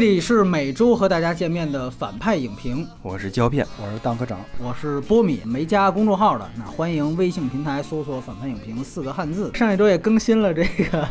这里是每周和大家见面的反派影评，我是胶片，我是当科长，我是波米，没加公众号的，那欢迎微信平台搜索“反派影评”四个汉字。上一周也更新了这个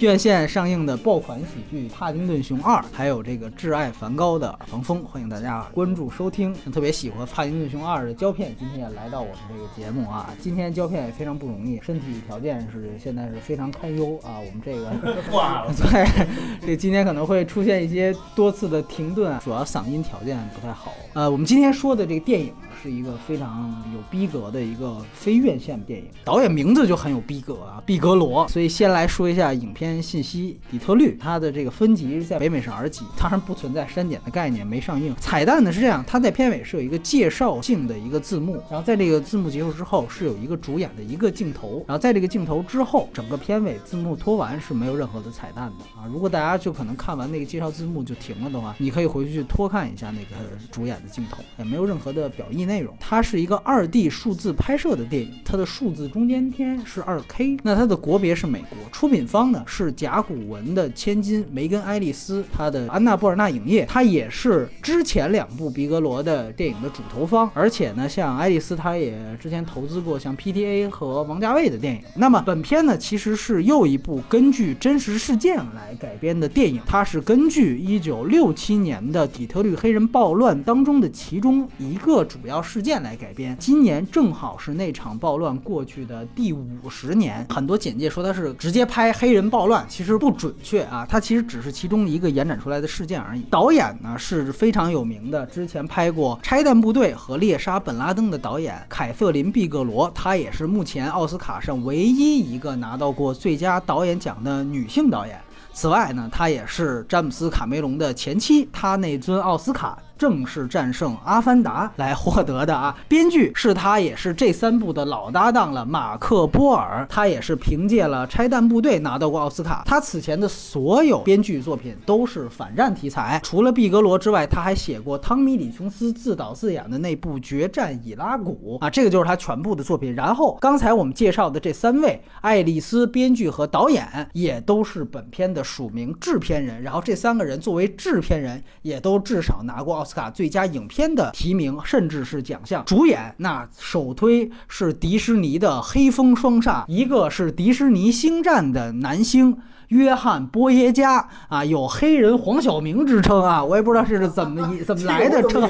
院线上映的爆款喜剧《帕丁顿熊二》，还有这个挚爱梵高的《防风》，欢迎大家关注收听。特别喜欢《帕丁顿熊二》的胶片今天也来到我们这个节目啊，今天胶片也非常不容易，身体条件是现在是非常堪忧啊，我们这个 挂了，对，这今天可能会出现一些多次的停顿，主要嗓音条件不太好。呃，我们今天说的这个电影，是一个非常有逼格的一个非院线电影，导演名字就很有逼格啊，毕格罗。所以先来说一下影片信息：底特律，它的这个分级是在北美是 R 级，当然不存在删减的概念，没上映。彩蛋呢是这样，它在片尾是有一个介绍性的一个字幕，然后在这个字幕结束之后是有一个主演的一个镜头，然后在这个镜头之后，整个片尾字幕拖完是没有任何的彩蛋的啊。如果大家就可能看完那个介绍字幕就停了的话，你可以回去拖看一下那个主演的镜头，也没有任何的表意内内容。它是一个二 D 数字拍摄的电影，它的数字中间天是二 K，那它的国别是美国，出品方呢是甲骨文的千金梅根·爱丽丝，她的安娜·布尔纳影业，它也是之前两部毕格罗的电影的主投方，而且呢，像爱丽丝，她也之前投资过像 PTA 和王家卫的电影。那么本片呢，其实是又一部根据真实事件来改编的电影，它是根据一九六七年的底特律黑人暴乱当中的其中一个主要事件来改编。今年正好是那场暴乱过去的第五十年，很多简介说它是直接拍黑人暴乱，其实不准确啊，它其实只是其中一个延展出来的事件而已。导演呢是非常有名的，之前拍过《拆弹部队》和《猎杀本拉登》的导演凯瑟琳·毕格罗，她也是目前奥斯卡上唯一一个拿到过最佳导演奖的女性导演。此外呢，她也是詹姆斯·卡梅隆的前妻，她那尊奥斯卡。正式战胜《阿凡达》来获得的啊！编剧是他，也是这三部的老搭档了，马克·波尔。他也是凭借了《拆弹部队》拿到过奥斯卡。他此前的所有编剧作品都是反战题材，除了《毕格罗》之外，他还写过汤米·李·琼斯自导自演的那部《决战伊拉古》啊，这个就是他全部的作品。然后刚才我们介绍的这三位，爱丽丝编剧和导演也都是本片的署名制片人。然后这三个人作为制片人，也都至少拿过奥斯。卡最佳影片的提名，甚至是奖项。主演那首推是迪士尼的黑风双煞，一个是迪士尼星战的男星约翰波耶加啊，有黑人黄晓明之称啊，我也不知道是怎么 怎么来的称。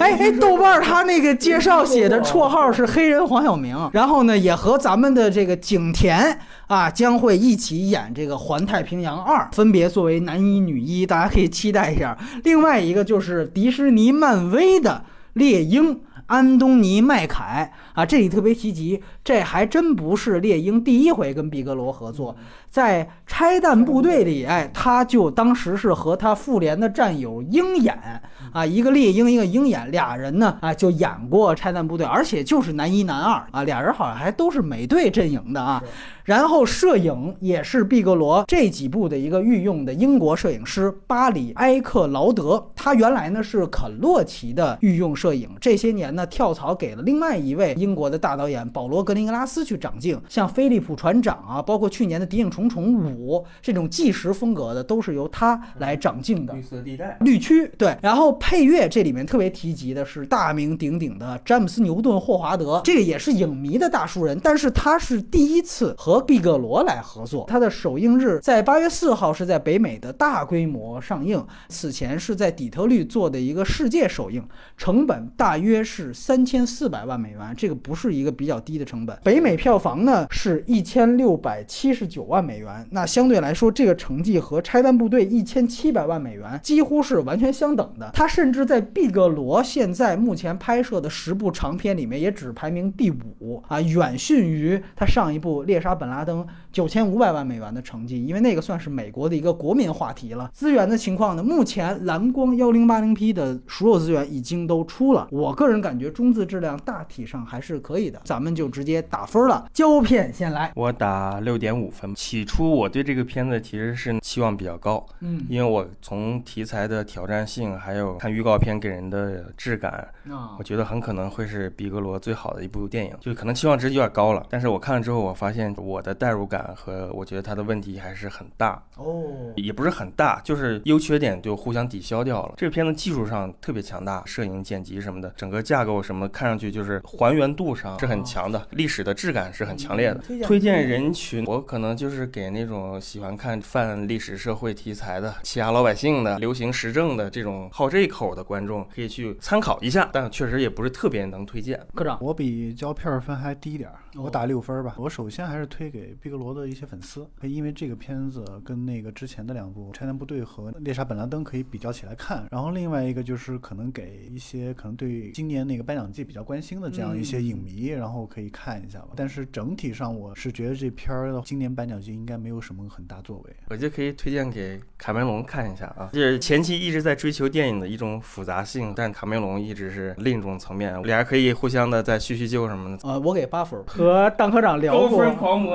哎哎，豆瓣他那个介绍写的绰号是黑人黄晓明，然后呢也和咱们的这个景甜啊将会一起演这个《环太平洋二》，分别作为男一女一，大家可以期待一下。另外一个就是迪士尼漫威的猎鹰安东尼麦凯啊，这里特别提及，这还真不是猎鹰第一回跟毕格罗合作。在拆弹部队里，哎，他就当时是和他复联的战友鹰眼啊，一个猎鹰，一个鹰眼，俩人呢啊就演过拆弹部队，而且就是男一男二啊，俩人好像还都是美队阵营的啊。然后摄影也是毕格罗这几部的一个御用的英国摄影师巴里埃克劳德，他原来呢是肯洛奇的御用摄影，这些年呢跳槽给了另外一位英国的大导演保罗格林格拉斯去掌镜，像菲利普船长啊，包括去年的谍影重重五这种纪实风格的都是由他来掌镜的。绿色地带，绿区对。然后配乐这里面特别提及的是大名鼎鼎的詹姆斯牛顿霍华德，这个也是影迷的大熟人，但是他是第一次和毕格罗来合作。他的首映日在八月四号是在北美的大规模上映，此前是在底特律做的一个世界首映，成本大约是三千四百万美元，这个不是一个比较低的成本。北美票房呢是一千六百七十九万美美元，那相对来说这个成绩和拆弹部队一千七百万美元几乎是完全相等的。他甚至在毕格罗现在目前拍摄的十部长片里面也只排名第五啊，远逊于他上一部《猎杀本拉登》九千五百万美元的成绩，因为那个算是美国的一个国民话题了。资源的情况呢，目前蓝光幺零八零 P 的所有资源已经都出了，我个人感觉中字质量大体上还是可以的。咱们就直接打分了，胶片先来，我打六点五分。起初我对这个片子其实是期望比较高，嗯因为我从题材的挑战性，还有看预告片给人的质感，啊我觉得很可能会是比格罗最好的一部电影，就可能期望值有点高了。但是我看了之后，我发现我的代入感感和我觉得它的问题还是很大，哦，也不是很大，就是优缺点就互相抵消掉了。这个片子技术上特别强大，摄影、剪辑什么的，整个架构什么看上去就是还原度上是很强的，历史的质感是很强烈的。推荐推荐人群，我可能就是给那种喜欢看泛历史社会题材的、欺压老百姓的、流行时政的这种好这一口的观众，可以去参考一下，但确实也不是特别能推荐。科长，我比胶片分还低点儿，哦我打六分儿吧。我首先还是推给毕格罗的一些粉丝，因为这个片子跟那个之前的两部《拆弹部队》和《猎杀本拉登》可以比较起来看。然后另外一个就是可能给一些可能对今年那个颁奖季比较关心的这样一些影迷，然后可以看一下吧。但是整体上我是觉得这片儿的今年颁奖季应该没有什么很大作为。我觉得可以推荐给卡梅隆看一下啊，就是前期一直在追求电影的一种复杂性，但卡梅隆一直是另一种层面，俩人可以互相的再叙叙旧什么的。呃，我给八分儿。和蛋科长聊过，狂魔。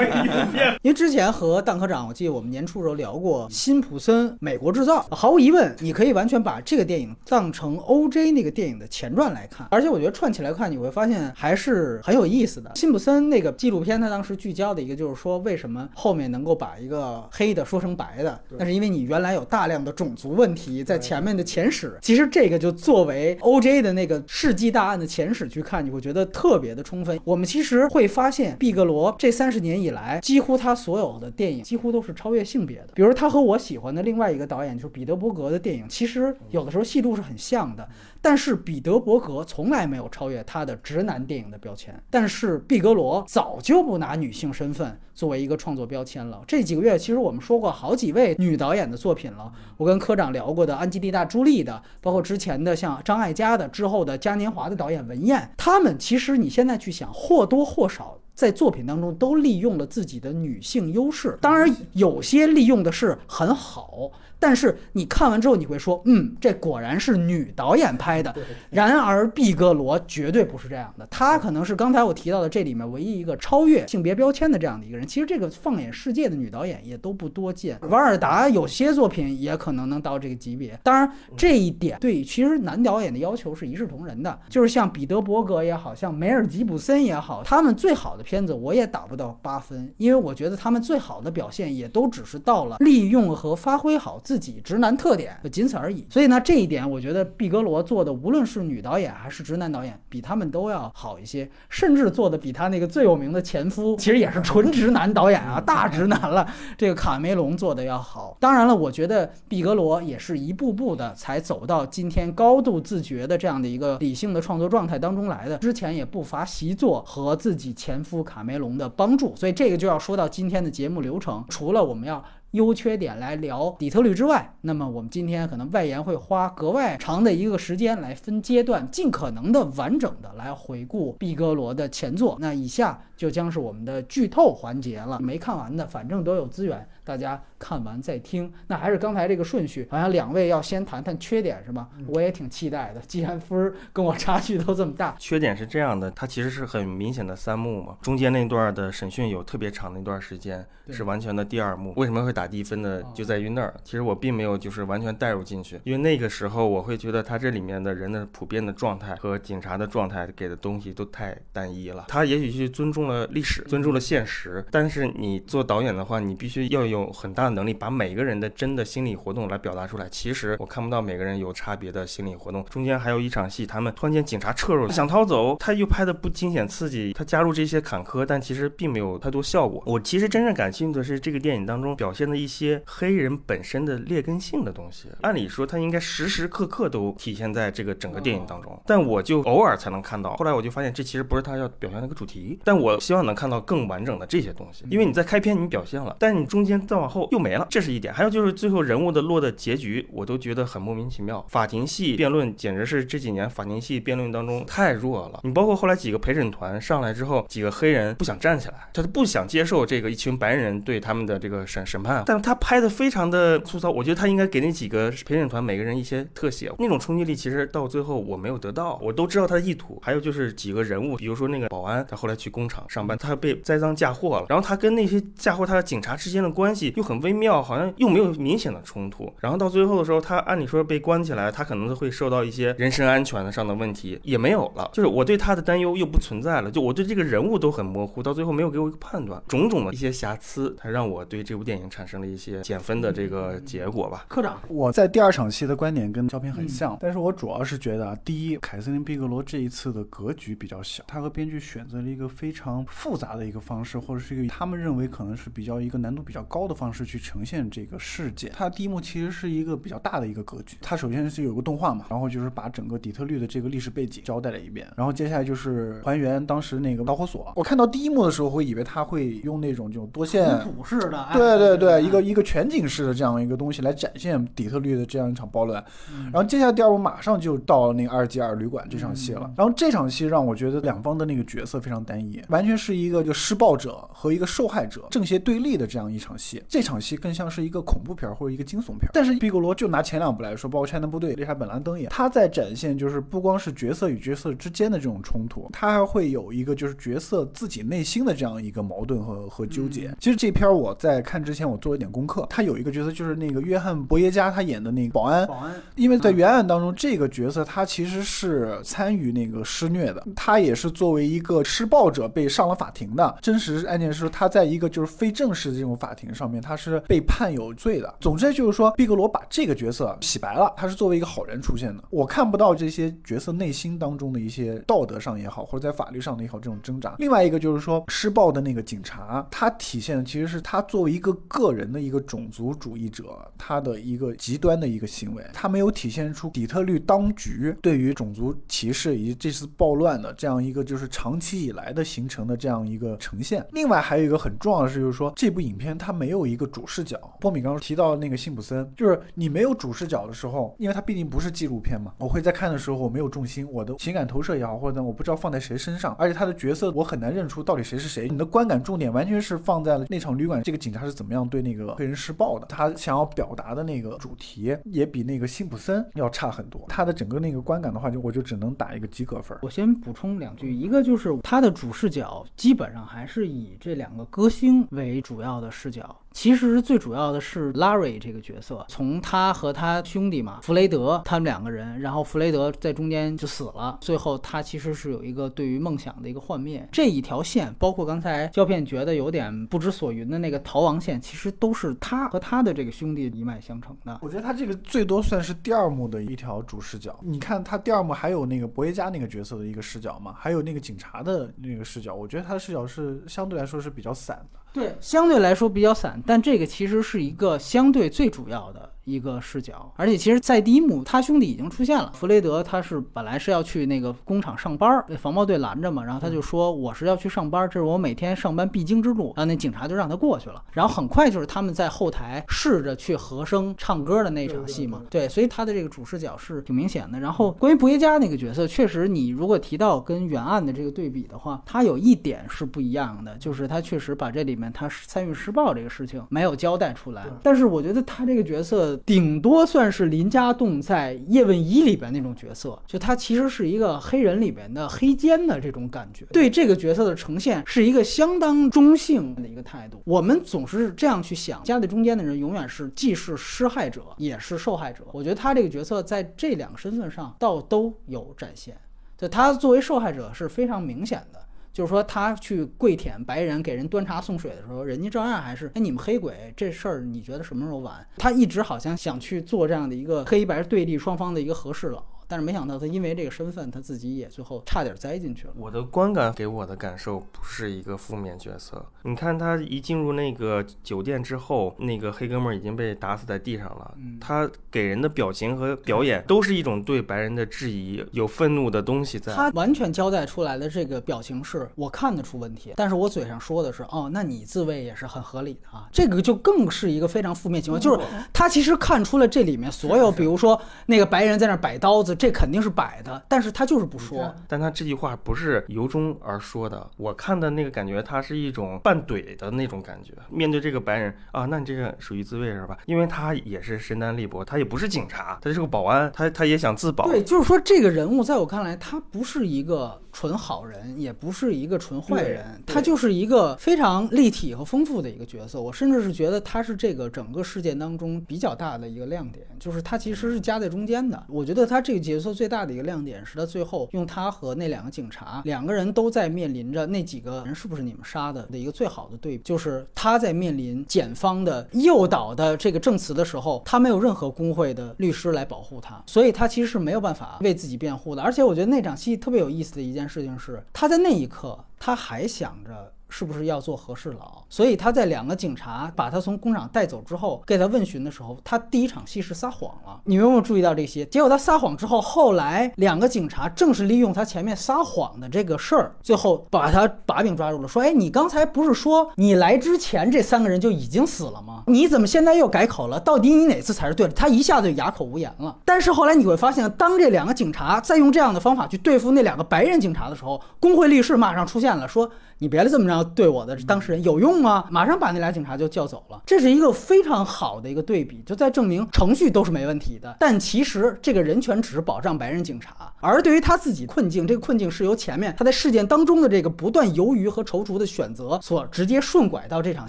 因为之前和蛋科长，我记得我们年初时候聊过辛普森《美国制造》，毫无疑问，你可以完全把这个电影当成 O.J. 那个电影的前传来看，而且我觉得串起来看，你会发现还是很有意思的。辛普森那个纪录片，他当时聚焦的一个就是说，为什么后面能够把一个黑的说成白的，那是因为你原来有大量的种族问题在前面的前史。其实这个就作为 O.J. 的那个世纪大案的前史去看，你会觉得特别的充分。我我们其实会发现，毕格罗这三十年以来，几乎他所有的电影几乎都是超越性别的。比如他和我喜欢的另外一个导演就是彼得伯格的电影，其实有的时候戏路是很像的。但是彼得伯格从来没有超越他的直男电影的标签，但是毕格罗早就不拿女性身份作为一个创作标签了。这几个月其实我们说过好几位女导演的作品了，我跟科长聊过的安吉丽娜·朱莉的，包括之前的像张艾嘉的，之后的嘉年华的导演文彦，他们其实你现在去想，或多或少。在作品当中都利用了自己的女性优势，当然有些利用的是很好，但是你看完之后你会说，嗯，这果然是女导演拍的。然而毕格罗绝对不是这样的，他可能是刚才我提到的这里面唯一一个超越性别标签的这样的一个人。其实这个放眼世界的女导演也都不多见，瓦尔达有些作品也可能能到这个级别。当然这一点对其实男导演的要求是一视同仁的，就是像彼得伯格也好像梅尔吉普森也好，他们最好的片子我也打不到八分，因为我觉得他们最好的表现也都只是到了利用和发挥好自自己直男特点，就仅此而已。所以呢，这一点我觉得毕格罗做的，无论是女导演还是直男导演，比他们都要好一些，甚至做的比他那个最有名的前夫，其实也是纯直男导演啊，大直男了。这个卡梅隆做的要好。当然了，我觉得毕格罗也是一步步的才走到今天高度自觉的这样的一个理性的创作状态当中来的。之前也不乏习作和自己前夫卡梅隆的帮助，所以这个就要说到今天的节目流程。除了我们要优缺点来聊底特律之外，那么我们今天可能外延会花格外长的一个时间来分阶段，尽可能的完整的来回顾毕格罗的前作。那以下就将是我们的剧透环节了，没看完的反正都有资源，大家看完再听。那还是刚才这个顺序，好像两位要先谈谈缺点是吧？我也挺期待的，既然分儿跟我差距都这么大，缺点是这样的，它其实是很明显的三幕嘛，中间那段的审讯有特别长的一段时间是完全的第二幕。为什么会打低分呢哦？就在于那儿。其实我并没有就是完全带入进去，因为那个时候我会觉得他这里面的人的普遍的状态和警察的状态给的东西都太单一了。他也许是尊重了历史，尊重了现实，但是你做导演的话，你必须要有很大的能力把每个人的真的心理活动来表达出来。其实我看不到每个人有差别的心理活动。中间还有一场戏，他们突然间警察撤入，想逃走，他又拍的不惊险刺激，他加入这些坎坷，但其实并没有太多效果。我其实真正感兴趣的是这个电影当中表现的一些黑人本身的劣根性的东西。按理说，他应该时时刻刻都体现在这个整个电影当中，但我就偶尔才能看到。后来我就发现，这其实不是他要表现的一个主题，但我希望能看到更完整的这些东西，因为你在开篇你表现了，但是你中间再往后又没了，这是一点。还有就是最后人物的落的结局，我都觉得很莫名其妙。法庭戏辩论简直是这几年法庭戏辩论当中太弱了。你包括后来几个陪审团上来之后，几个黑人不想站起来，他就不想接受这个一群白人对他们的这个审审判，但是他拍的非常的粗糙，我觉得他应该给那几个陪审团每个人一些特写，那种冲击力其实到最后我没有得到，我都知道他的意图。还有就是几个人物，比如说那个保安，他后来去工厂上班，他被栽赃嫁祸了，然后他跟那些嫁祸他的警察之间的关关系又很微妙，好像又没有明显的冲突。然后到最后的时候，他按理说被关起来，他可能会受到一些人身安全上的问题，也没有了。就是我对他的担忧又不存在了，就我对这个人物都很模糊，到最后没有给我一个判断，种种的一些瑕疵，才让我对这部电影产生了一些减分的这个结果吧。科长，我在第二场戏的观点跟照片很像，但是我主要是觉得啊，第一，凯瑟琳·毕格罗这一次的格局比较小，他和编剧选择了一个非常复杂的一个方式，或者是一个他们认为可能是比较一个难度比较高的方式去呈现这个事件。它第一幕其实是一个比较大的一个格局，它首先是有个动画嘛，然后就是把整个底特律的这个历史背景交代了一遍，然后接下来就是还原当时那个导火索。我看到第一幕的时候，会以为他会用那种这种多线 对对对，哎一个一个全景式的这样一个东西来展现底特律的这样一场暴乱。嗯然后接下来第二幕马上就到了那个阿尔及尔旅馆这场戏了。然后这场戏让我觉得两方的那个角色非常单一，完全是一个就施暴者和一个受害者正邪对立的这样一场戏。这场戏更像是一个恐怖片儿或者一个惊悚片儿。但是毕格罗就拿前两部来说，包括《拆弹部队》、《猎杀本兰登》也，他在展现就是不光是角色与角色之间的这种冲突，他还会有一个就是角色自己内心的这样一个矛盾和和纠结。其实这片儿我在看之前我做了一点功课，他有一个角色就是那个约翰·伯耶加他演的那个保安，保安，因为在原案当中，这个角色他其实是参与那个施虐的，他也是作为一个施暴者被上了法庭的。真实案件是他在一个就是非正式的这种法庭上面，他是被判有罪的。总之就是说，毕格罗把这个角色洗白了，他是作为一个好人出现的。我看不到这些角色内心当中的一些道德上也好，或者在法律上的也好这种挣扎。另外一个就是说，施暴的那个警察，他体现的其实是他作为一个个人的一个种族主义者，他的一个极端的一个行为，他没有体现出底特律当局对于种族歧视以及这次暴乱的这样一个就是长期以来的形成的这样一个呈现。另外还有一个很重要的是，就是说这部影片它没没有一个主视角。波米刚刚提到那个辛普森，就是你没有主视角的时候，因为它毕竟不是纪录片嘛，我会在看的时候我没有重心，我的情感投射也好，或者我不知道放在谁身上，而且他的角色我很难认出到底谁是谁。你的观感重点完全是放在了那场旅馆这个警察是怎么样对那个黑人施暴的，他想要表达的那个主题也比那个辛普森要差很多。他的整个那个观感的话，就我就只能打一个及格分。我先补充两句，一个就是他的主视角基本上还是以这两个歌星为主要的视角。now. 其实最主要的是 Larry 这个角色，从他和他兄弟嘛，弗雷德他们两个人，然后弗雷德在中间就死了，最后他其实是有一个对于梦想的一个幻灭。这一条线，包括刚才胶片觉得有点不知所云的那个逃亡线，其实都是他和他的这个兄弟一脉相承的。我觉得他这个最多算是第二幕的一条主视角。你看他第二幕还有那个伯耶加那个角色的一个视角嘛，还有那个警察的那个视角。我觉得他的视角是相对来说是比较散的。对，相对来说比较散，但这个其实是一个相对最主要的一个视角，而且其实，在第一幕，他兄弟已经出现了。弗雷德他是本来是要去那个工厂上班，被防暴队拦着嘛，然后他就说我是要去上班，这是我每天上班必经之路。然后那警察就让他过去了。然后很快就是他们在后台试着去和声唱歌的那场戏嘛，对，所以他的这个主视角是挺明显的。然后关于伯耶加那个角色，确实你如果提到跟原案的这个对比的话，他有一点是不一样的，就是他确实把这里面他参与施暴这个事情没有交代出来。但是我觉得他这个角色顶多算是林家栋在《叶问一》里边那种角色，就他其实是一个黑人里边的黑奸的这种感觉。对这个角色的呈现是一个相当中性的一个态度。我们总是这样去想，夹在中间的人永远是既是施害者也是受害者。我觉得他这个角色在这两个身份上倒都有展现。就他作为受害者是非常明显的。就是说，他去跪舔白人，给人端茶送水的时候，人家照样还是，哎，你们黑鬼这事儿，你觉得什么时候完？他一直好像想去做这样的一个黑白对立双方的一个和事佬，但是没想到他因为这个身份，他自己也最后差点栽进去了。我的观感给我的感受不是一个负面角色。你看他一进入那个酒店之后，那个黑哥们儿已经被打死在地上了。嗯他给人的表情和表演都是一种对白人的质疑，有愤怒的东西在。他完全交代出来的这个表情是我看得出问题，但是我嘴上说的是哦，那你自卫也是很合理的啊，这个就更是一个非常负面情况，就是他其实看出了这里面所有，比如说那个白人在那儿摆刀子思，这肯定是摆的，但是他就是不说。但他这句话不是由衷而说的，我看的那个感觉，他是一种半怼的那种感觉。面对这个白人啊，那你这个属于自卫是吧？因为他也是身单力薄，他也不是警察，他是个保安，他他也想自保。对，就是说这个人物在我看来，他不是一个纯好人，也不是一个纯坏人，他就是一个非常立体和丰富的一个角色。我甚至是觉得他是这个整个事件当中比较大的一个亮点，就是他其实是夹在中间的。我觉得他这个解说最大的一个亮点是他最后用他和那两个警察，两个人都在面临着那几个人是不是你们杀的的一个最好的对比，就是他在面临检方的诱导的这个证词的时候，他没有任何工会的律师来保护他，所以他其实是没有办法为自己辩护的。而且我觉得那场戏特别有意思的一件事情是，他在那一刻他还想着。是不是要做和事佬？所以他在两个警察把他从工厂带走之后，给他问询的时候，他第一场戏是撒谎了。你有没有注意到这些？结果他撒谎之后，后来两个警察正是利用他前面撒谎的这个事儿，最后把他把柄抓住了。说：“哎，你刚才不是说你来之前这三个人就已经死了吗？你怎么现在又改口了？到底你哪次才是对的？”他一下子就哑口无言了。但是后来你会发现，当这两个警察在用这样的方法去对付那两个白人警察的时候，工会律师马上出现了，说。你别这么着对我的当事人有用吗？马上把那俩警察就叫走了，这是一个非常好的一个对比，就在证明程序都是没问题的。但其实这个人权只是保障白人警察，而对于他自己困境，这个困境是由前面他在事件当中的这个不断犹豫和踌躇的选择所直接顺拐到这场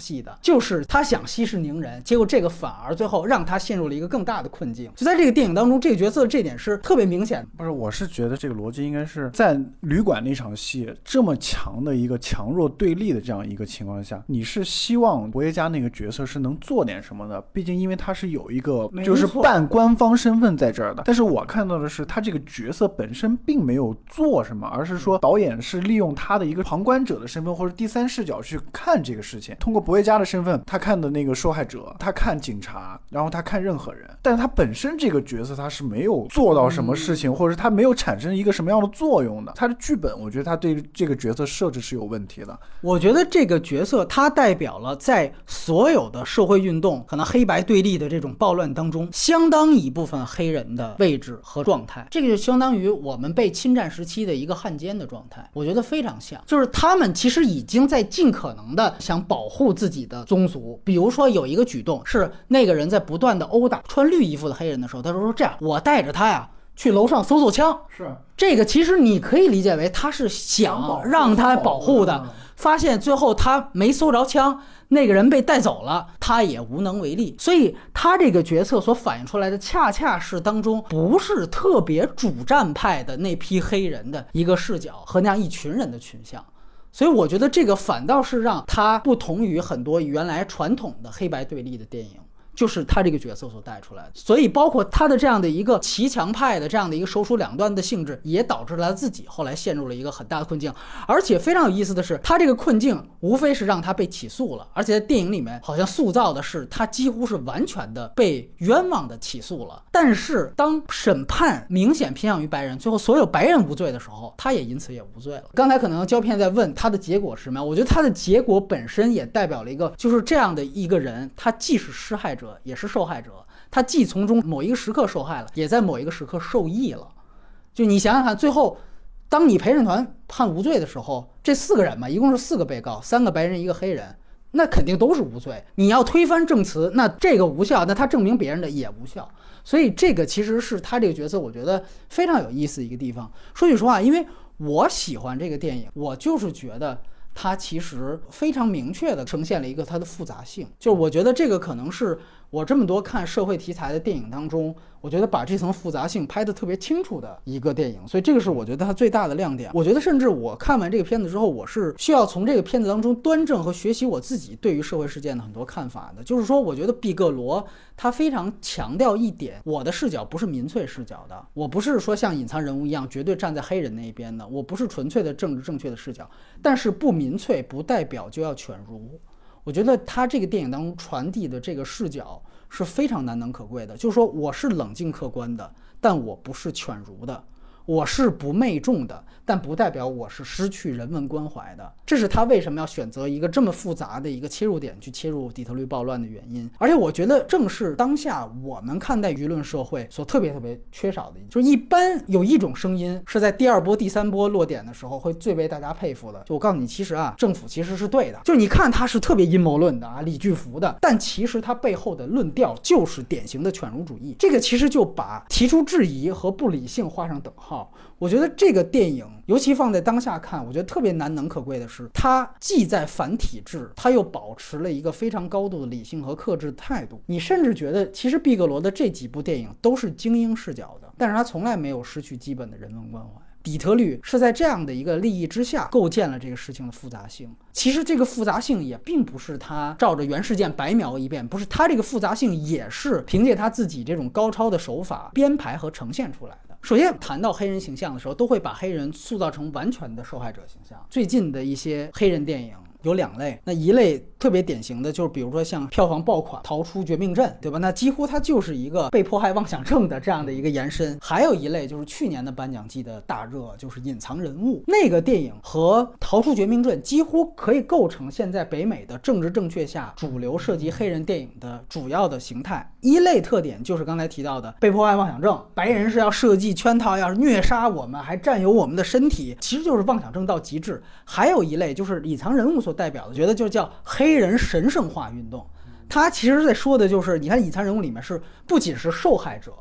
戏的。就是他想息事宁人，结果这个反而最后让他陷入了一个更大的困境。就在这个电影当中，这个角色的这点是特别明显。不是，我是觉得这个逻辑应该是在旅馆那场戏这么强的一个强。强弱对立的这样一个情况下，你是希望博耶加那个角色是能做点什么的？毕竟因为他是有一个就是半官方身份在这儿的。但是我看到的是，他这个角色本身并没有做什么，而是说导演是利用他的一个旁观者的身份或者第三视角去看这个事情。通过博耶加的身份，他看的那个受害者，他看警察，然后他看任何人。但是他本身这个角色他是没有做到什么事情，或者是他没有产生一个什么样的作用的。他的剧本，我觉得他对这个角色设置是有问题。题的，我觉得这个角色他代表了在所有的社会运动，可能黑白对立的这种暴乱当中，相当一部分黑人的位置和状态。这个就相当于我们被侵占时期的一个汉奸的状态，我觉得非常像，就是他们其实已经在尽可能的想保护自己的宗族。比如说有一个举动是那个人在不断的殴打穿绿衣服的黑人的时候，他说说这样，我带着他呀。去楼上搜搜枪，是这个，其实你可以理解为他是想让他保护的。发现最后他没搜着枪，那个人被带走了，他也无能为力。所以他这个角色所反映出来的，恰恰是当中不是特别主战派的那批黑人的一个视角和那样一群人的群像。所以我觉得这个反倒是让他不同于很多原来传统的黑白对立的电影。就是他这个角色所带出来的，所以包括他的这样的一个骑墙派的这样的一个手鼠两端的性质，也导致了他自己后来陷入了一个很大的困境。而且非常有意思的是，他这个困境无非是让他被起诉了，而且在电影里面好像塑造的是他几乎是完全的被冤枉的起诉了。但是当审判明显偏向于白人，最后所有白人无罪的时候，他也因此也无罪了。刚才可能胶片在问他的结果是什么？我觉得他的结果本身也代表了一个，就是这样的一个人，他既是施害者。也是受害者，他既从中某一个时刻受害了，也在某一个时刻受益了。就你想想看，最后，当你陪审团判无罪的时候，这四个人嘛，一共是四个被告，三个白人，一个黑人，那肯定都是无罪。你要推翻证词，那这个无效，那他证明别人的也无效。所以这个其实是他这个角色，我觉得非常有意思的一个地方。说句实话，因为我喜欢这个电影，我就是觉得。它其实非常明确地呈现了一个它的复杂性，就是我觉得这个可能是我这么多看社会题材的电影当中。我觉得把这层复杂性拍得特别清楚的一个电影，所以这个是我觉得它最大的亮点。我觉得甚至我看完这个片子之后，我是需要从这个片子当中端正和学习我自己对于社会事件的很多看法的。就是说，我觉得毕格罗他非常强调一点，我的视角不是民粹视角的，我不是说像隐藏人物一样绝对站在黑人那一边的，我不是纯粹的政治正确的视角。但是不民粹不代表就要犬儒。我觉得他这个电影当中传递的这个视角。是非常难能可贵的，就是说我是冷静客观的，但我不是犬儒的，我是不媚众的。但不代表我是失去人文关怀的，这是他为什么要选择一个这么复杂的一个切入点去切入底特律暴乱的原因。而且我觉得，正是当下我们看待舆论社会所特别特别缺少的，就是一般有一种声音是在第二波、第三波落点的时候会最为大家佩服的。就我告诉你，其实啊，政府其实是对的。就你看他是特别阴谋论的啊，李巨福的，但其实他背后的论调就是典型的犬儒主义。这个其实就把提出质疑和不理性画上等号。我觉得这个电影，尤其放在当下看，我觉得特别难能可贵的是，它既在反体制，它又保持了一个非常高度的理性和克制态度。你甚至觉得，其实毕格罗的这几部电影都是精英视角的，但是他从来没有失去基本的人文关怀。底特律是在这样的一个利益之下构建了这个事情的复杂性。其实这个复杂性也并不是他照着原事件白描一遍，不是他这个复杂性也是凭借他自己这种高超的手法编排和呈现出来。首先谈到黑人形象的时候，都会把黑人塑造成完全的受害者形象。最近的一些黑人电影有两类，那一类。特别典型的就是，比如说像票房爆款《逃出绝命镇》，对吧？那几乎它就是一个被迫害妄想症的这样的一个延伸。还有一类就是去年的颁奖季的大热，就是《隐藏人物》那个电影和《逃出绝命镇》几乎可以构成现在北美的政治正确下主流涉及黑人电影的主要的形态。一类特点就是刚才提到的被迫害妄想症，白人是要设计圈套，要虐杀我们，还占有我们的身体，其实就是妄想症到极致。还有一类就是《隐藏人物》所代表的，觉得就叫黑。人神圣化运动，他其实在说的就是，你看隐藏人物里面是不仅是受害者，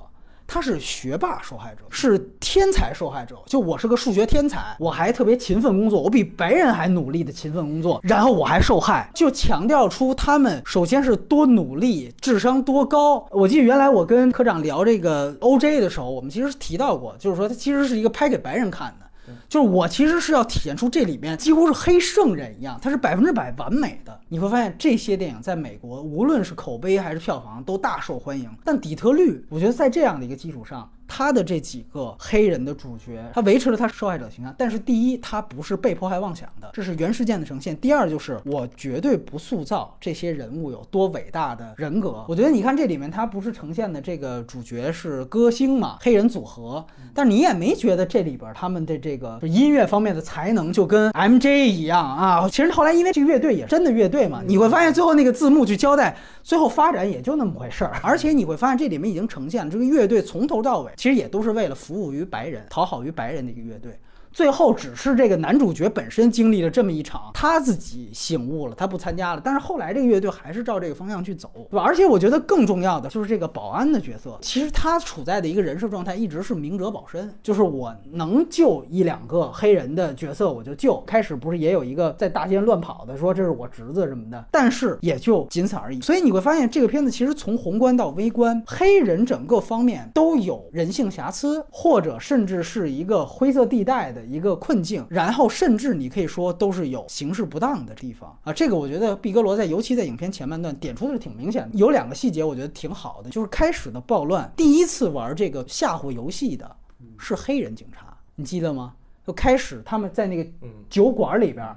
他是学霸受害者，是天才受害者。就我是个数学天才，我还特别勤奋工作，我比白人还努力的勤奋工作，然后我还受害，就强调出他们首先是多努力，智商多高。我记得原来我跟科长聊这个 OJ 的时候，我们其实提到过，就是说他其实是一个拍给白人看的。就是我其实是要体现出这里面几乎是黑圣人一样，它是百分之百完美的。你会发现这些电影在美国，无论是口碑还是票房都大受欢迎。但底特律，我觉得在这样的一个基础上。他的这几个黑人的主角，他维持了他受害者形象，但是第一，他不是被迫害妄想的，这是原事件的呈现；第二，就是我绝对不塑造这些人物有多伟大的人格。我觉得你看这里面，他不是呈现的这个主角是歌星嘛，黑人组合，但你也没觉得这里边他们的这个音乐方面的才能就跟 MJ 一样啊。其实后来因为这个乐队也真的乐队嘛，你会发现最后那个字幕去交代，最后发展也就那么回事儿。而且你会发现这里面已经呈现了这个乐队从头到尾。其实也都是为了服务于白人、讨好于白人的一个乐队。最后只是这个男主角本身经历了这么一场，他自己醒悟了，他不参加了。但是后来这个乐队还是照这个方向去走，对吧？而且我觉得更重要的就是这个保安的角色，其实他处在的一个人设状态一直是明哲保身，就是我能救一两个黑人的角色我就救。开始不是也有一个在大街乱跑的说这是我侄子什么的，但是也就仅此而已。所以你会发现这个片子其实从宏观到微观，黑人整个方面都有人性瑕疵，或者甚至是一个灰色地带的。一个困境，然后甚至你可以说都是有行事不当的地方啊。这个我觉得毕格罗在尤其在影片前半段点出的是挺明显的。有两个细节我觉得挺好的，就是开始的暴乱，第一次玩这个吓唬游戏的是黑人警察，你记得吗？就开始他们在那个酒馆里边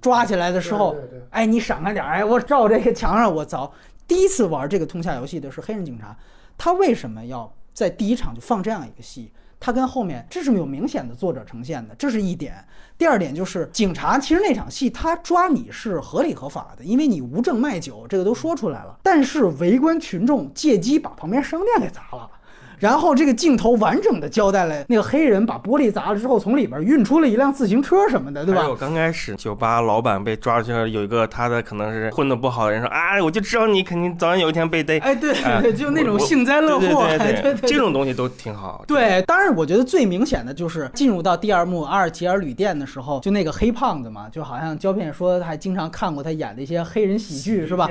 抓起来的时候，哎，你闪开点，哎，我照这个墙上我凿。第一次玩这个通下游戏的是黑人警察，他为什么要在第一场就放这样一个戏？他跟后面这是有明显的作者呈现的，这是一点。第二点就是警察，其实那场戏他抓你是合理合法的，因为你无证卖酒，这个都说出来了。但是围观群众借机把旁边商店给砸了。然后这个镜头完整的交代了那个黑人把玻璃砸了之后，从里边运出了一辆自行车什么的，对吧？还有刚开始酒吧老板被抓去了，有一个他的可能是混的不好的人说啊，我就知道你肯定早晚有一天被逮。哎，对对，就那种幸灾乐祸，对对对，这种东西都挺好。对，当然我觉得最明显的就是进入到第二幕阿尔吉尔旅店的时候，就那个黑胖子嘛，就好像胶片说还经常看过他演的一些黑人喜剧，是吧？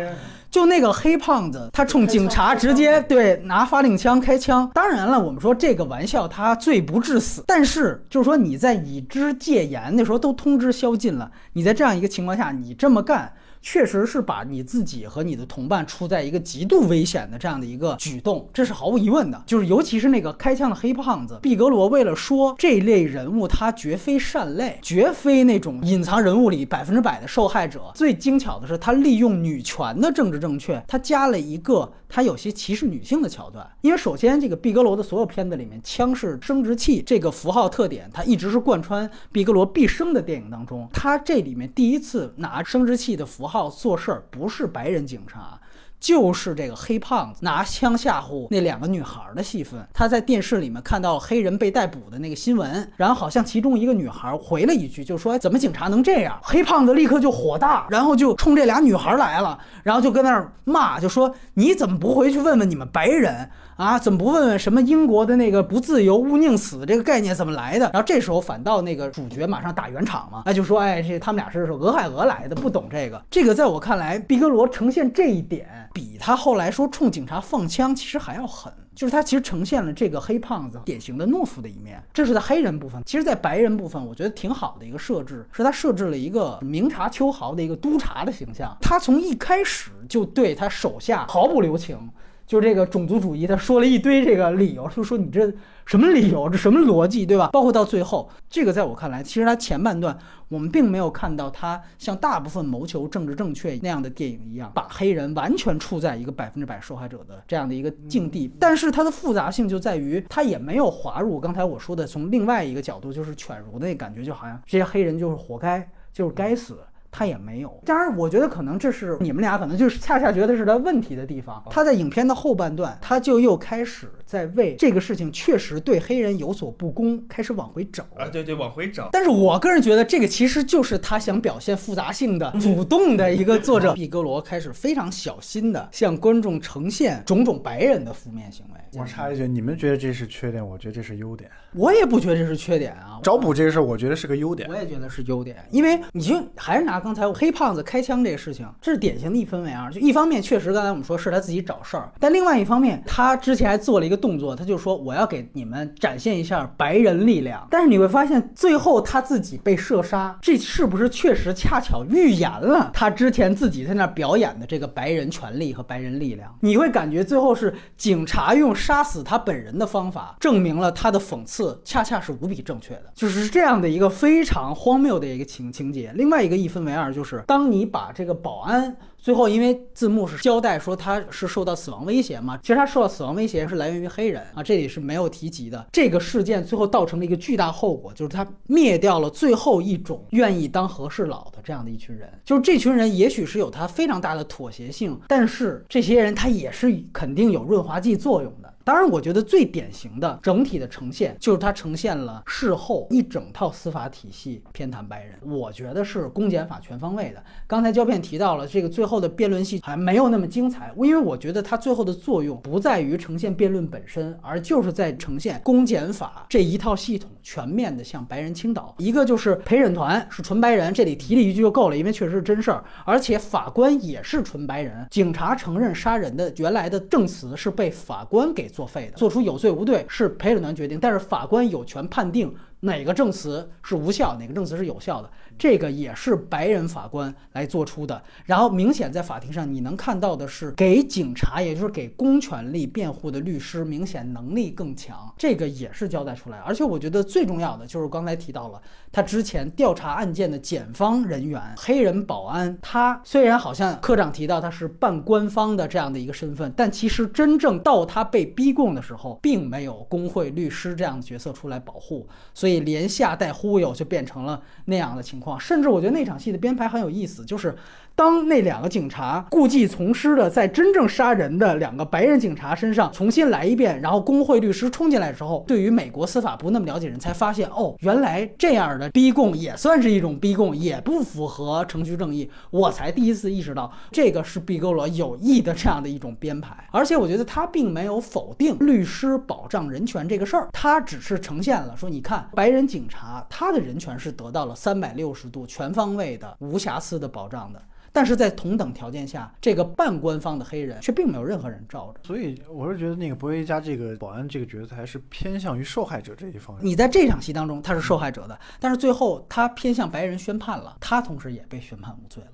就那个黑胖子，他冲警察直接对拿发令枪开枪。当然了，我们说这个玩笑他罪不至死，但是就是说你在已知戒严那时候都通知宵禁了，你在这样一个情况下你这么干。确实是把你自己和你的同伴处在一个极度危险的这样的一个举动，这是毫无疑问的。就是尤其是那个开枪的黑胖子毕格罗，为了说这类人物他绝非善类，绝非那种隐藏人物里百分之百的受害者。最精巧的是，他利用女权的政治正确，他加了一个他有些歧视女性的桥段。因为首先，这个毕格罗的所有片子里面，枪是生殖器这个符号特点，它一直是贯穿毕格罗毕生的电影当中。他这里面第一次拿生殖器的符号做事儿，不是白人警察。就是这个黑胖子拿枪吓唬那两个女孩的戏份，他在电视里面看到黑人被逮捕的那个新闻，然后好像其中一个女孩回了一句，就说怎么警察能这样？黑胖子立刻就火大，然后就冲这俩女孩来了，然后就跟那儿骂，就说你怎么不回去问问你们白人？啊，怎么不问问什么英国的那个不自由勿宁死这个概念怎么来的？然后这时候反倒那个主角马上打圆场嘛，那就说，哎，这他们俩是俄亥俄来的，不懂这个。这个在我看来，毕格罗呈现这一点，比他后来说冲警察放枪其实还要狠，就是他其实呈现了这个黑胖子典型的懦夫的一面。这是在黑人部分，其实在白人部分，我觉得挺好的一个设置，是他设置了一个明察秋毫的一个督察的形象，他从一开始就对他手下毫不留情。就是这个种族主义，他说了一堆这个理由，就说你这什么理由，这什么逻辑，对吧？包括到最后，这个在我看来，其实他前半段我们并没有看到他像大部分谋求政治正确那样的电影一样，把黑人完全处在一个百分之百受害者的这样的一个境地。但是它的复杂性就在于，它也没有滑入刚才我说的从另外一个角度，就是犬儒的那感觉，就好像这些黑人就是活该，就是该死。他也没有，当然，我觉得可能这是你们俩可能就是恰恰觉得是他问题的地方。他在影片的后半段，他就又开始在为这个事情确实对黑人有所不公开始往回找啊，对对，往回找。但是我个人觉得这个其实就是他想表现复杂性的主动的一个作者毕格罗开始非常小心的向观众呈现种种白人的负面行为。我插一句，你们觉得这是缺点，我觉得这是优点。我也不觉得这是缺点啊，找补这个事儿，我觉得是个优点。我也觉得是优点，因为你就还是拿。刚才黑胖子开枪这个事情，这是典型的一分为二。就一方面，确实刚才我们说是他自己找事儿，但另外一方面，他之前还做了一个动作，他就说我要给你们展现一下白人力量。但是你会发现，最后他自己被射杀，这是不是确实恰巧预言了他之前自己在那表演的这个白人权利和白人力量？你会感觉最后是警察用杀死他本人的方法，证明了他的讽刺恰恰是无比正确的，就是这样的一个非常荒谬的一个情情节。另外一个一分为。二就是当你把这个保安最后，因为字幕是交代说他是受到死亡威胁嘛，其实他受到死亡威胁是来源于黑人啊，这里是没有提及的。这个事件最后造成了一个巨大后果，就是他灭掉了最后一种愿意当和事佬的这样的一群人。就是这群人也许是有他非常大的妥协性，但是这些人他也是肯定有润滑剂作用的。当然，我觉得最典型的整体的呈现，就是它呈现了事后一整套司法体系偏袒白人。我觉得是公检法全方位的。刚才胶片提到了这个最后的辩论戏还没有那么精彩，因为我觉得它最后的作用不在于呈现辩论本身，而就是在呈现公检法这一套系统全面的向白人倾倒。一个就是陪审团是纯白人，这里提了一句就够了，因为确实是真事儿，而且法官也是纯白人。警察承认杀人的原来的证词是被法官给。作废的，做出有罪无罪是陪审团决定，但是法官有权判定哪个证词是无效，哪个证词是有效的。这个也是白人法官来做出的，然后明显在法庭上你能看到的是，给警察，也就是给公权力辩护的律师，明显能力更强，这个也是交代出来。而且我觉得最重要的就是刚才提到了，他之前调查案件的检方人员，黑人保安，他虽然好像科长提到他是半官方的这样的一个身份，但其实真正到他被逼供的时候，并没有工会律师这样的角色出来保护，所以连吓带忽悠就变成了那样的情况。甚至我觉得那场戏的编排很有意思，就是当那两个警察故技重施的在真正杀人的两个白人警察身上重新来一遍，然后工会律师冲进来的时候，对于美国司法不那么了解人才发现，哦，原来这样的逼供也算是一种逼供，也不符合程序正义。我才第一次意识到，这个是毕格罗有意的这样的一种编排。而且我觉得他并没有否定律师保障人权这个事儿，他只是呈现了说，你看白人警察他的人权是得到了三百六十。度全方位的、无瑕疵的保障的，但是在同等条件下，这个半官方的黑人却并没有任何人罩着。所以我是觉得那个博维加这个保安这个角色还是偏向于受害者这一方。你在这场戏当中他是受害者的，但是最后他偏向白人宣判了，他同时也被宣判无罪了。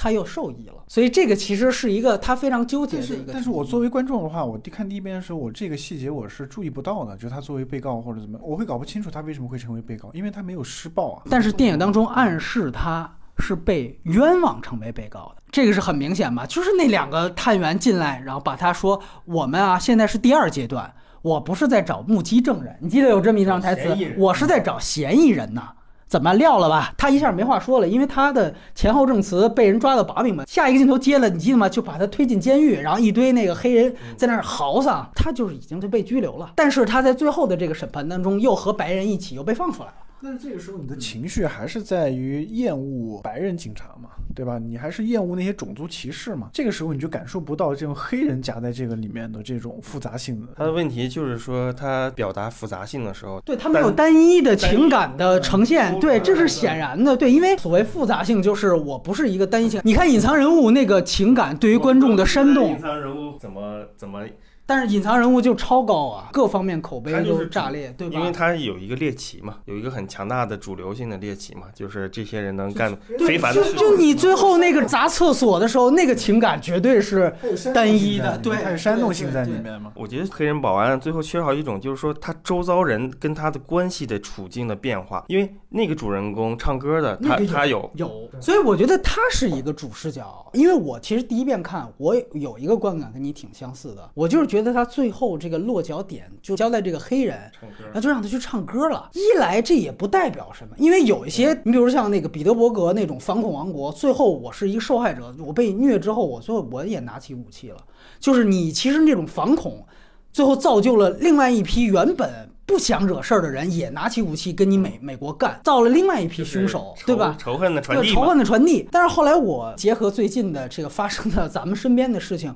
他又受益了，所以这个其实是一个他非常纠结的一个。但是我作为观众的话，我第看第一遍的时候，我这个细节我是注意不到的，就是他作为被告或者怎么，我会搞不清楚他为什么会成为被告，因为他没有施暴啊。但是电影当中暗示他是被冤枉成为被告的。这个是很明显吧？就是那两个探员进来，然后把他说：“我们啊，现在是第二阶段，我不是在找目击证人，你记得有这么一张台词我是在找嫌疑人呐。”怎么撂了吧？他一下没话说了，因为他的前后证词被人抓到把柄嘛。下一个镜头接了，你记得吗？就把他推进监狱，然后一堆那个黑人在那儿嚎丧，他就是已经就被拘留了。但是他在最后的这个审判当中，又和白人一起又被放出来了。但是这个时候你的情绪还是在于厌恶白人警察嘛，对吧？你还是厌恶那些种族歧视嘛。这个时候你就感受不到这种黑人夹在这个里面的这种复杂性的。他的问题就是说，他表达复杂性的时候，对他没有单一的情感的呈现，对，这是显然的，对，因为所谓复杂性就是我不是一个单一性。你看隐藏人物那个情感对于观众的煽动隐，藏人物怎么怎么，但是隐藏人物就超高啊，各方面口碑他就是都炸裂，对吧？因为他有一个猎奇嘛，有一个很强大的主流性的猎奇嘛，就是这些人能干非，凡的事情。就就你最后那个砸厕所的时候，那个情感绝对是单一的，对，它有煽动性在里。面嘛。我觉得黑人保安最后缺少一种，就是说他周遭人跟他的关系的处境的变化，因为那个主人公唱歌的，他那个他有有，所以我觉得他是一个主视角，因为我其实第一遍看，我有一个观感跟你挺相似的，我就是觉得他最后这个落脚点就交代这个黑人，唱歌然后就让他去唱歌了。一来这也不代表什么，因为有一些，你比如像那个彼得伯格那种反恐王国，最后我是一个受害者，我被虐之后，我最后我也拿起武器了。就是你其实那种反恐，最后造就了另外一批原本不想惹事儿的人，也拿起武器跟你美美国干，造了另外一批凶手，对吧？仇恨的传递仇。恨的传递。但是后来我结合最近的这个发生的咱们身边的事情，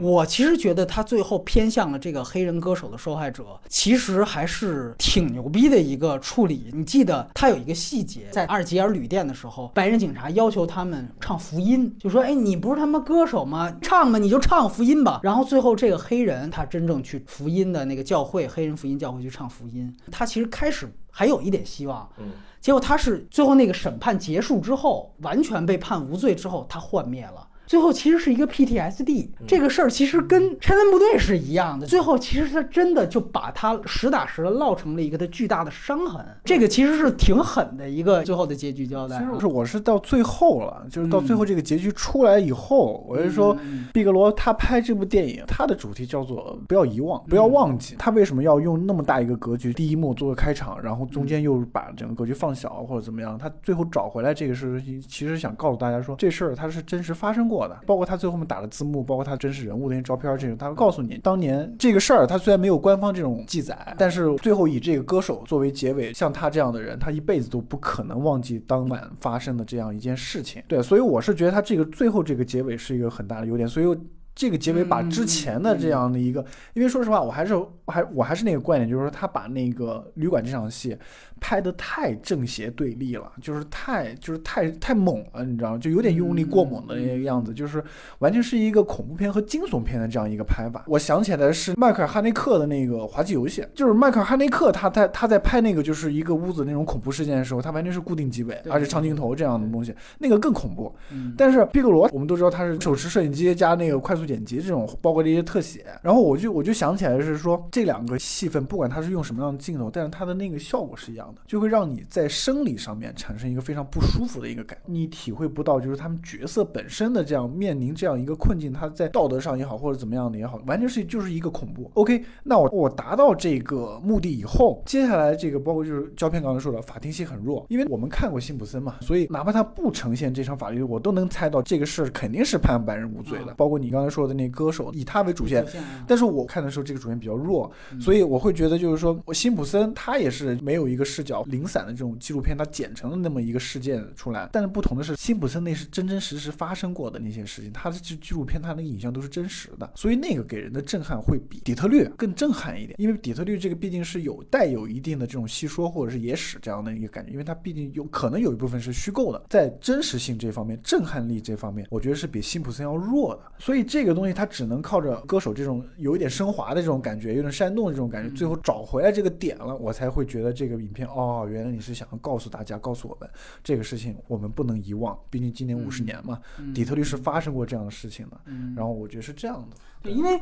我其实觉得他最后偏向了这个黑人歌手的受害者，其实还是挺牛逼的一个处理。你记得他有一个细节，在阿尔及尔旅店的时候，白人警察要求他们唱福音，就说：“哎，你不是他妈歌手吗？唱吧，你就唱福音吧。”然后最后这个黑人他真正去福音的那个教会，黑人福音教会去唱福音，他其实开始还有一点希望。嗯，结果他是最后那个审判结束之后，完全被判无罪之后，他幻灭了。最后其实是一个 PTSD，这个事儿其实跟拆弹部队是一样的。最后其实他真的就把他实打实的烙成了一个他巨大的伤痕。这个其实是挺狠的一个最后的结局交代啊。其实是我是到最后了，就是到最后这个结局出来以后，我是说，毕格罗他拍这部电影，他的主题叫做不要遗忘，不要忘记。他为什么要用那么大一个格局，第一幕做个开场，然后中间又把整个格局放小或者怎么样？他最后找回来这个是，其实想告诉大家说，这事儿它是真实发生过包括他最后面打的字幕，包括他真实人物那些照片，这种他会告诉你，当年这个事儿，他虽然没有官方这种记载，但是最后以这个歌手作为结尾，像他这样的人，他一辈子都不可能忘记当晚发生的这样一件事情。对，所以我是觉得他这个最后这个结尾是一个很大的优点，所以。这个结尾把之前的这样的一个，因为说实话，我还是还我还是那个观点，就是说他把那个旅馆这场戏拍的太正邪对立了，就是太就是太太猛了，你知道吗？就有点用力过猛的那个样子，就是完全是一个恐怖片和惊悚片的这样一个拍法。我想起来是迈克尔哈内克的那个滑稽游戏，就是迈克尔哈内克他在他在拍那个就是一个屋子那种恐怖事件的时候，他完全是固定机位，而且长镜头这样的东西，那个更恐怖。嗯但是毕格罗，我们都知道他是手持摄影机加那个快速剪辑这种，包括这些特写。然后我就我就想起来是说，这两个戏份不管他是用什么样的镜头，但是他的那个效果是一样的，就会让你在生理上面产生一个非常不舒服的一个感，你体会不到就是他们角色本身的这样面临这样一个困境，他在道德上也好或者怎么样的也好，完全是就是一个恐怖。OK，那我我达到这个目的以后，接下来这个包括就是胶片刚才说的法庭戏很弱，因为我们看过辛普森嘛，所以哪怕他不呈现这场法律，我都能猜到这个事儿肯定是判白人无罪的。包括你刚才说的那歌手，以他为主线，但是我看的时候，这个主线比较弱，所以我会觉得就是说，我辛普森他也是没有一个视角零散的这种纪录片，它剪成了那么一个事件出来。但是不同的是，辛普森那是真真实实发生过的那些事情，他的纪纪录片，他那个影像都是真实的，所以那个给人的震撼会比底特律更震撼一点。因为底特律这个毕竟是有带有一定的这种戏说或者是野史这样的一个感觉，因为它毕竟有可能有一部分是虚构的，在真实性这方面、震撼力这方面，我觉得是比辛普森要弱的。所以这个东西它只能靠着歌手这种有一点升华的这种感觉，有点煽动的这种感觉，最后找回来这个点了，我才会觉得这个影片哦，原来你是想要告诉大家，告诉我们这个事情我们不能遗忘，毕竟今年五十年嘛，底特律是发生过这样的事情的。然后我觉得是这样的。对，因为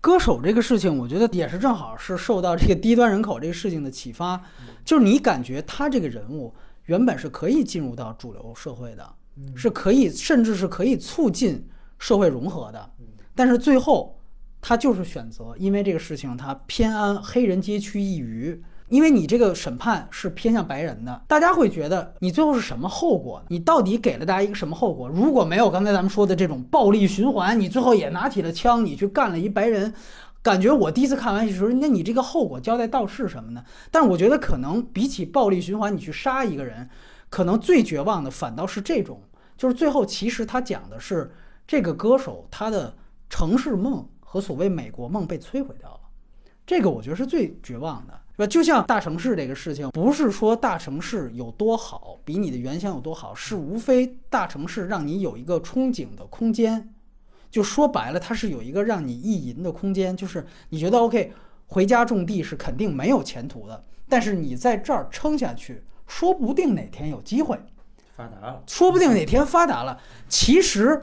歌手这个事情，我觉得也是正好是受到这个低端人口这个事情的启发，就是你感觉他这个人物原本是可以进入到主流社会的，是可以，甚至是可以促进社会融合的。但是最后，他就是选择，因为这个事情他偏安黑人街区一隅。因为你这个审判是偏向白人的，大家会觉得你最后是什么后果？你到底给了大家一个什么后果？如果没有刚才咱们说的这种暴力循环，你最后也拿起了枪，你去干了一白人，感觉我第一次看完的时候，那你这个后果交代到是什么呢？但是我觉得可能比起暴力循环，你去杀一个人，可能最绝望的反倒是这种，就是最后其实他讲的是这个歌手他的城市梦和所谓美国梦被摧毁掉了，这个我觉得是最绝望的。是吧？就像大城市这个事情，不是说大城市有多好，比你的原乡有多好，是无非大城市让你有一个憧憬的空间。就说白了，它是有一个让你意淫的空间，就是你觉得 OK，回家种地是肯定没有前途的，但是你在这儿撑下去，说不定哪天有机会发达了，说不定哪天发达了。其实，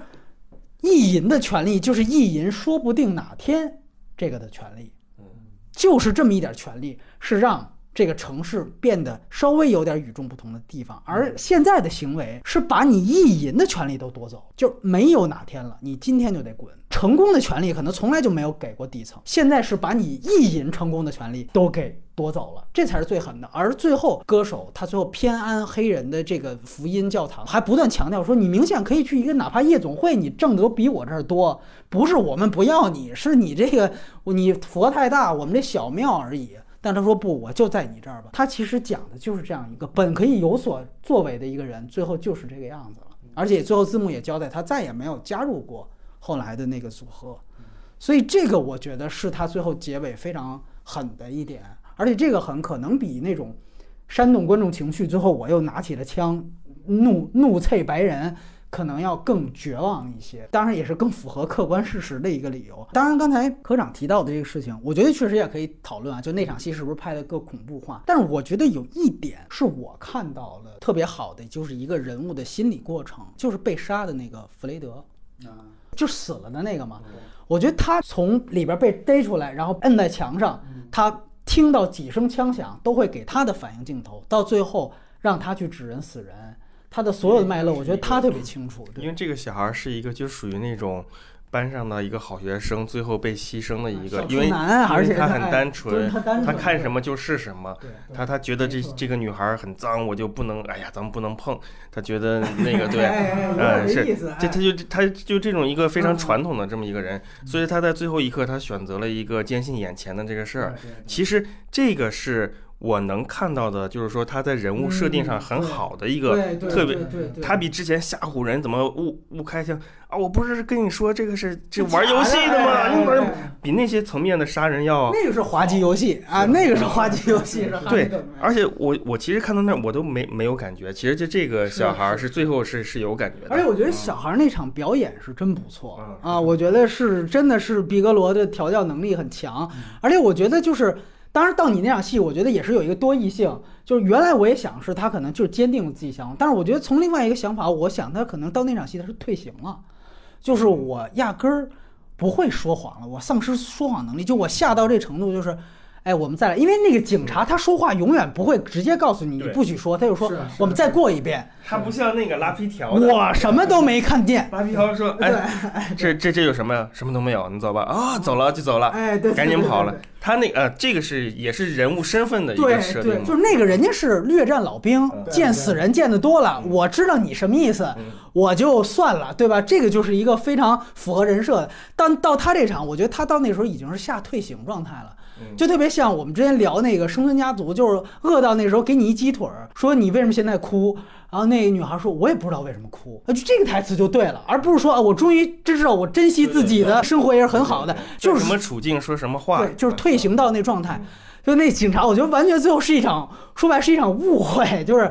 意淫的权利就是意淫，说不定哪天这个的权利，就是这么一点权利。是让这个城市变得稍微有点与众不同的地方，而现在的行为是把你意淫的权利都夺走，就没有哪天了，你今天就得滚。成功的权利可能从来就没有给过底层，现在是把你意淫成功的权利都给夺走了，这才是最狠的。而最后，歌手他最后偏安黑人的这个福音教堂，还不断强调说，你明显可以去一个哪怕夜总会，你挣得比我这儿多，不是我们不要你，是你这个你佛太大，我们这小庙而已。但他说不，我就在你这儿吧。他其实讲的就是这样一个本可以有所作为的一个人，最后就是这个样子了。而且最后字幕也交代，他再也没有加入过后来的那个组合。所以这个我觉得是他最后结尾非常狠的一点。而且这个狠可能比那种煽动观众情绪，最后我又拿起了枪，怒怒啐白人。可能要更绝望一些，当然也是更符合客观事实的一个理由。当然，刚才科长提到的这个事情，我觉得确实也可以讨论啊。就那场戏是不是拍的更恐怖化？但是我觉得有一点是我看到了特别好的，就是一个人物的心理过程，就是被杀的那个弗雷德，啊，就死了的那个嘛。我觉得他从里边被逮出来，然后摁在墙上，他听到几声枪响，都会给他的反应镜头，到最后让他去指认死人。他的所有的脉络，我觉得他特别清楚。因为这个小孩是一个，就属于那种班上的一个好学生，最后被牺牲的一个。因为而且他很单纯，他看什么就是什么。他他觉得这这个女孩很脏，我就不能，哎呀，咱们不能碰。他觉得那个 对，嗯，是，这他就他就这种一个非常传统的这么一个人，所以他在最后一刻，他选择了一个坚信眼前的这个事儿。其实这个是。我能看到的就是说他在人物设定上很好的一个特别，他比之前吓唬人怎么误误开枪啊！我不是跟你说这个是这玩游戏的吗？比那些层面的杀人要那个是滑稽游戏啊，那个是滑稽游戏。对，而且我我其实看到那我都没没有感觉，其实就这个小孩是最后是是有感觉的。而且我觉得小孩那场表演是真不错啊，我觉得是真的是毕格罗的调教能力很强，而且我觉得就是。当然，到你那场戏，我觉得也是有一个多异性，就是原来我也想是他可能就是坚定了自己想法，但是我觉得从另外一个想法，我想他可能到那场戏他是退行了，就是我压根儿不会说谎了，我丧失说谎能力，就我吓到这程度，就是。哎，我们再来，因为那个警察他说话永远不会直接告诉你你不许说，他就说我们再过一遍。他不像那个拉皮条，我什么都没看见。拉皮条说：“哎，这这这有什么呀？什么都没有，你走吧。”啊，走了就走了。哎，对，赶紧跑了。他那呃，这个是也是人物身份的一个设定。对对，就是那个人家是略战老兵，见死人见得多了，我知道你什么意思，我就算了，对吧？这个就是一个非常符合人设的。但到他这场，我觉得他到那时候已经是下退行状态了。就特别像我们之前聊那个《生存家族》，就是饿到那时候给你一鸡腿儿，说你为什么现在哭？然后那个女孩说：“我也不知道为什么哭。”就这个台词就对了，而不是说啊，我终于知道我珍惜自己的生活也是很好的，就是什么处境说什么话，对，就是退行到那状态。就那警察，我觉得完全最后是一场说白是一场误会，就是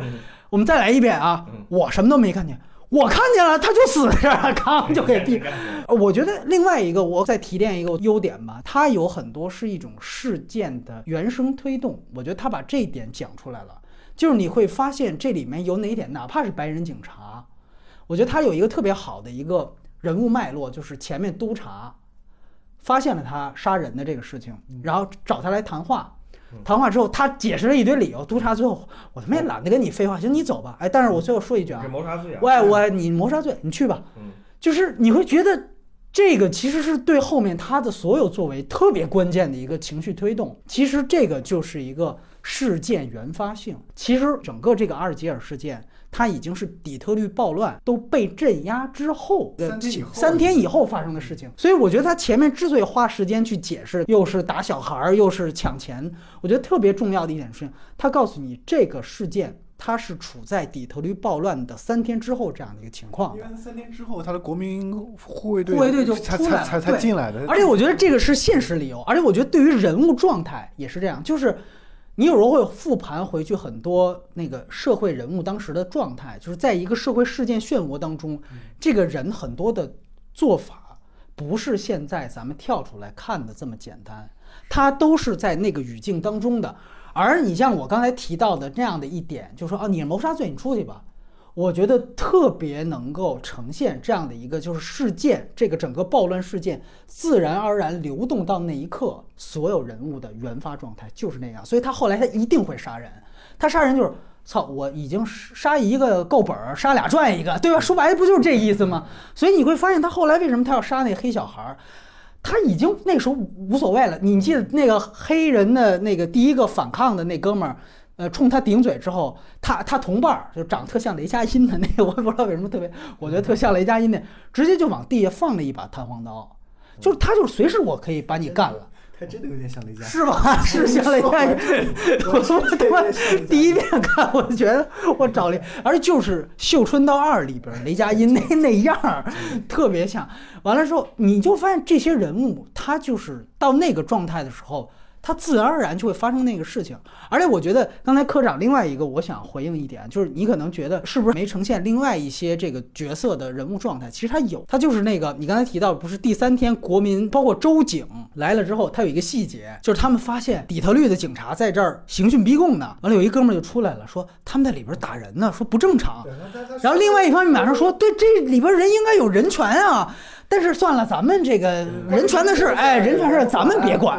我们再来一遍啊，我什么都没看见。我看见了，他就死在这儿，刚就给毙。我觉得另外一个，我再提炼一个优点吧，它有很多是一种事件的原生推动。我觉得他把这一点讲出来了，就是你会发现这里面有哪一点，哪怕是白人警察，我觉得他有一个特别好的一个人物脉络，就是前面督察发现了他杀人的这个事情，然后找他来谈话，谈话之后，他解释了一堆理由，督察最后我他妈也懒得跟你废话，行，你走吧。哎，但是我最后说一句啊，谋杀罪啊喂，我你谋杀罪，你去吧。嗯，就是你会觉得这个其实是对后面他的所有作为特别关键的一个情绪推动。其实这个就是一个事件原发性。其实整个这个阿尔及尔事件，它已经是底特律暴乱都被镇压之后的三天以后发生的事情。所以我觉得他前面之所以花时间去解释，又是打小孩儿，又是抢钱，我觉得特别重要的一点是，他告诉你这个事件。它是处在底特律暴乱的三天之后这样的一个情况的因为三天之后，他的国民护卫队护卫队就才才才才进来的，而且我觉得这个是现实理由，而且我觉得对于人物状态也是这样，就是你有时候会复盘回去很多那个社会人物当时的状态，就是在一个社会事件漩涡当中，这个人很多的做法不是现在咱们跳出来看的这么简单，他都是在那个语境当中的。而你像我刚才提到的这样的一点，就说啊，你是谋杀罪，你出去吧。我觉得特别能够呈现这样的一个，就是事件这个整个暴乱事件自然而然流动到那一刻，所有人物的原发状态就是那样。所以他后来他一定会杀人，他杀人就是操，我已经杀一个够本儿，杀俩赚一个，对吧？说白了不就是这意思吗？所以你会发现他后来为什么他要杀那黑小孩儿？他已经那时候无所谓了。你记得那个黑人的那个第一个反抗的那哥们儿，呃，冲他顶嘴之后，他他同伴儿就长得特像雷佳音的那个，我也不知道为什么特别，我觉得特像雷佳音那，直接就往地下放了一把弹簧刀，就是他就是随时我可以把你干了。他真的有点像雷佳。是吧？是像雷佳音，我他妈第一遍看，我就觉得我找雷，而就是《绣春刀二》里边雷佳音那那样儿，特别像。完了之后，你就发现这些人物，他就是到那个状态的时候，他自然而然就会发生那个事情。而且我觉得刚才科长另外一个我想回应一点，就是你可能觉得是不是没呈现另外一些这个角色的人物状态？其实他有，他就是那个你刚才提到，不是第三天国民包括州警来了之后，他有一个细节，就是他们发现底特律的警察在这儿刑讯逼供呢。完了有一哥们儿就出来了，说他们在里边打人呢，说不正常。然后另外一方面马上说，对，这里边人应该有人权啊。但是算了，咱们这个人权的事，哎，人权事儿咱们别管，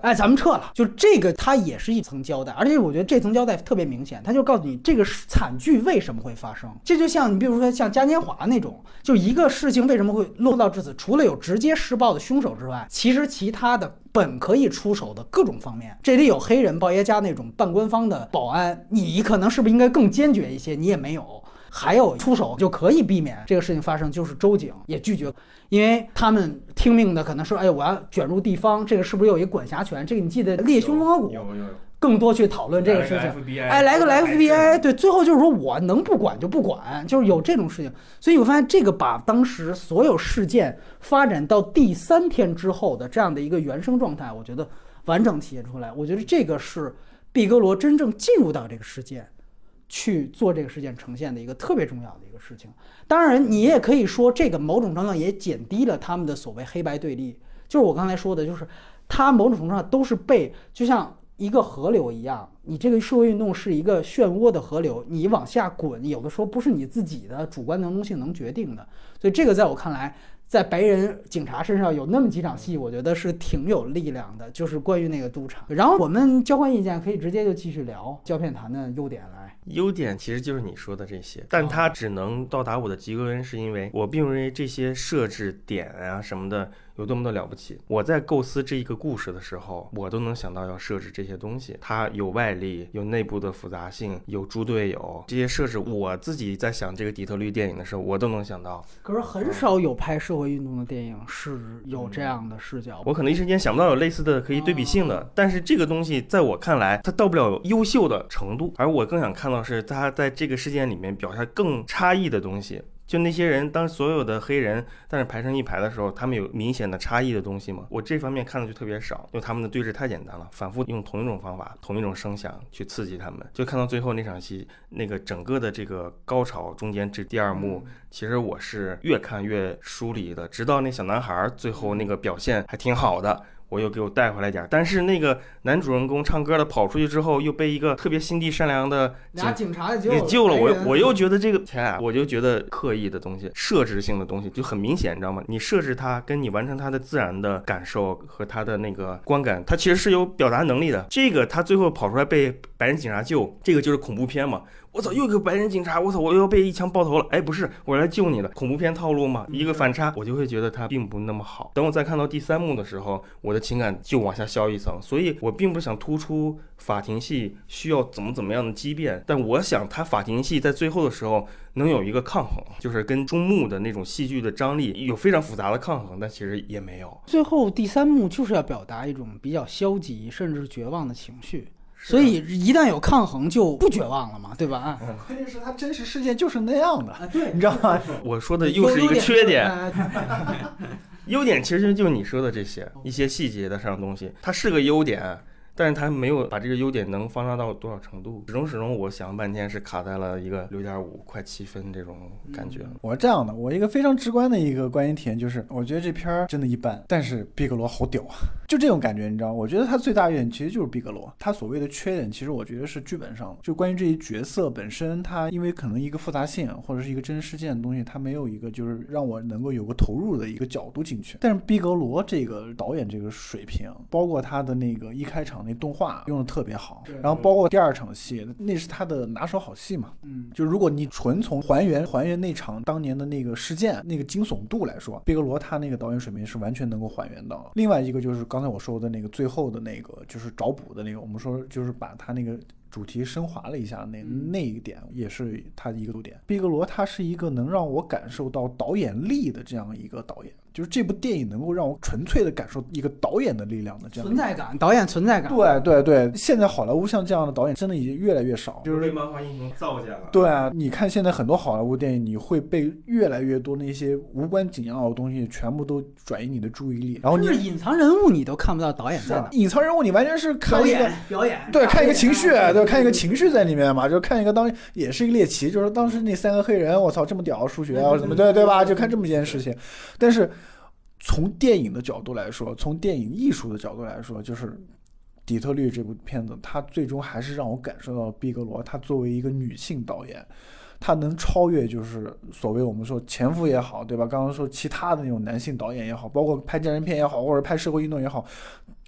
哎，咱们撤了。就这个，它也是一层交代，而且我觉得这层交代特别明显，他就告诉你这个惨剧为什么会发生。这就像你比如说像嘉年华那种，就一个事情为什么会落到至此，除了有直接施暴的凶手之外，其实其他的本可以出手的各种方面，这里有黑人鲍爷家那种半官方的保安，你可能是不是应该更坚决一些？你也没有。还有出手就可以避免这个事情发生，就是州警也拒绝，因为他们听命的可能说，哎，我要卷入地方，这个是不是有一个管辖权？这个你记得《猎凶风河谷》有有有，更多去讨论这个事情。哎，来个来 FBI，对，最后就是说我能不管就不管，就是有这种事情。所以我发现这个把当时所有事件发展到第三天之后的这样的一个原生状态，我觉得完整体现出来。我觉得这个是毕格罗真正进入到这个事件。去做这个事件呈现的一个特别重要的一个事情。当然，你也可以说这个某种程度上也减低了他们的所谓黑白对立。就是我刚才说的，就是它某种程度上都是被就像一个河流一样，你这个社会运动是一个漩涡的河流，你往下滚，有的时候不是你自己的主观能动性能决定的。所以这个在我看来。在白人警察身上有那么几场戏，我觉得是挺有力量的，就是关于那个赌场。然后我们交换意见，可以直接就继续聊胶片谈的优点来。优点其实就是你说的这些，但它只能到达我的及格分，是因为我并不认为这些设置点啊什么的有多么的了不起。我在构思这一个故事的时候，我都能想到要设置这些东西。它有外力，有内部的复杂性，有猪队友这些设置，我自己在想这个底特律电影的时候，我都能想到。可是很少有拍社会运动的电影是有这样的视角。我可能一时间想不到有类似的可以对比性的，但是这个东西在我看来，它到不了优秀的程度，而我更想看到是它在这个事件里面表现更差异的东西。就那些人，当所有的黑人但是排成一排的时候，他们有明显的差异的东西吗？我这方面看的就特别少，因为他们的对峙太简单了，反复用同一种方法、同一种声响去刺激他们。就看到最后那场戏，那个整个的这个高潮中间这第二幕，其实我是越看越疏离的，直到那小男孩最后那个表现还挺好的。我又给我带回来点儿。但是那个男主人公唱歌的跑出去之后，又被一个特别心地善良的警俩警察给给救了我白人，我又觉得这个天啊，我就觉得刻意的东西、设置性的东西就很明显，你知道吗？你设置它，跟你完成它的自然的感受和它的那个观感，它其实是有表达能力的。这个他最后跑出来被白人警察救，这个就是恐怖片嘛。我操，又一个白人警察，我操，我又被一枪爆头了。哎，不是，我来救你的，恐怖片套路嘛，一个反差，我就会觉得它并不那么好。等我再看到第三幕的时候，我的情感就往下消一层。所以我并不想突出法庭戏需要怎么怎么样的激变，但我想他法庭戏在最后的时候能有一个抗衡，就是跟中幕的那种戏剧的张力有非常复杂的抗衡，但其实也没有。最后第三幕就是要表达一种比较消极甚至绝望的情绪，所以一旦有抗衡就不绝望了嘛，对吧？啊。关键是他真实世界就是那样的，你知道吗？我说的又是一个缺点，呃 优点其实就是你说的这些一些细节的上的东西，它是个优点，但是它没有把这个优点能放大到多少程度。始终始终，我想了半天是卡在了一个六点五快七分这种感觉。我是这样的，我一个非常直观的一个观影体验就是，我觉得这片儿真的一般，但是毕格罗好屌啊，就这种感觉，你知道？我觉得他最大优点其实就是毕格罗，他所谓的缺点，其实我觉得是剧本上，就关于这一角色本身，他因为可能一个复杂性或者是一个真实事件的东西，他没有一个就是让我能够有个投入的一个角度进去。但是毕格罗这个导演这个水平，包括他的那个一开场那动画用的特别好，然后包括第二场戏，那是他的拿手好戏嘛，嗯，就如果你纯从还原还原那场当年的那个事件那个惊悚度来说，毕格罗他那个导演水平是完全能够还原到的。另外一个就是刚才我说的那个最后的那个就是找补的那个，我们说就是把他那个。主题升华了一下，那嗯那一点也是他的一个优点。毕格罗他是一个能让我感受到导演力的这样一个导演，就是这部电影能够让我纯粹的感受一个导演的力量的这样。存在感，导演存在感，对对对，现在好莱坞像这样的导演真的已经越来越少，就是被漫画英雄造见了。对啊，你看现在很多好莱坞电影，你会被越来越多那些无关紧要的东西全部都转移你的注意力，然后你就是隐藏人物你都看不到导演在哪，隐藏人物，你完全是看一个演表演，对，看一个情绪，啊对，看一个情绪在里面嘛，就看一个当也是一个猎奇，就是当时那三个黑人，我操，这么屌，数学啊什么，对对吧？就看这么一件事情。但是从电影的角度来说，从电影艺术的角度来说，就是《底特律》这部片子，它最终还是让我感受到毕格罗，她作为一个女性导演。她能超越，就是所谓我们说前夫也好，对吧？刚刚说其他的那种男性导演也好，包括拍战争片也好，或者拍社会运动也好，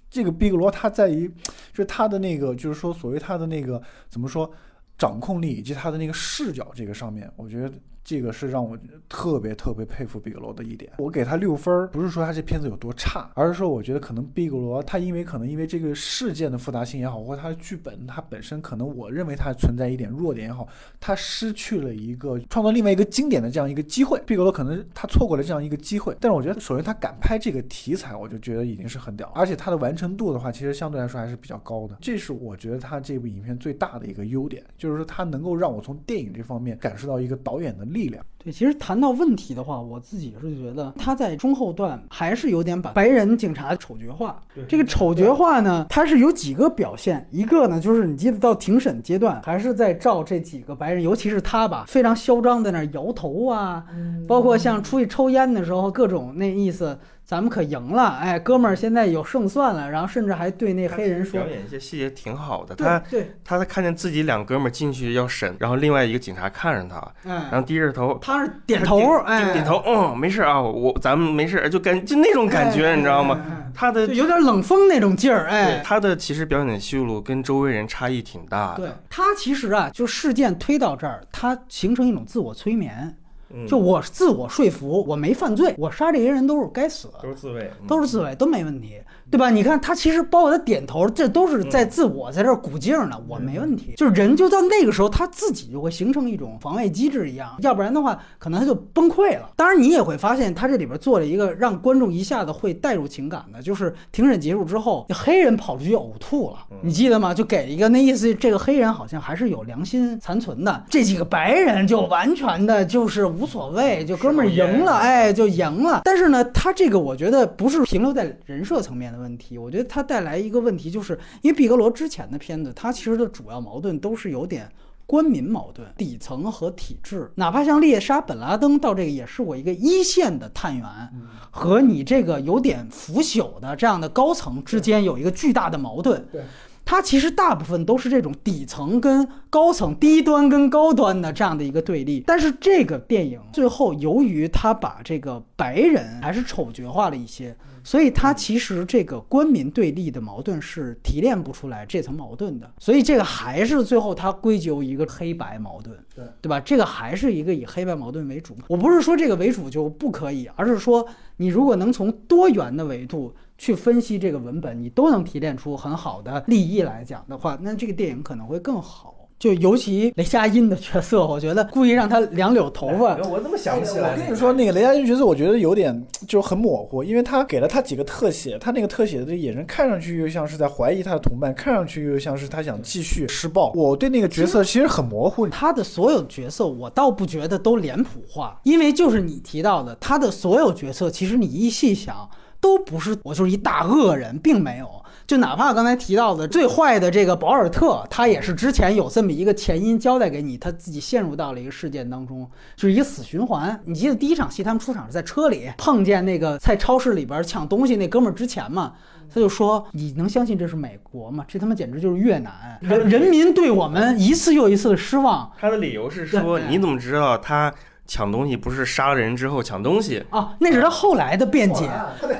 这个毕格罗他在于，就是他的那个，就是说所谓他的那个怎么说，掌控力以及他的那个视角这个上面，我觉得这个是让我特别特别佩服毕格罗的一点。我给他六分儿，不是说他这片子有多差，而是说我觉得可能毕格罗他因为可能因为这个事件的复杂性也好，或者他的剧本他本身可能我认为他存在一点弱点也好，他失去了一个创造另外一个经典的这样一个机会。毕格罗可能他错过了这样一个机会，但是我觉得首先他敢拍这个题材，我就觉得已经是很屌，而且他的完成度的话，其实相对来说还是比较高的。这是我觉得他这部影片最大的一个优点，就是说他能够让我从电影这方面感受到一个导演的力量。对，其实谈到问题的话，我自己是觉得他在中后段还是有点把白人警察丑角化。这个丑角化呢，它是有几个表现，一个呢就是你记得到庭审阶段，还是在照这几个白人，尤其是他吧，非常嚣张在那儿摇头啊，包括像出去抽烟的时候，各种那意思。咱们可赢了，哎，哥们儿，现在有胜算了。然后甚至还对那黑人说表，演一些细节挺好的。对他对，他看见自己两哥们儿进去要审，然后另外一个警察看着他，然哎，后低着头，他是点头，哎，点头，嗯，没事啊，我咱们没事，就感就那种感觉，哎你知道吗？他的有点冷风那种劲儿，对哎，他的其实表演的戏路跟周围人差异挺大对的。他其实啊，就事件推到这儿，他形成一种自我催眠，嗯就我自我说服，我没犯罪，我杀这些人都是该死，都是自卫，嗯。都是自卫，都没问题，对吧？你看他其实包括他点头，这都是在自我在这儿鼓劲儿呢，我没问题。就是人就到那个时候，他自己就会形成一种防卫机制一样，要不然的话，可能他就崩溃了。当然，你也会发现他这里边做了一个让观众一下子会带入情感的，就是庭审结束之后，黑人跑出去呕吐了，你记得吗？就给一个那意思，这个黑人好像还是有良心残存的，这几个白人就完全的就是无所谓，就哥们儿赢了，哎，就赢了。但是呢，他这个我觉得不是停留在人设层面的问题，我觉得它带来一个问题，就是因为毕格罗之前的片子，它其实的主要矛盾都是有点官民矛盾、底层和体制。哪怕像猎杀本拉登到这个也是我一个一线的探员，和你这个有点腐朽的这样的高层之间有一个巨大的矛盾。对。它其实大部分都是这种底层跟高层、低端跟高端的这样的一个对立，但是这个电影最后由于它把这个白人还是丑角化了一些，所以它其实这个官民对立的矛盾是提炼不出来这层矛盾的，所以这个还是最后它归咎一个黑白矛盾，对对吧？这个还是一个以黑白矛盾为主。我不是说这个为主就不可以，而是说你如果能从多元的维度。去分析这个文本，你都能提炼出很好的立意来讲的话，那这个电影可能会更好。就尤其雷佳音的角色，我觉得故意让他两绺头发，我怎么想不起来？我跟你说，那个雷佳音角色，我觉得有点就很模糊，因为他给了他几个特写，他那个特写的眼神看上去又像是在怀疑他的同伴，看上去又像是他想继续施暴。我对那个角色其实很模糊。他的所有角色，我倒不觉得都脸谱化，因为就是你提到的，他的所有角色，其实你一细想。都不是我就是一大恶人，并没有。就哪怕刚才提到的最坏的这个保尔特，他也是之前有这么一个前因交代给你，他自己陷入到了一个事件当中，就是一个死循环。你记得第一场戏他们出场是在车里碰见那个在超市里边抢东西那哥们儿之前嘛，他就说：“你能相信这是美国吗？这他妈简直就是越南 人人民对我们一次又一次的失望。”他的理由是说：“你怎么知道他？”抢东西不是杀了人之后抢东西啊，那是他后来的辩解。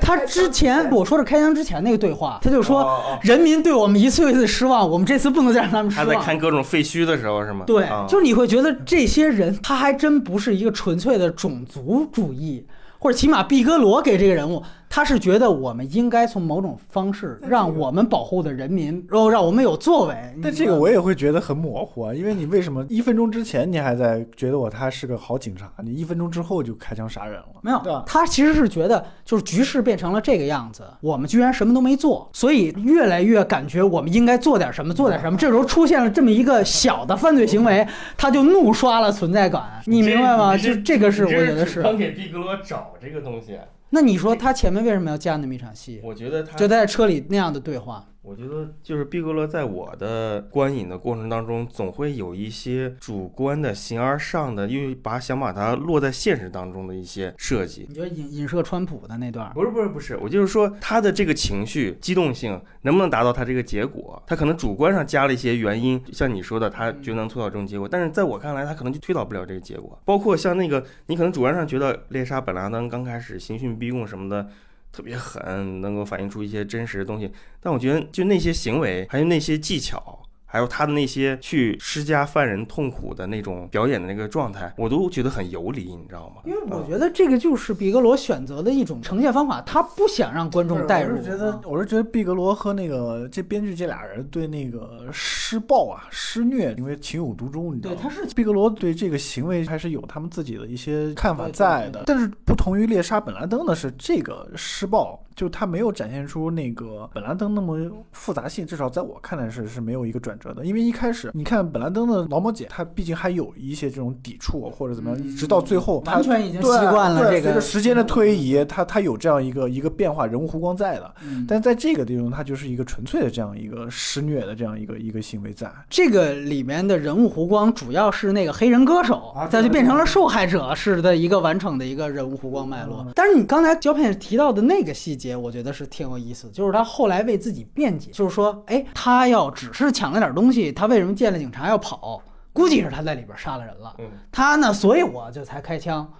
他之前我说是开枪之前那个对话，他就说人民对我们一次又一次失望，我们这次不能再让他们失望。他在看各种废墟的时候是吗？对，就是你会觉得这些人他还真不是一个纯粹的种族主义，或者起码毕格罗给这个人物。他是觉得我们应该从某种方式让我们保护的人民，然后让我们有作为。但这个我也会觉得很模糊啊，因为你为什么一分钟之前你还在觉得我他是个好警察，你一分钟之后就开枪杀人了？没有，他其实是觉得就是局势变成了这个样子，我们居然什么都没做，所以越来越感觉我们应该做点什么，做点什么。这时候出现了这么一个小的犯罪行为，他就怒刷了存在感，你明白吗？就这个是我觉得是。刚给毕格罗找这个东西。那你说他前面为什么要加那么一场戏？我觉得他就在车里那样的对话。我觉得就是毕格勒在我的观影的过程当中，总会有一些主观的、形而上的，因为把想把它落在现实当中的一些设计。你觉得影影射川普的那段？不是不是不是，我就是说他的这个情绪激动性能不能达到他这个结果？他可能主观上加了一些原因，像你说的，他就能推导这种结果。但是在我看来，他可能就推导不了这个结果。包括像那个，你可能主观上觉得猎杀本拉登刚开始刑讯逼供什么的。特别狠，能够反映出一些真实的东西，但我觉得就那些行为，还有那些技巧。还有他的那些去施加犯人痛苦的那种表演的那个状态，我都觉得很游离，你知道吗？因为我觉得这个就是毕格罗选择的一种呈现方法，他不想让观众带入。我是觉得，我是觉得毕格罗和那个这编剧这俩人对那个施暴啊、施虐，因为情有独钟，你知道吗？对，他是毕格罗对这个行为还是有他们自己的一些看法在的。但是不同于猎杀本拉登的是，这个施暴就他没有展现出那个本兰登那么复杂性，至少在我看来是是没有一个转折。的，因为一开始你看本兰登的劳模姐，她毕竟还有一些这种抵触或者怎么样，直到最后完全已经习惯了这个。随着时间的推移，他他有这样一个一个变化，人物弧光在的。但在这个地方，他就是一个纯粹的这样一个施虐的这样一个一个行为在。这个里面的人物弧光主要是那个黑人歌手，再就变成了受害者式的一个完整的一个人物弧光脉络。但是你刚才胶片提到的那个细节，我觉得是挺有意思，就是他后来为自己辩解，就是说，哎，他要只是抢了点。东西，他为什么见了警察要跑？估计是他在里边杀了人了。他呢，所以我就才开枪。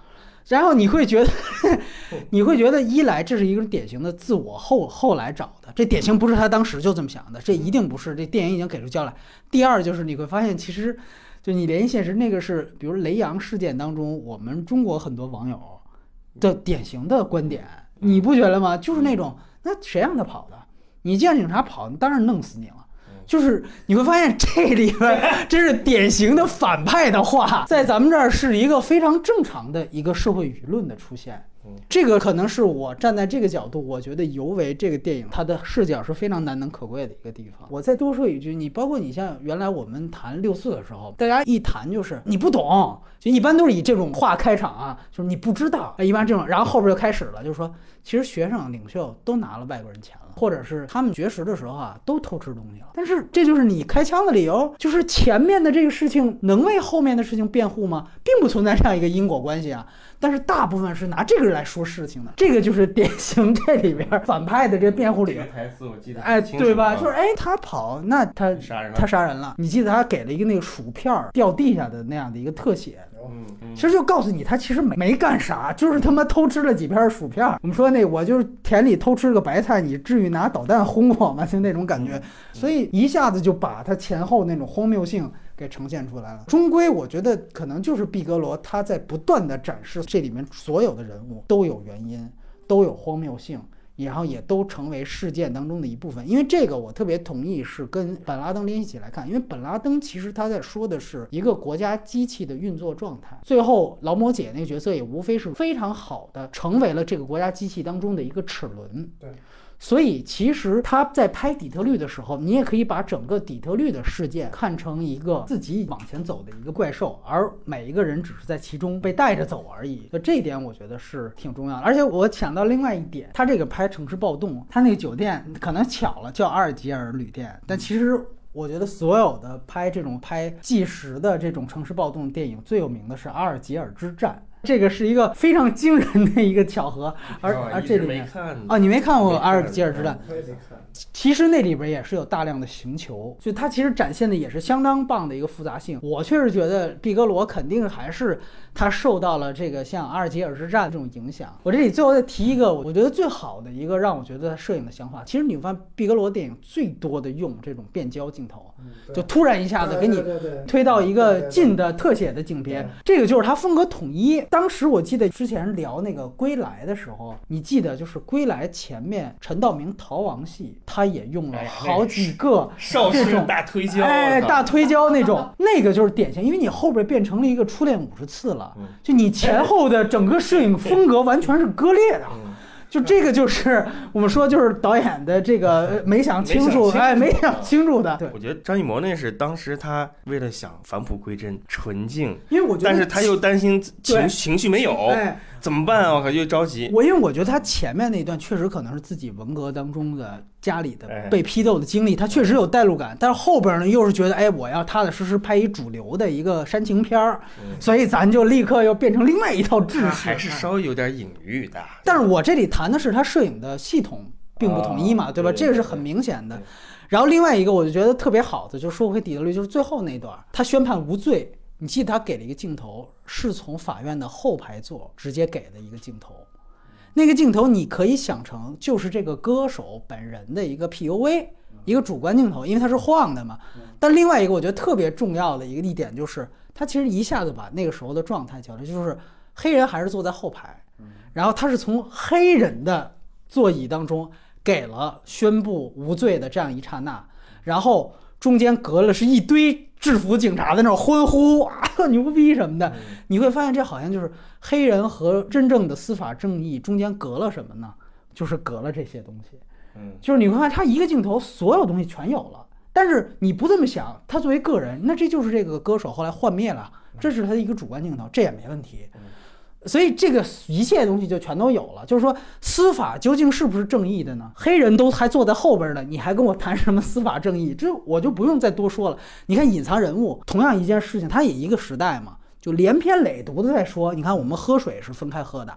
然后你会觉得，你会觉得一来这是一个典型的自我后后来找的，这典型不是他当时就这么想的，这一定不是。这电影已经给出交代。第二就是你会发现，其实就你联系现实，那个是比如雷洋事件当中，我们中国很多网友的典型的观点，你不觉得吗？就是那种，那谁让他跑的？你见警察跑，当然弄死你了。就是你会发现这里边 真是典型的反派的话，在咱们这儿是一个非常正常的一个社会舆论的出现。这个可能是我站在这个角度，我觉得尤为这个电影它的视角是非常难能可贵的一个地方。我再多说一句，你包括你像原来我们谈六四的时候，大家一谈就是你不懂，就一般都是以这种话开场啊，就是你不知道，一般这种，然后后边就开始了，就是说其实学生领袖都拿了外国人钱了。或者是他们绝食的时候啊，都偷吃东西了。但是这就是你开枪的理由，就是前面的这个事情能为后面的事情辩护吗？并不存在这样一个因果关系啊。但是大部分是拿这个来说事情的，这个就是典型这里边反派的这辩护理由。台词我记得哎，对吧？就是哎，他跑，那他杀人了，他杀人了。你记得他给了一个那个薯片掉地下的那样的一个特写。嗯，其实就告诉你，他其实没没干啥，就是他妈偷吃了几片薯片。我们说那我就是田里偷吃个白菜，你至于拿导弹轰我吗？就那种感觉，所以一下子就把他前后那种荒谬性给呈现出来了。终归，我觉得可能就是毕格罗他在不断的展示这里面所有的人物都有原因，都有荒谬性。然后也都成为事件当中的一部分，因为这个我特别同意是跟本拉登联系起来看，因为本拉登其实他在说的是一个国家机器的运作状态。最后劳模姐那个角色也无非是非常好的成为了这个国家机器当中的一个齿轮。对。所以，其实他在拍底特律的时候，你也可以把整个底特律的事件看成一个自己往前走的一个怪兽，而每一个人只是在其中被带着走而已。就这一点，我觉得是挺重要的。而且我想到另外一点，他这个拍城市暴动，他那个酒店可能巧了叫阿尔及尔旅店，但其实我觉得所有的拍这种拍纪实的这种城市暴动电影，最有名的是阿尔及尔之战。这个是一个非常惊人的一个巧合，而而这里面啊，你没看过《阿尔及尔之战》？其实那里边也是有大量的行球，就它其实展现的也是相当棒的一个复杂性。我确实觉得毕格罗肯定还是他受到了这个像《阿尔及尔之战》这种影响。我这里最后再提一个，我觉得最好的一个让我觉得摄影的想法，其实你发现毕格罗电影最多的用这种变焦镜头，就突然一下子给你推到一个近的特写的景别，这个就是他风格统一。当时我记得之前聊那个《归来》的时候，你记得就是《归来》前面陈道明逃亡戏，他也用了好几个 这种大推焦，哎，大推焦那种，那个就是典型，因为你后边变成了一个初恋五十次了，就你前后的整个摄影风格完全是割裂的。就这个就是我们说就是导演的这个 没想清楚，哎，没想清楚的。对，我觉得张艺谋那是当时他为了想返璞归真、纯净，因为我觉得，但是他又担心情情绪没有，哎，怎么办啊？我靠，又着急。我因为我觉得他前面那段确实可能是自己文革当中的家里的被批斗的经历，他确实有代入感。但是后边呢，又是觉得，哎，我要踏踏实实拍一主流的一个煽情片儿，所以咱就立刻又变成另外一套秩序，还是稍微有点隐喻的。但是我这里谈的是他摄影的系统并不统一嘛，对吧？这个是很明显的。然后另外一个，我就觉得特别好的，就说回底特律，就是最后那段，他宣判无罪。你记得他给了一个镜头，是从法院的后排座直接给的一个镜头。那个镜头你可以想成就是这个歌手本人的一个 PUV，一个主观镜头，因为它是晃的嘛。但另外一个我觉得特别重要的一个一点就是，他其实一下子把那个时候的状态讲了，就是黑人还是坐在后排。然后他是从黑人的座椅当中给了宣布无罪的这样一刹那，然后中间隔了是一堆制服警察的那种欢呼 啊牛逼什么的，你会发现这好像就是黑人和真正的司法正义中间隔了什么呢？就是隔了这些东西，嗯，就是你会发现他一个镜头所有东西全有了，但是你不这么想，他作为个人，那这就是这个歌手后来幻灭了，这是他的一个主观镜头，这也没问题。所以这个一切东西就全都有了，就是说司法究竟是不是正义的呢？黑人都还坐在后边呢，你还跟我谈什么司法正义？这我就不用再多说了。你看隐藏人物，同样一件事情，它也一个时代嘛，就连篇累牍的在说。你看我们喝水是分开喝的。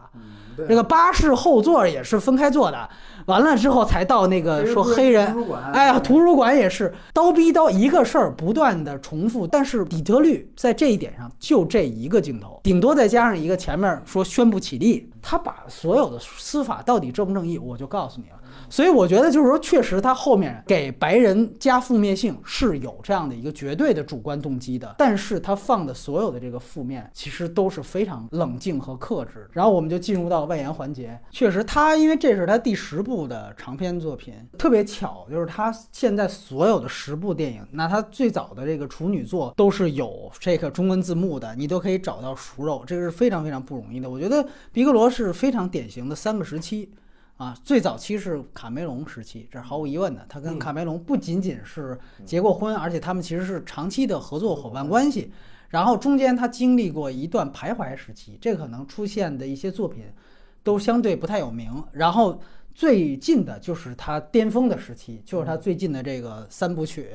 这个巴士后座也是分开坐的，完了之后才到那个说黑人，哎呀，图书馆也是刀逼刀一个事儿不断的重复，但是底特律在这一点上就这一个镜头，顶多再加上一个前面说宣布起立，他把所有的司法到底正不正义，我就告诉你了。所以我觉得就是说，确实他后面给白人加负面性是有这样的一个绝对的主观动机的，但是他放的所有的这个负面其实都是非常冷静和克制。然后我们就进入到外延环节，确实他因为这是他第十部的长篇作品，特别巧，就是他现在所有的十部电影，那他最早的这个处女作都是有这个中文字幕的，你都可以找到熟肉，这个是非常非常不容易的。我觉得皮格罗是非常典型的三个时期。啊，最早期是卡梅隆时期，这是毫无疑问的。他跟卡梅隆不仅仅是结过婚，而且他们其实是长期的合作伙伴关系。然后中间他经历过一段徘徊时期，这可能出现的一些作品都相对不太有名。然后最近的就是他巅峰的时期，就是他最近的这个三部曲，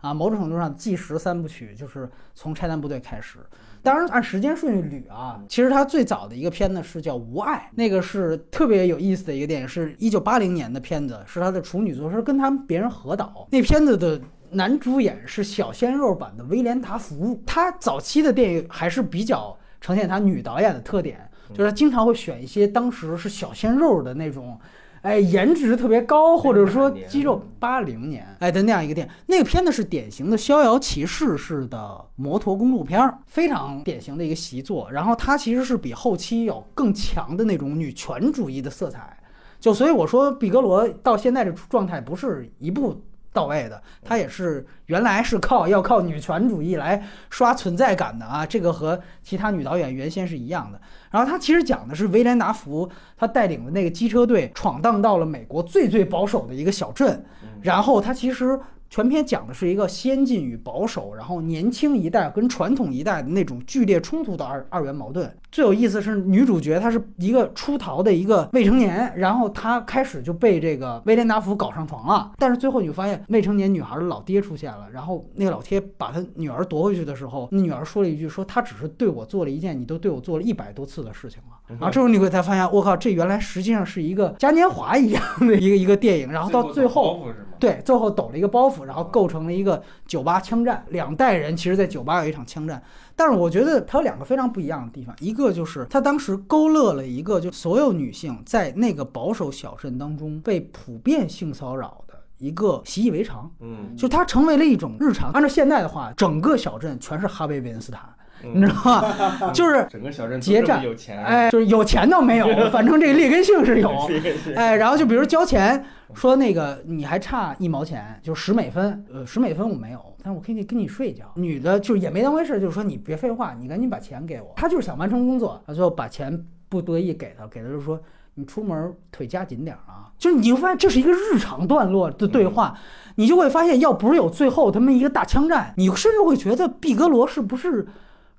啊，某种程度上计时三部曲就是从拆弹部队开始。当然，按时间顺序捋啊，其实他最早的一个片子是叫《无爱》，那个是特别有意思的一个电影，是一九八零年的片子，是他的处女作，是跟他们别人合导。那片子的男主演是小鲜肉版的威廉达福。他早期的电影还是比较呈现他女导演的特点，就是他经常会选一些当时是小鲜肉的那种。哎，颜值特别高，或者说肌肉，八零年哎的那样一个电影，那个片子是典型的逍遥骑士式的摩托公路片儿，非常典型的一个习作。然后它其实是比后期有更强的那种女权主义的色彩，就所以我说毕格罗到现在这状态不是一部。到位的，他也是原来是靠要靠女权主义来刷存在感的啊，这个和其他女导演原先是一样的。然后他其实讲的是威廉达福他带领的那个机车队闯荡到了美国最最保守的一个小镇，然后他其实。全篇讲的是一个先进与保守，然后年轻一代跟传统一代的那种剧烈冲突的二二元矛盾。最有意思是女主角她是一个出逃的一个未成年，然后她开始就被这个威廉达福搞上床了。但是最后你就发现未成年女孩的老爹出现了，然后那个老爹把他女儿夺回去的时候，那女儿说了一句说他只是对我做了一件你都对我做了一百多次的事情了。然后这时候你会才发现我靠，这原来实际上是一个嘉年华一样的一个一个电影。然后到最后。对，最后抖了一个包袱，然后构成了一个酒吧枪战。两代人其实，在酒吧有一场枪战。但是我觉得它有两个非常不一样的地方，一个就是他当时勾勒了一个，就所有女性在那个保守小镇当中被普遍性骚扰的一个习以为常。嗯，就它成为了一种日常。按照现代的话，整个小镇全是哈维·韦恩斯坦。你知道吗？就是 整个小镇结账有钱，哎，就是有钱倒没有，反正这个劣根性是有。哎，然后就比如交钱，说那个你还差一毛钱，就十美分，呃，十美分我没有，但是我可以跟你睡一觉。女的就也没当回事，就是说你别废话，你赶紧把钱给我。她就是想完成工作，他最后把钱不得已给她，给她就是说你出门腿夹紧点啊。就是你就发现这是一个日常段落的对话，你就会发现要不是有最后他们一个大枪战，你甚至会觉得毕格罗是不是？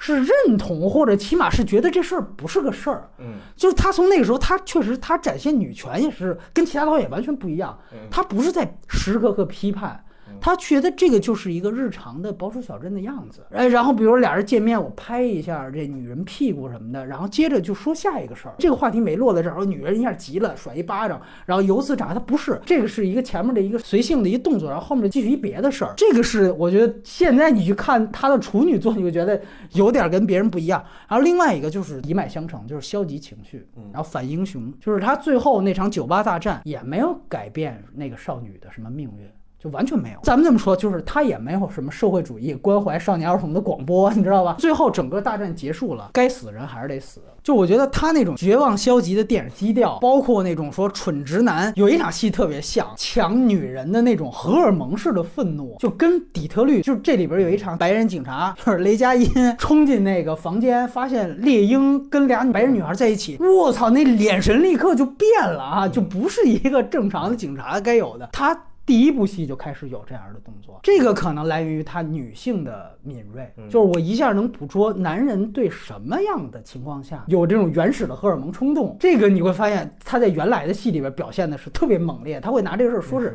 是认同，或者起码是觉得这事儿不是个事儿。嗯，就是他从那个时候，他确实他展现女权也是跟其他导演完全不一样。他不是在时时刻刻批判。他觉得这个就是一个日常的保守小镇的样子，哎，然后比如俩人见面，我拍一下这女人屁股什么的，然后接着就说下一个事儿。这个话题没落在这儿，女人一下急了，甩一巴掌，然后由此展开。他不是这个是一个前面的一个随性的一个动作，然后后面继续一别的事儿。这个是我觉得现在你去看他的处女作，你就觉得有点跟别人不一样。然后另外一个就是一脉相承，就是消极情绪，然后反英雄，就是他最后那场酒吧大战也没有改变那个少女的什么命运。就完全没有，咱们这么说，就是他也没有什么社会主义关怀少年儿童的广播，你知道吧？最后整个大战结束了，该死的人还是得死。就我觉得他那种绝望消极的电影基调，包括那种说蠢直男，有一场戏特别像抢女人的那种荷尔蒙式的愤怒，就跟底特律，就是这里边有一场白人警察，就是雷佳音 冲进那个房间，发现猎鹰跟俩白人女孩在一起，我操，那眼神立刻就变了啊，就不是一个正常的警察该有的他。第一部戏就开始有这样的动作，这个可能来源于他女性的敏锐，就是我一下能捕捉男人对什么样的情况下有这种原始的荷尔蒙冲动。这个你会发现他在原来的戏里边表现的是特别猛烈，他会拿这个事儿说是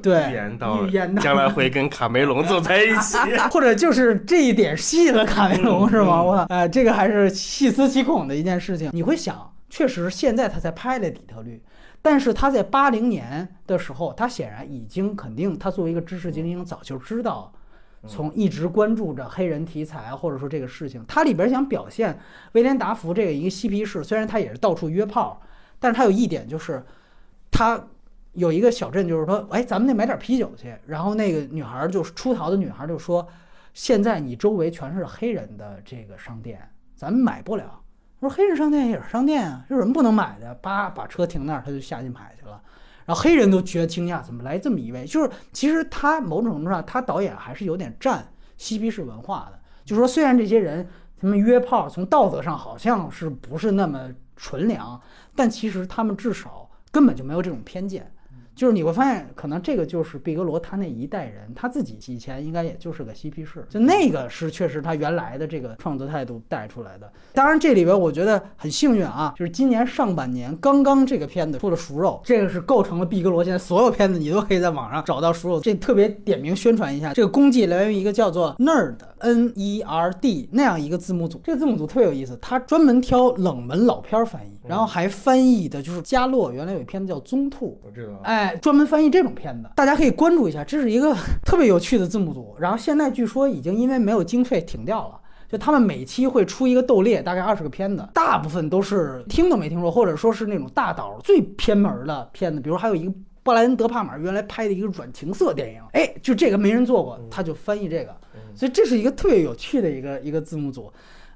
对预言到将来会跟卡梅隆走在一起，或者就是这一点吸引了卡梅隆是吗？我哎，这个还是细思极恐的一件事情。你会想，确实现在他才拍了《底特律》。但是他在八零年的时候，他显然已经肯定，他作为一个知识精英，早就知道，从一直关注着黑人题材或者说这个事情，他里边想表现威廉达福这个一个嬉皮士，虽然他也是到处约炮，但是他有一点就是，他有一个小镇，就是说，哎，咱们得买点啤酒去。然后那个女孩儿就是出逃的女孩儿就说，现在你周围全是黑人的这个商店，咱们买不了。我说黑人商店也是商店啊，有什么不能买的？叭，把车停那儿，他就下去买去了。然后黑人都觉得惊讶，怎么来这么一位？就是其实他某种程度上，他导演还是有点占嬉皮士文化的。就说，虽然这些人他们约炮，从道德上好像是不是那么纯良，但其实他们至少根本就没有这种偏见。就是你会发现，可能这个就是毕格罗他那一代人，他自己以前应该也就是个嬉皮士，就那个是确实他原来的这个创作态度带出来的。当然，这里边我觉得很幸运啊，就是今年上半年刚刚这个片子出了《熟肉》，这个是构成了毕格罗现在所有片子你都可以在网上找到《熟肉》，这特别点名宣传一下，这个功绩来源于一个叫做 Nerd N E R D 那样一个字幕组，这个字幕组特别有意思，他专门挑冷门老片儿翻译，然后还翻译的就是加洛原来有一片子叫《棕兔》，我知道。哎，专门翻译这种片子，大家可以关注一下，这是一个 特别有趣的字幕组。然后现在据说已经因为没有经费停掉了，就他们每期会出一个斗猎，大概二十个片子，大部分都是听都没听说，或者说是那种大导最偏门的片子，比如还有一个布莱恩·德帕玛原来拍的一个软情色电影，哎，就这个没人做过，他就翻译这个，所以这是一个特别有趣的一个一个字幕组。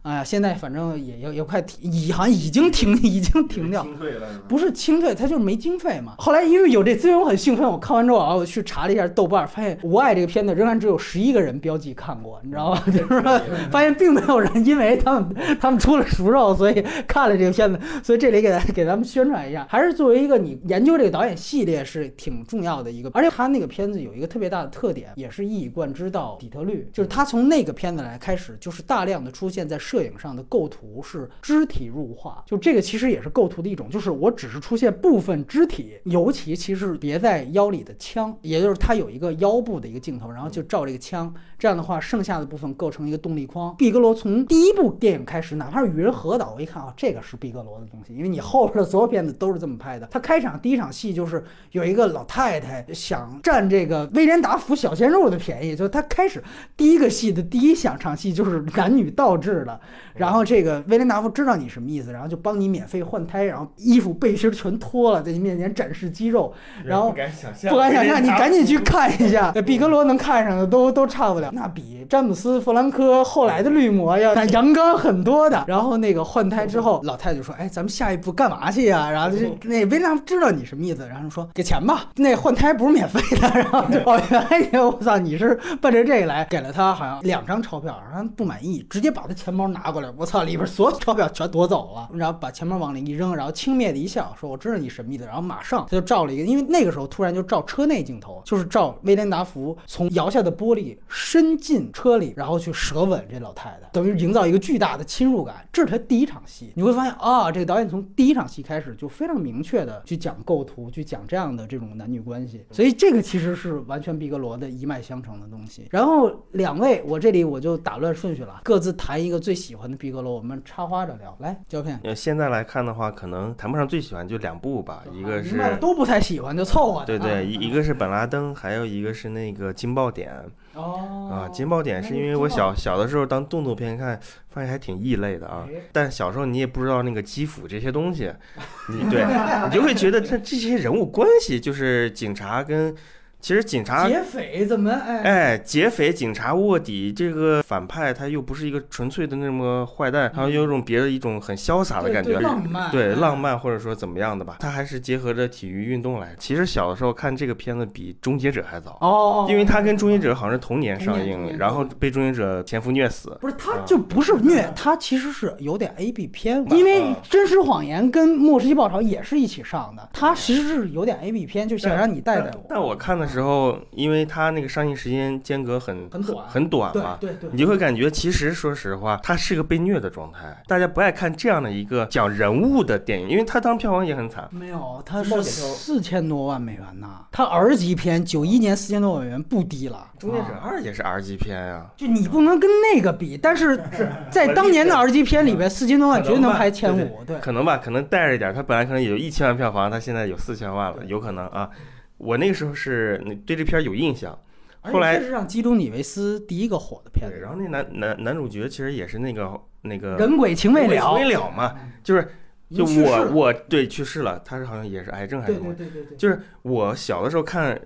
哎呀，现在反正也也也快停，已好像已经停，已经停掉。清退了是？不是清退，他就是没经费嘛。后来因为有这资源，我很兴奋。我看完之后啊，我去查了一下豆瓣，发现《无爱》这个片子仍然只有十一个人标记看过，你知道吧？就是说，发现并没有人因为他们他们出了熟肉，所以看了这个片子。所以这里给咱给咱们宣传一下，还是作为一个你研究这个导演系列是挺重要的一个。而且他那个片子有一个特别大的特点，也是一以贯之到底特律，就是他从那个片子来开始，就是大量的出现在摄影上的构图是肢体入画，就这个其实也是构图的一种，就是我只是出现部分肢体，尤其其实别在腰里的枪，也就是它有一个腰部的一个镜头，然后就照这个枪，这样的话剩下的部分构成一个动力框。毕格罗从第一部电影开始，哪怕是与人合导，我一看啊，这个是毕格罗的东西，因为你后边的所有片子都是这么拍的。他开场第一场戏就是有一个老太太想占这个威廉达福小鲜肉的便宜，就是他开始第一个戏的第一两场戏就是男女倒置的，然后这个威廉达夫知道你什么意思，然后就帮你免费换胎，然后衣服背心全脱了，在你面前展示肌肉，然后不敢想象，不敢想象，你赶紧去看一下。毕格罗能看上的都都差不了，那比詹姆斯·弗兰科后来的绿魔要 阳刚很多的。然后那个换胎之后，老太太就说：“哎，咱们下一步干嘛去呀？”然后就 那威廉达夫知道你什么意思，然后说：“给钱吧。”那换胎不是免费的，然后就哦，原来我操，你是奔着这个来，给了他好像两张钞票，然后不满意，直接把他钱包拿过来，我操，里边所有钞票全夺走了，然后把钱包往里一扔，然后轻蔑的一笑，说：“我知道你神秘的。”然后马上他就照了一个，因为那个时候突然就照车内镜头，就是照威廉达福从摇下的玻璃伸进车里，然后去舌吻这老太太，等于营造一个巨大的侵入感。这是他第一场戏，你会发现啊，这个导演从第一场戏开始就非常明确的去讲构图，去讲这样的这种男女关系，所以这个其实是完全毕格罗的一脉相承的东西。然后两位，我这里我就打乱顺序了，各自谈一个最喜欢的毕格罗，我们插花着聊。来，胶片。呃，现在来看的话，可能谈不上最喜欢，就两部吧，一个是都不太喜欢，就凑合。对对，啊一一个是本拉登，还有一个是那个惊爆点哦啊。惊爆点是因为我小小的时候当动作片看，发现还挺异类的啊哎。但小时候你也不知道那个基辅这些东西，你对你就会觉得这这些人物关系就是警察跟，其实警察劫匪怎么哎？哎，劫匪、警察、卧底，这个反派他又不是一个纯粹的那么坏蛋，他有种别的一种很潇洒的感觉，浪漫，对哎浪漫或者说怎么样的吧，他还是结合着体育运动来。其实小的时候看这个片子比《终结者》还早，哦，因为他跟《终结者》好像是同年上映，然后被《终结者》前夫虐死。不是，他啊就不是虐，他其实是有点 A B 片，因为《啊真实谎言》跟《末世纪报潮》也是一起上的，他其实是有点 A B 片，就想让你带带我。但我看的时候，因为他那个上映时间间隔很很短很短嘛，对对，你就会感觉，其实说实话，他是个被虐的状态。大家不爱看这样的一个讲人物的电影，因为他当票房也很惨。没有，他是四千多万美元呐，他 R 级片九一年四千多万美元不低了。《终结者啊二》也是 R 级片呀、就你不能跟那个比，但是 在当年的 R 级片里边，四千多万绝对能排前五。对，可能吧，可能带着一点，他本来可能也就一千万票房，他现在有四千万了，有可能啊。我那个时候是对这片儿有印象，后来这是让基督里维斯第一个火的片对，子，然后那男男男主角其实也是那个那个人鬼情未了。未了嘛，就是就我我对去世了，他是好像也是癌症还是什么对对对对，就是我小的时候看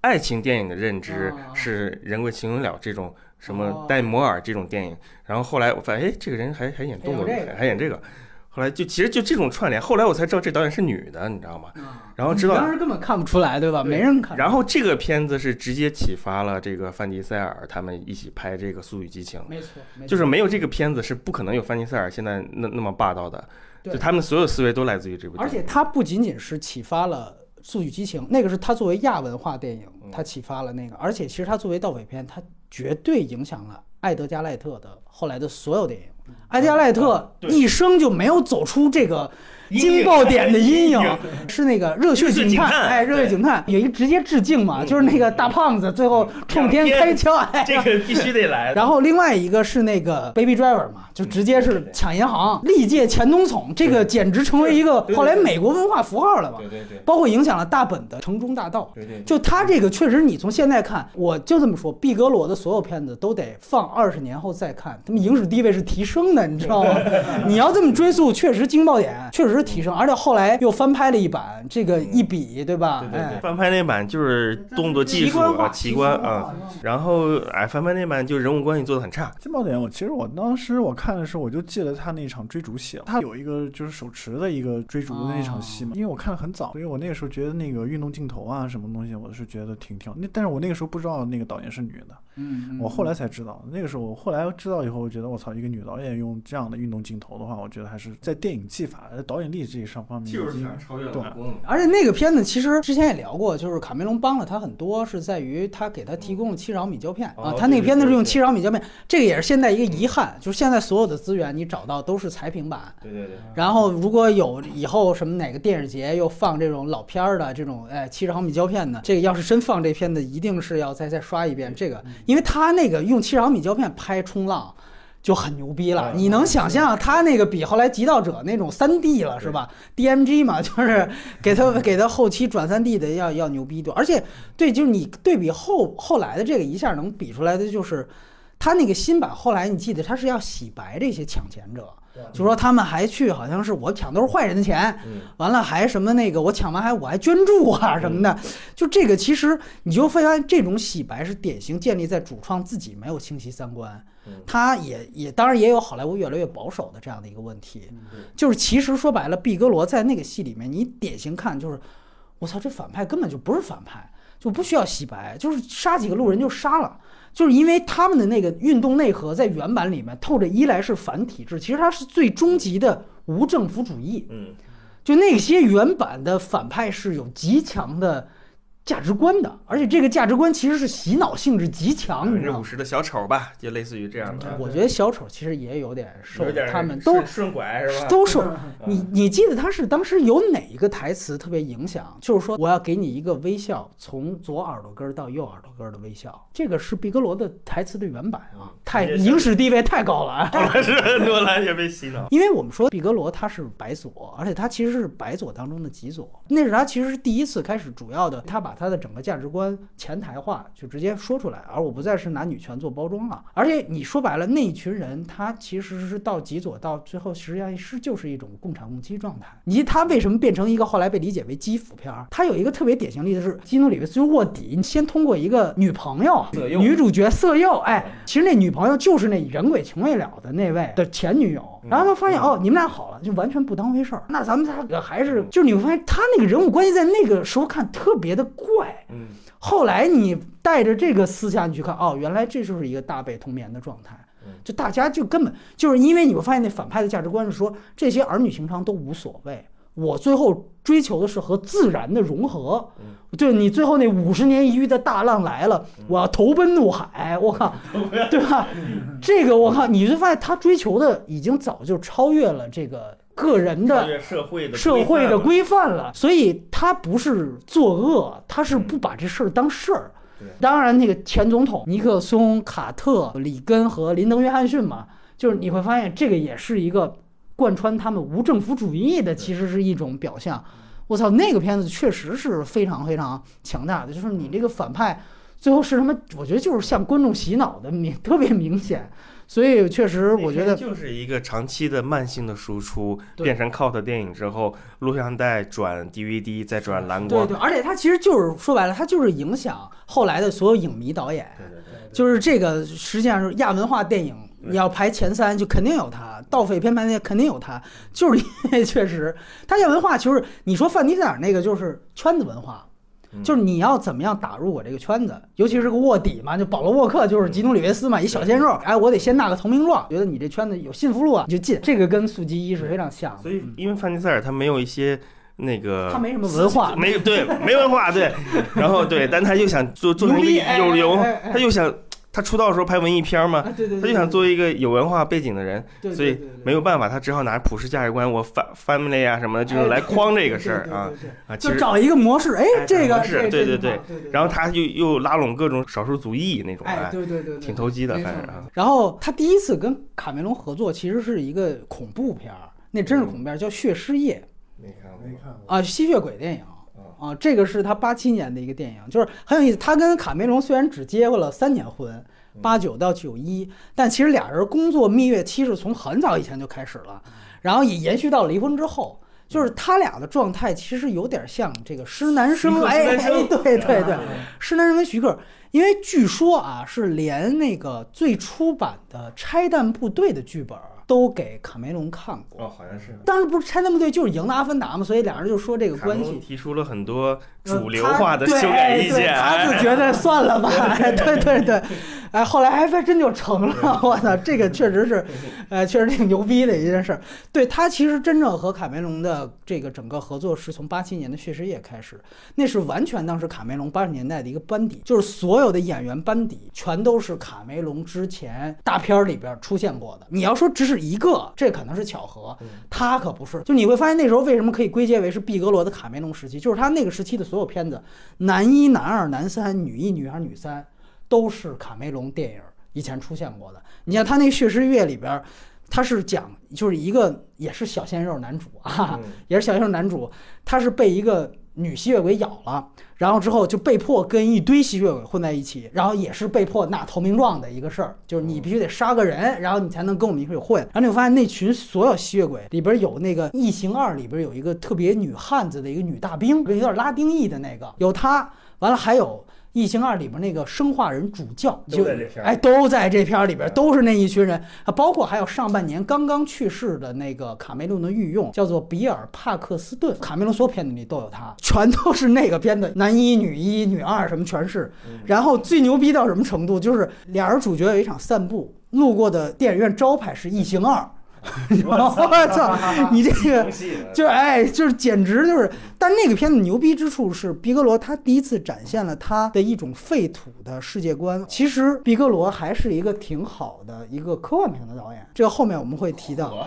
爱情电影的认知啊是《人鬼情未了》这种什哦么戴摩尔这种电影，然后后来我发现，哎，这个人还还演动作片，还演这个，后来就其实就这种串联，后来我才知道这导演是女的，你知道吗？啊然后知道当时根本看不出来，对吧？没人看。然后这个片子是直接启发了这个范迪塞尔他们一起拍这个《速度与激情》，没错，就是没有这个片子是不可能有范迪塞尔现在那那么霸道的，对就他们所有思维都来自于这部。而且它不仅仅是启发了《速度与激情》，那个是他作为亚文化电影，嗯它启发了那个，而且其实他作为盗匪片，他绝对影响了艾德加·赖特的后来的所有电影。艾迪·阿·赖特一生就没有走出这个惊爆点的阴影，是那个热血警探，哎，热血警探有一直接致敬嘛，就是那个大胖子最后冲天开枪，哎，这个必须得来。然后另外一个是那个 Baby Driver 嘛，就直接是抢银行，历届前总统，这个简直成为一个后来美国文化符号了吧？对对对。包括影响了大本的《城中大道》。对对，就他这个确实，你从现在看，我就这么说，毕格罗的所有片子都得放二十年后再看，他们影史地位是提升的，你知道吗？你要这么追溯，确实惊爆点确实是提升，而且后来又翻拍了一版，这个一比，对吧？对对对，哎，翻拍那版就是动作技术啊、奇观啊，然后哎，翻拍那版就人物关系做的很差。金爆点，我其实我当时我看的时候，我就记得他那场追逐戏了。他有一个就是手持的一个追逐的那场戏嘛，因为我看的很早，所以我那个时候觉得那个运动镜头啊什么东西，我是觉得挺挺好。那但是我那个时候不知道那个导演是女的，嗯，我后来才知道。那个时候我后来知道以后，我觉得我操，一个女导演用这样的运动镜头的话，我觉得还是在电影技法、导演力这一上方面已经超越对功。而且那个片子其实之前也聊过，就是卡梅隆帮了他很多，是在于他给他提供了七十毫米胶片啊哦。他那个片子是用七十毫米胶片，这个也是现在一个遗憾，就是现在所有的资源你找到都是裁屏版。对对对，然后如果有以后什么哪个电影节又放这种老片儿的这种哎七十毫米胶片的，这个要是真放这片子，一定是要再再刷一遍这个，因为他那个用七十毫米胶片拍冲浪。就很牛逼了，嗯你能想象他那个比后来《极道者》那种三 D 了是吧？DMG 嘛，就是给他给他后期转三 D 的要要牛逼多，而且对，就是你对比后后来的这个一下能比出来的就是，他那个新版后来你记得他是要洗白这些抢钱者，就说他们还去好像是我抢都是坏人的钱，嗯，完了还什么那个我抢完还我还捐助啊什么的，就这个其实你就发现这种洗白是典型建立在主创自己没有清晰三观嗯，他也也当然也有好莱坞越来越保守的这样的一个问题，就是其实说白了，毕格罗在那个戏里面，你典型看就是，我操，这反派根本就不是反派，就不需要洗白，就是杀几个路人就杀了。就是因为他们的那个运动内核在原版里面透着一来是反体制，其实它是最终极的无政府主义。嗯，就那些原版的反派是有极强的价值观的，而且这个价值观其实是洗脑性质极强，你知道吗？五十的小丑吧，就类似于这样的。我觉得小丑其实也有点受他们都顺顺拐是吧？都受 你，你记得他是当时有哪一个台词特别影响？就是说我要给你一个微笑，从左耳朵根儿到右耳朵根儿的微笑，这个是毕格罗的台词的原版啊，太影史地位太高了啊。是诺兰也被洗脑。因为我们说毕格罗他是白左，而且他其实是白左当中的极左，那是他其实是第一次开始主要的，他把他的整个价值观前台化，就直接说出来，而我不再是拿女权做包装了。而且你说白了，那一群人他其实是到极左，到最后实际上是就是一种共产共妻状态。以及他为什么变成一个后来被理解为基辅片儿？他有一个特别典型例子是基努里维斯就卧底，你先通过一个女朋友女主角色诱，哎，其实那女朋友就是那人鬼情未了的那位的前女友。然后他发现哦，你们俩好了，就完全不当回事儿。那咱们仨个还是，就是你会发现他那个人物关系在那个时候看特别的怪。嗯，后来你带着这个思想你去看，哦，原来这就是一个大被同眠的状态嗯。就大家就根本就是因为你会发现那反派的价值观是说这些儿女情长都无所谓，我最后追求的是和自然的融合。就是你最后那五十年一遇的大浪来了，我要投奔怒海，我靠，对吧？这个我靠，你就发现他追求的已经早就超越了这个个人的社会的社会的规规范了，所以他不是作恶，他是不把这事儿当事儿。对。当然，那个前总统尼克松、卡特、里根和林登·约翰逊嘛，就是你会发现这个也是一个贯穿他们无政府主义的，其实是一种表象。我操，那个片子确实是非常非常强大的，就是你这个反派最后是什么？我觉得就是向观众洗脑的明特别明显，所以确实我觉得就是一个长期的慢性的输出，变成 cult 电影之后，录像带转 DVD 再转蓝光，对对，而且它其实就是说白了，它就是影响后来的所有影迷导演。对对对就是这个，实际上是亚文化电影，对你要排前三，就肯定有他；盗匪片排那肯定有他，就是因为确实，他这文化就是你说范迪塞尔那个就是圈子文化，嗯。就是你要怎么样打入我这个圈子，尤其是个卧底嘛，就保罗沃克就是吉努里维斯嘛，一小鲜肉，哎，我得先纳个投名状，觉得你这圈子有信服路啊，你就进。这个跟速激一是非常像。的，所以因为范迪塞尔他没有一些那个他没什么文化，没对没文化对，然后对，但他又想做做成一个牛逼哎有有他又想他出道的时候拍文艺片嘛，啊，对对对，他就想做一个有文化背景的人，对，所以没有办法，他只好拿普世价值观，我 fa family 啊什么的，就是来框这个事儿啊啊，就找一个模式，哎，哎这个是对对对。然后他就又拉拢各种少数族裔那种，哎，哎，对对对对，挺投机的，反正啊。然后他第一次跟卡梅隆合作，其实是一个恐怖片儿，那真是恐怖片儿，叫《血尸夜。没看过，没》看过。啊，吸血鬼电影啊啊，这个是他八七年的一个电影，就是很有意思。他跟卡梅隆虽然只结过了三年婚，八九到九一，但其实俩人工作蜜月期是从很早以前就开始了，然后也延续到离婚之后。就是他俩的状态其实有点像这个施南生，哎对对对啊，施南生跟徐克，因为据说啊，是连那个最初版的《拆弹部队》的剧本都给卡梅隆看过。哦，好像是。当时不是《拆弹部队》就是赢了《阿凡达》嘛，所以俩人就说这个关系。提出了很多主流化的修改意见，他就哎觉得算了吧，哎对对对，哎，后来还真真就成了，我操，这个确实是，呃，确实挺牛逼的一件事儿。对他其实真正和卡梅隆的这个整个合作是从八七年的《血石夜》开始，那是完全当时卡梅隆八十年代的一个班底，就是所有的演员班底全都是卡梅隆之前大片儿里边出现过的。你要说只是一个，这可能是巧合，他可不是。就你会发现那时候为什么可以归结为是毕格罗的卡梅隆时期，就是他那个时期的所有片子，男一、男二、男三、女一、女二、女三，都是卡梅隆电影以前出现过的。你像他那《血尸月》里边儿，他是讲就是一个也是小鲜肉男主啊，嗯也是小鲜肉男主，他是被一个女吸血鬼咬了，然后之后就被迫跟一堆吸血鬼混在一起，然后也是被迫纳投名状的一个事儿，就是你必须得杀个人，然后你才能跟我们一块儿混。然后你会发现那群所有吸血鬼里边有那个《异形二》里边有一个特别女汉子的一个女大兵，有点拉丁裔的那个，有她，完了还有。《异形二》里边那个生化人主教，就都在这片儿哎都在这片儿里边，都是那一群人啊，包括还有上半年刚刚去世的那个卡梅隆的御用，叫做比尔·帕克斯顿。卡梅隆所有片子里都有他，全都是那个片的，男一、女一、女二什么全是。然后最牛逼到什么程度，就是俩人主角有一场散步，路过的电影院招牌是《异形二》。我操！你这个 就是哎，就是简直就是，但那个片子牛逼之处是，毕格罗他第一次展现了他的一种废土的世界观。其实毕格罗还是一个挺好的一个科幻片的导演，这个后面我们会提到。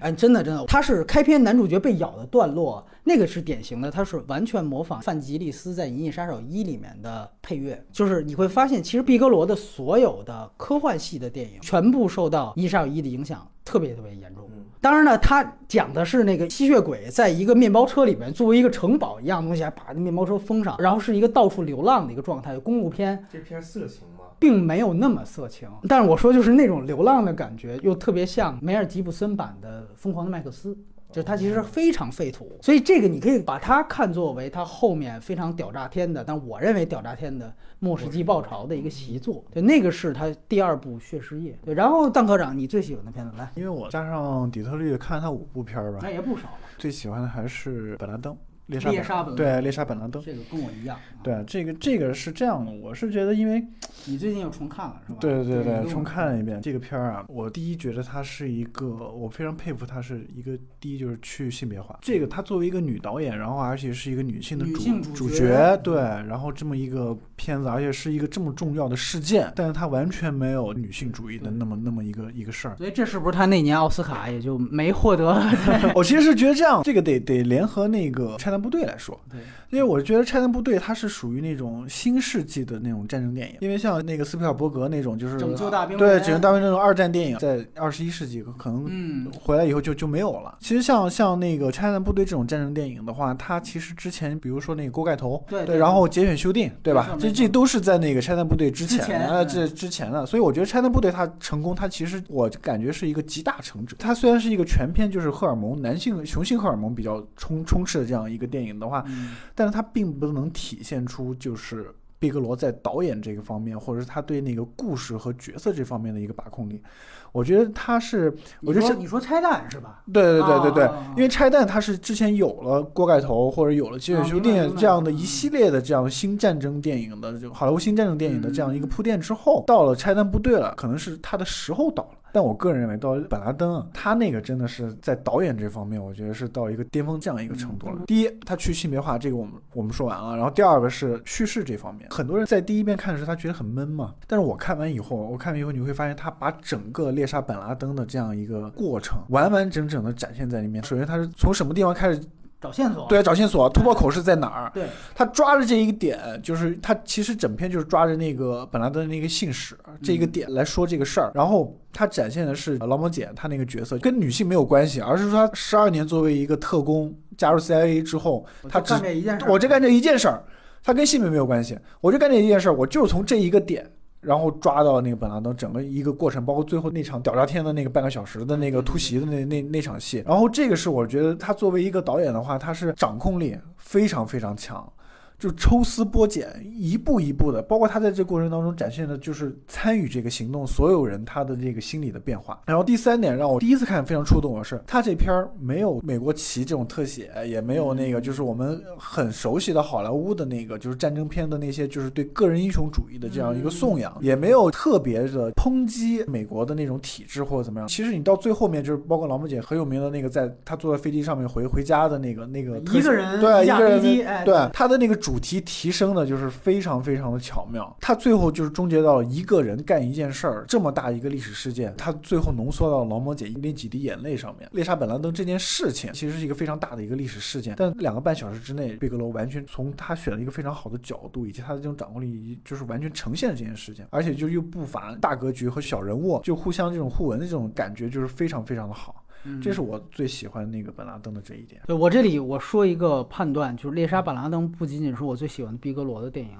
哎，真的真的，他是开篇男主角被咬的段落，那个是典型的，他是完全模仿范吉利斯在《银翼杀手一》里面的配乐，就是你会发现，其实毕格罗的所有的科幻系的电影全部受到《银翼杀手一》的影响。特别特别严重。当然呢，他讲的是那个吸血鬼在一个面包车里面作为一个城堡一样东西，还把那面包车封上，然后是一个到处流浪的一个状态。公路片这片色情吗？并没有那么色情，但是我说就是那种流浪的感觉，又特别像梅尔吉布森版的《疯狂的麦克斯》。就是它其实非常废土，所以这个你可以把它看作为它后面非常屌炸天的，但我认为屌炸天的《末世纪爆潮》的一个习作。对，那个是他第二部《血尸夜》。对，然后邓科长，你最喜欢的片子来？因为我加上底特律看了他五部片儿吧那，也不少了。最喜欢的还是本拉登，猎杀猎杀本对猎杀本拉登。这个跟我一样。啊，对，这个这个是这样的，我是觉得，因为你最近又重看了是吧？对对对，重看了一遍这个片儿啊，我第一觉得它是一个，我非常佩服它是一个，第一就是去性别化。这个她作为一个女导演，然后而且是一个女性的主性主主角对，然后这么一个片子，而且是一个这么重要的事件，但是它完全没有女性主义的那么那么一个一个事儿。所以这是不是他那年奥斯卡也就没获得？我其实是觉得这样，这个得得联合那个《拆部队来说，对，因为我觉得拆弹部队它是属于那种新世纪的那种战争电影，因为像那个斯皮尔伯格那种就是拯救大兵对拯救大兵那种二战电影，在二十一世纪可能嗯，回来以后就就没有了。其实像像那个《拆弹部队》这种战争电影的话，它其实之前比如说那个锅盖头，对对然后节选修订，对吧这这都是在那个拆弹部队之前的，这之前的。所以我觉得拆弹部队它成功，它其实我感觉是一个集大成者。它虽然是一个全篇就是荷尔蒙男性雄性荷尔蒙比较充充斥的这样一个电影的话，嗯但是它并不能体现出就是毕格罗在导演这个方面，或者是他对那个故事和角色这方面的一个把控力。我觉得他是，我觉得是你说拆弹是吧？对对对对对，因为拆弹它是之前有了锅盖头或者有了《机啊械修订明白明》白这样的一系列的这样新战争电影的就好莱坞新战争电影的这样一个铺垫之后，到了拆弹部队了，可能是他的时候到了。但我个人认为，到本拉登啊，他那个真的是在导演这方面，我觉得是到一个巅峰这样一个程度了。第一，他去性别化，这个我们我们说完了。然后第二个是叙事这方面，很多人在第一遍看的时候，他觉得很闷嘛。但是我看完以后，我看完以后你会发现，他把整个猎杀本拉登的这样一个过程，完完整整的展现在里面。首先，他是从什么地方开始找线索。对，找线索，突破口是在哪儿？对，他抓着这一个点，就是他其实整篇就是抓着那个本拉登的那个信使这一个点来说这个事儿，然后他展现的是劳模姐她那个角色跟女性没有关系，而是说她十二年作为一个特工加入 CIA 之后，他只干这一件，我就干这一件事儿，他跟性别没有关系，我就干这一件事儿，我就是从这一个点。然后抓到那个本拉登整个一个过程，包括最后那场屌炸天的那个半个小时的那个突袭的那那那场戏。然后这个是我觉得他作为一个导演的话，他是掌控力非常非常强。就抽丝剥茧，一步一步的，包括他在这过程当中展现的，就是参与这个行动所有人他的这个心理的变化。然后第三点让我第一次看非常触动的是，他这片儿没有美国旗这种特写，也没有那个就是我们很熟悉的好莱坞的那个就是战争片的那些就是对个人英雄主义的这样一个颂扬，也没有特别的抨击美国的那种体制或者怎么样。其实你到最后面就是包括老木姐很有名的那个，在他坐在飞机上面回回家的那个那个一个人对一个人飞机哎对他的那个主题提升的就是非常非常的巧妙，他最后就是终结到了一个人干一件事儿这么大一个历史事件，他最后浓缩到劳模姐那几滴眼泪上面。猎杀本拉登这件事情其实是一个非常大的一个历史事件，但两个半小时之内，贝格罗完全从他选了一个非常好的角度，以及他的这种掌控力，就是完全呈现了这件事情，而且就又不乏大格局和小人物，就互相这种互文的这种感觉，就是非常非常的好。嗯这是我最喜欢那个本拉登的这一点。对我这里我说一个判断，就是《猎杀本拉登》不仅仅是我最喜欢的毕格罗的电影，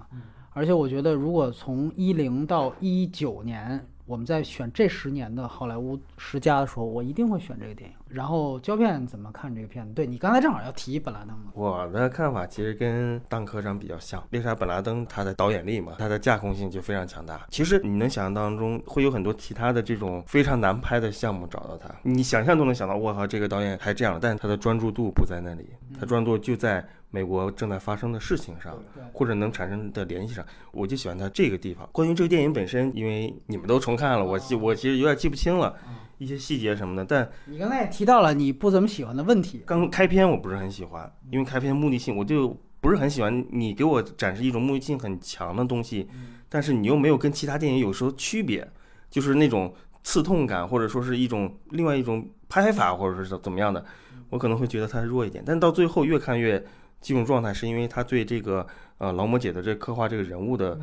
而且我觉得如果从一零到一九年，我们在选这十年的好莱坞十佳的时候，我一定会选这个电影。然后胶片怎么看这个片子？对你刚才正好要提本拉登嘛，我的看法其实跟当科长比较像，猎杀本拉登他的导演力嘛，他的架空性就非常强大。其实你能想象当中会有很多其他的这种非常难拍的项目找到他，你想象都能想到，我靠，这个导演还这样，但他的专注度不在那里，他专注就在美国正在发生的事情上，或者能产生的联系上。我就喜欢它这个地方。关于这个电影本身，因为你们都重看了，我记我其实有点记不清了一些细节什么的，但你刚才也提到了你不怎么喜欢的问题，刚开篇我不是很喜欢，因为开篇目的性我就不是很喜欢你给我展示一种目的性很强的东西，但是你又没有跟其他电影有时候区别，就是那种刺痛感或者说是一种另外一种拍法或者是怎么样的，我可能会觉得它弱一点，但到最后越看越进入状态，是因为他对这个呃劳模姐的这刻画这个人物的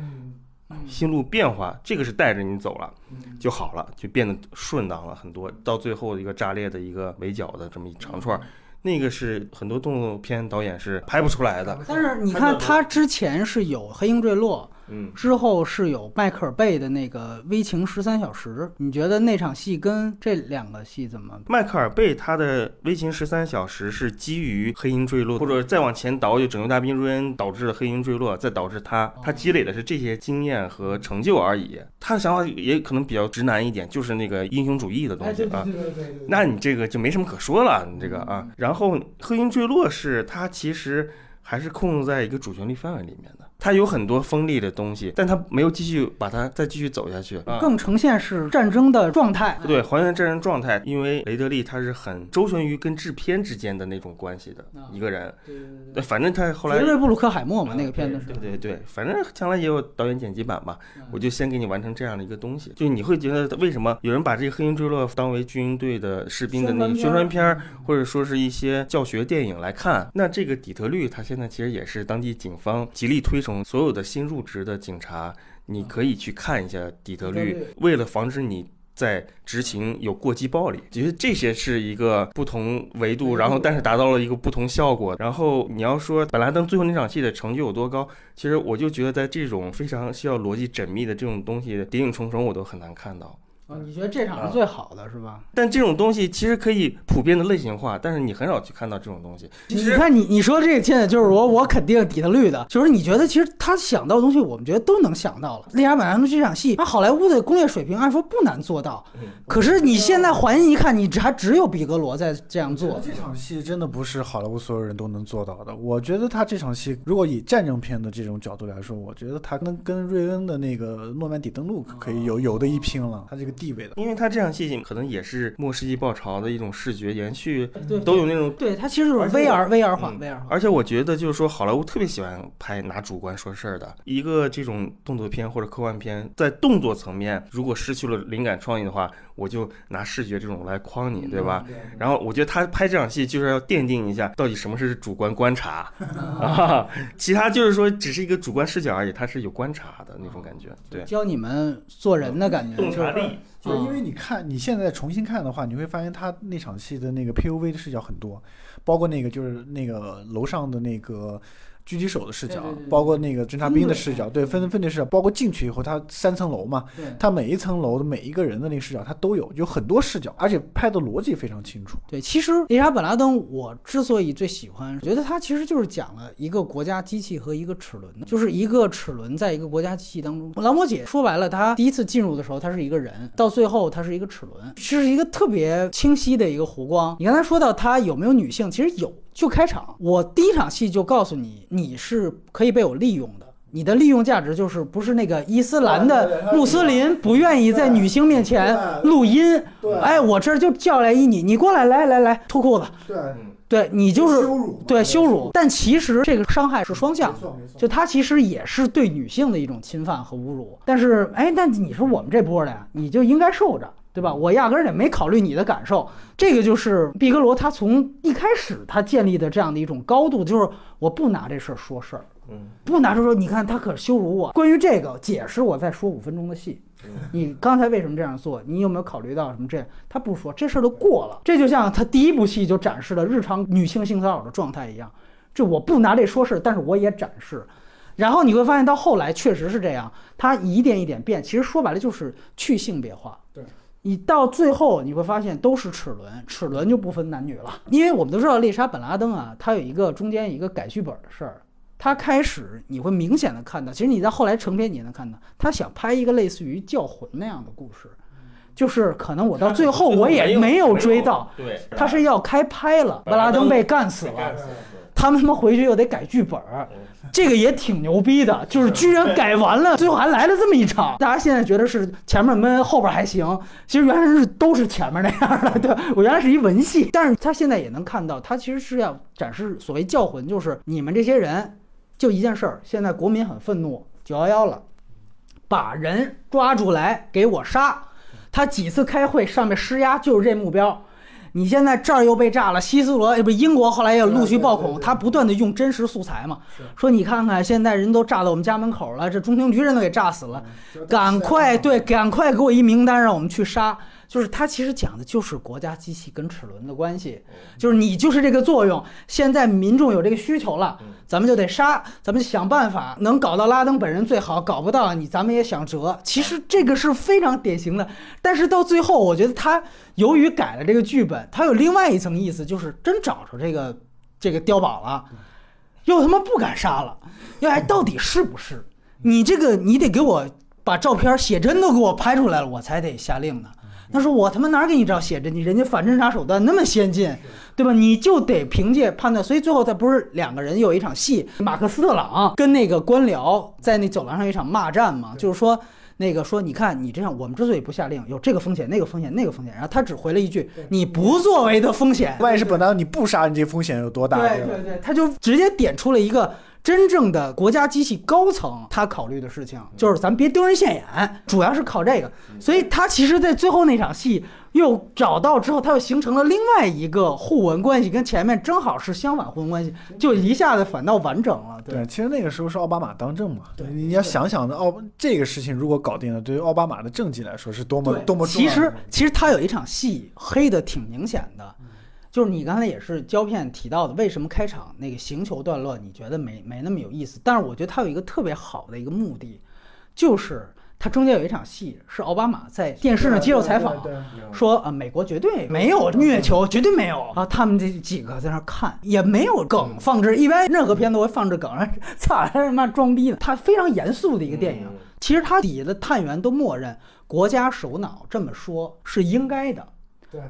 心路变化，这个是带着你走了就好了，就变得顺当了很多。到最后一个炸裂的一个围剿的这么一长串儿，那个是很多动作片导演是拍不出来的。但是你看他之前是有《黑鹰坠落》，嗯，之后是有迈克尔贝的那个《危情十三小时》，你觉得那场戏跟这两个戏怎么？迈克尔贝他的《危情十三小时》是基于《黑鹰坠落》，或者再往前倒，就《拯救大兵瑞恩》导致了《黑鹰坠落》，再导致他他积累的是这些经验和成就而已。他的想法也可能比较直男一点，就是那个英雄主义的东西啊。对对对对那你这个就没什么可说了，你这个啊。然后《黑鹰坠落》是他其实还是控制在一个主旋律范围里面的，它有很多锋利的东西，但它没有继续把它再继续走下去啊。更呈现是战争的状态。对，还原战争状态，因为雷德利他是很周旋于跟制片之间的那种关系的一个人。对对对，反正他后来杰瑞布鲁克海默嘛，那个片子是。对对对，反正将来也有导演剪辑版吧，我就先给你完成这样的一个东西。就你会觉得为什么有人把这个《黑鹰坠落》当为军队的士兵的那个宣传片儿，或者说是一些教学电影来看？那这个底特律，它现在其实也是当地警方极力推崇，所有的新入职的警察，你可以去看一下底特律，为了防止你在执勤有过激暴力，觉得这些是一个不同维度，然后但是达到了一个不同效果。然后你要说本拉登最后那场戏的成就有多高，其实我就觉得在这种非常需要逻辑缜密的这种东西，谍影重重我都很难看到。啊，你觉得这场是最好的是吧？但这种东西其实可以普遍的类型化，但是你很少去看到这种东西。你看，你你说这个现在就是我，我肯定底特律的，就是你觉得其实他想到的东西，我们觉得都能想到了。利亚本兰这场戏，那好莱坞的工业水平按说不难做到，可是你现在还原一看，你还只有比格罗在这样做。这场戏真的不是好莱坞所有人都能做到的。我觉得他这场戏，如果以战争片的这种角度来说，我觉得他能跟瑞恩的那个诺曼底登陆可以有有的一拼了。他这个地位的，因为他。这样戏可能也是《末世纪爆潮》的一种视觉延续，都有那种对它其实就是 VR VR 化 VR 化。而且我觉得就是说，好莱坞特别喜欢拍拿主观说事儿的一个这种动作片或者科幻片，在动作层面如果失去了灵感创意的话，我就拿视觉这种来框你，对吧？然后我觉得他拍这场戏就是要奠定一下到底什么是主观观察 啊，其他就是说只是一个主观视角而已，他是有观察的那种感觉，对，教你们做人的感觉，洞察力。就因为你看，你现在重新看的话，你会发现他那场戏的那个 POV 的视角很多，包括那个就是那个楼上的那个。狙击手的视角，包括那个侦察兵的视角，对，分分的视角，包括进去以后，它三层楼嘛，它每一层楼的每一个人的那个视角，它都有，有很多视角，而且拍的逻辑非常清楚。对，其实丽莎本拉登，我之所以最喜欢，觉得他其实就是讲了一个国家机器和一个齿轮，就是一个齿轮在一个国家机器当中。劳模姐说白了，她第一次进入的时候，她是一个人，到最后她是一个齿轮，这是一个特别清晰的一个弧光。你刚才说到她有没有女性，其实有。就开场，我第一场戏就告诉你，你是可以被我利用的。你的利用价值就是不是那个伊斯兰的穆斯林不愿意在女性面前录音。哎，我这就叫来一你，你过来，来来来，脱裤子。对，对你就是羞辱，对羞辱。但其实这个伤害是双向，就他其实也是对女性的一种侵犯和侮辱。但是，哎，那你是我们这波的呀，你就应该受着。对吧？我压根儿也没考虑你的感受，这个就是毕格罗他从一开始他建立的这样的一种高度，就是我不拿这事儿说事儿，嗯，不拿出说，你看他可羞辱我。关于这个解释，我再说五分钟的戏。你刚才为什么这样做？你有没有考虑到什么？这他不说，这事儿都过了。这就像他第一部戏就展示了日常女性性骚扰的状态一样，这我不拿这说事儿，但是我也展示。然后你会发现到后来确实是这样，他一点一点变，其实说白了就是去性别化。对。你到最后你会发现都是齿轮，齿轮就不分男女了。因为我们都知道丽莎本拉登啊，他有一个中间一个改剧本的事儿。他开始你会明显的看到，其实你在后来成片你也能看到，他想拍一个类似于教魂那样的故事，就是可能我到最后我也没有追到，对，他是要开拍了，本拉登被干死了，他们他妈回去又得改剧本。这个也挺牛逼的，就是居然改完了，最后还来了这么一场。大家现在觉得是前面闷，后边还行，其实原来是都是前面那样的。对我原来是一文戏，但是他现在也能看到，他其实是要展示所谓教魂，就是你们这些人，就一件事儿，现在国民很愤怒，九幺幺了，把人抓住来给我杀。他几次开会上面施压就是这目标。你现在这儿又被炸了，希斯罗哎不英国后来也陆续爆恐，他不断的用真实素材嘛，说你看看现在人都炸到我们家门口了，这中情局人都给炸死了，赶快对，赶快给我一名单让我们去杀。就是他其实讲的就是国家机器跟齿轮的关系，就是你就是这个作用。现在民众有这个需求了，咱们就得杀，咱们想办法能搞到拉登本人最好，搞不到你咱们也想辙。其实这个是非常典型的，但是到最后，我觉得他由于改了这个剧本，他有另外一层意思，就是真找着这个这个碉堡了，又他妈不敢杀了，因为到底是不是你这个你得给我。把照片写真都给我拍出来了，我才得下令呢。他说我他妈哪儿给你照写着？你人家反侦查手段那么先进，对吧？你就得凭借判断。所以最后他不是两个人有一场戏，马克思特朗跟那个官僚在那走廊上有一场骂战嘛，就是说。那个说，你看你这样，我们之所以不下令，有这个风险、那个风险、那个风险，然后他只回了一句：“你不作为的风险。”万一是本来你不杀，你这风险有多大？对对对，他就直接点出了一个真正的国家机器高层他考虑的事情，就是咱别丢人现眼，主要是靠这个。所以他其实，在最后那场戏。又找到之后，他又形成了另外一个互文关系，跟前面正好是相反互文关系，就一下子反倒完整了。对，其实那个时候是奥巴马当政嘛。对，你要想想的，奥这个事情如果搞定了，对于奥巴马的政绩来说是多么多么重。其实，其实他有一场戏黑的挺明显的，就是你刚才也是胶片提到的，为什么开场那个行球段落你觉得没没那么有意思？但是我觉得它有一个特别好的一个目的，就是。它中间有一场戏是奥巴马在电视上接受采访，说啊，美国绝对没有虐球，绝对没有啊。他们这几个在那看，也没有梗放置。一般任何片子会放置梗，操他妈装逼的。他非常严肃的一个电影，其实他底下的探员都默认国家首脑这么说是应该的。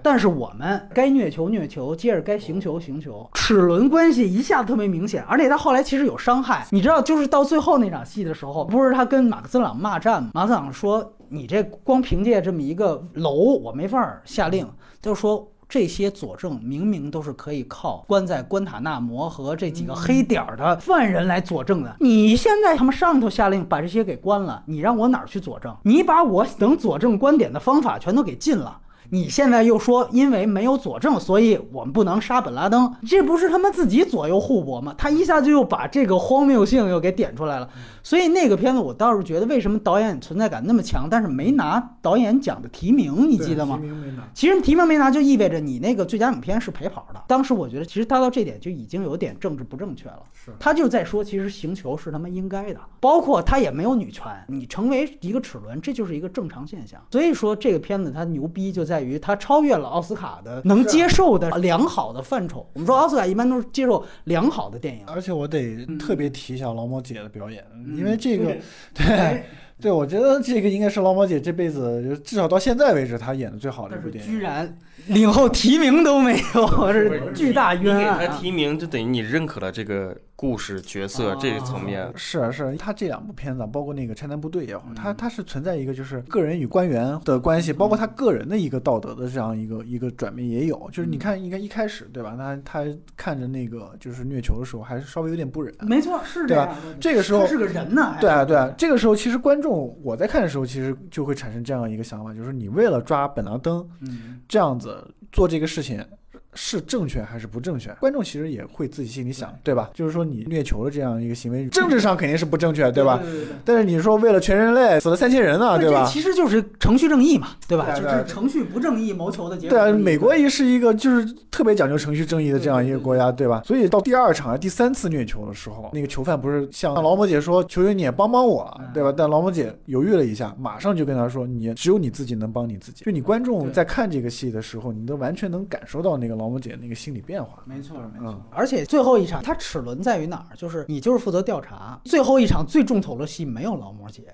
但是我们该虐球虐球，接着该行球行球，齿轮关系一下子特别明显，而且他后来其实有伤害，你知道，就是到最后那场戏的时候，不是他跟马克思朗骂战吗？马克思朗说：“你这光凭借这么一个楼，我没法下令。”就说这些佐证明明都是可以靠关在关塔那摩和这几个黑点儿的犯人来佐证的。你现在他妈上头下令把这些给关了，你让我哪儿去佐证？你把我能佐证观点的方法全都给禁了。你现在又说，因为没有佐证，所以我们不能杀本拉登，这不是他们自己左右互搏吗？他一下就又把这个荒谬性又给点出来了。所以那个片子我倒是觉得，为什么导演存在感那么强，但是没拿导演奖的提名，你记得吗？提名没拿。其实提名没拿，就意味着你那个最佳影片是陪跑的。当时我觉得，其实他到这点就已经有点政治不正确了。是。他就在说，其实行球是他妈应该的，包括他也没有女权，你成为一个齿轮，这就是一个正常现象。所以说这个片子它牛逼就在于它超越了奥斯卡的能接受的良好的范畴。我们说奥斯卡一般都是接受良好的电影。而且我得特别提一下劳模姐的表演。因为这个，对，对，我觉得这个应该是老毛姐这辈子，至少到现在为止，她演的最好的一部电影。居然领后提名都没有，是巨大冤案。给他提名，就等于你认可了这个。故事角色这个层面是啊是，他这两部片子，包括那个拆弹部队也好，他他是存在一个就是个人与官员的关系，包括他个人的一个道德的这样一个一个转变也有。就是你看，应该一开始对吧？他他看着那个就是虐球的时候，还是稍微有点不忍。没错，是对吧？这个时候是个人呢。对啊对啊，这个时候其实观众我在看的时候，其实就会产生这样一个想法，就是你为了抓本拉登，嗯，这样子做这个事情。是正确还是不正确？观众其实也会自己心里想，对吧？就是说你虐球的这样一个行为，政治上肯定是不正确，对吧？但是你说为了全人类死了三千人呢，对吧？其实就是程序正义嘛，对吧？就是程序不正义谋求的结果。对啊，美国也是一个就是特别讲究程序正义的这样一个国家，对吧？所以到第二场、第三次虐球的时候，那个囚犯不是向劳模姐说：“求求你也帮帮我，对吧？”但劳模姐犹豫了一下，马上就跟他说：“你只有你自己能帮你自己。”就你观众在看这个戏的时候，你都完全能感受到那个劳模姐那个心理。变化，没错，没错。而且最后一场，它齿轮在于哪儿？就是你就是负责调查。最后一场最重头的戏没有劳模姐，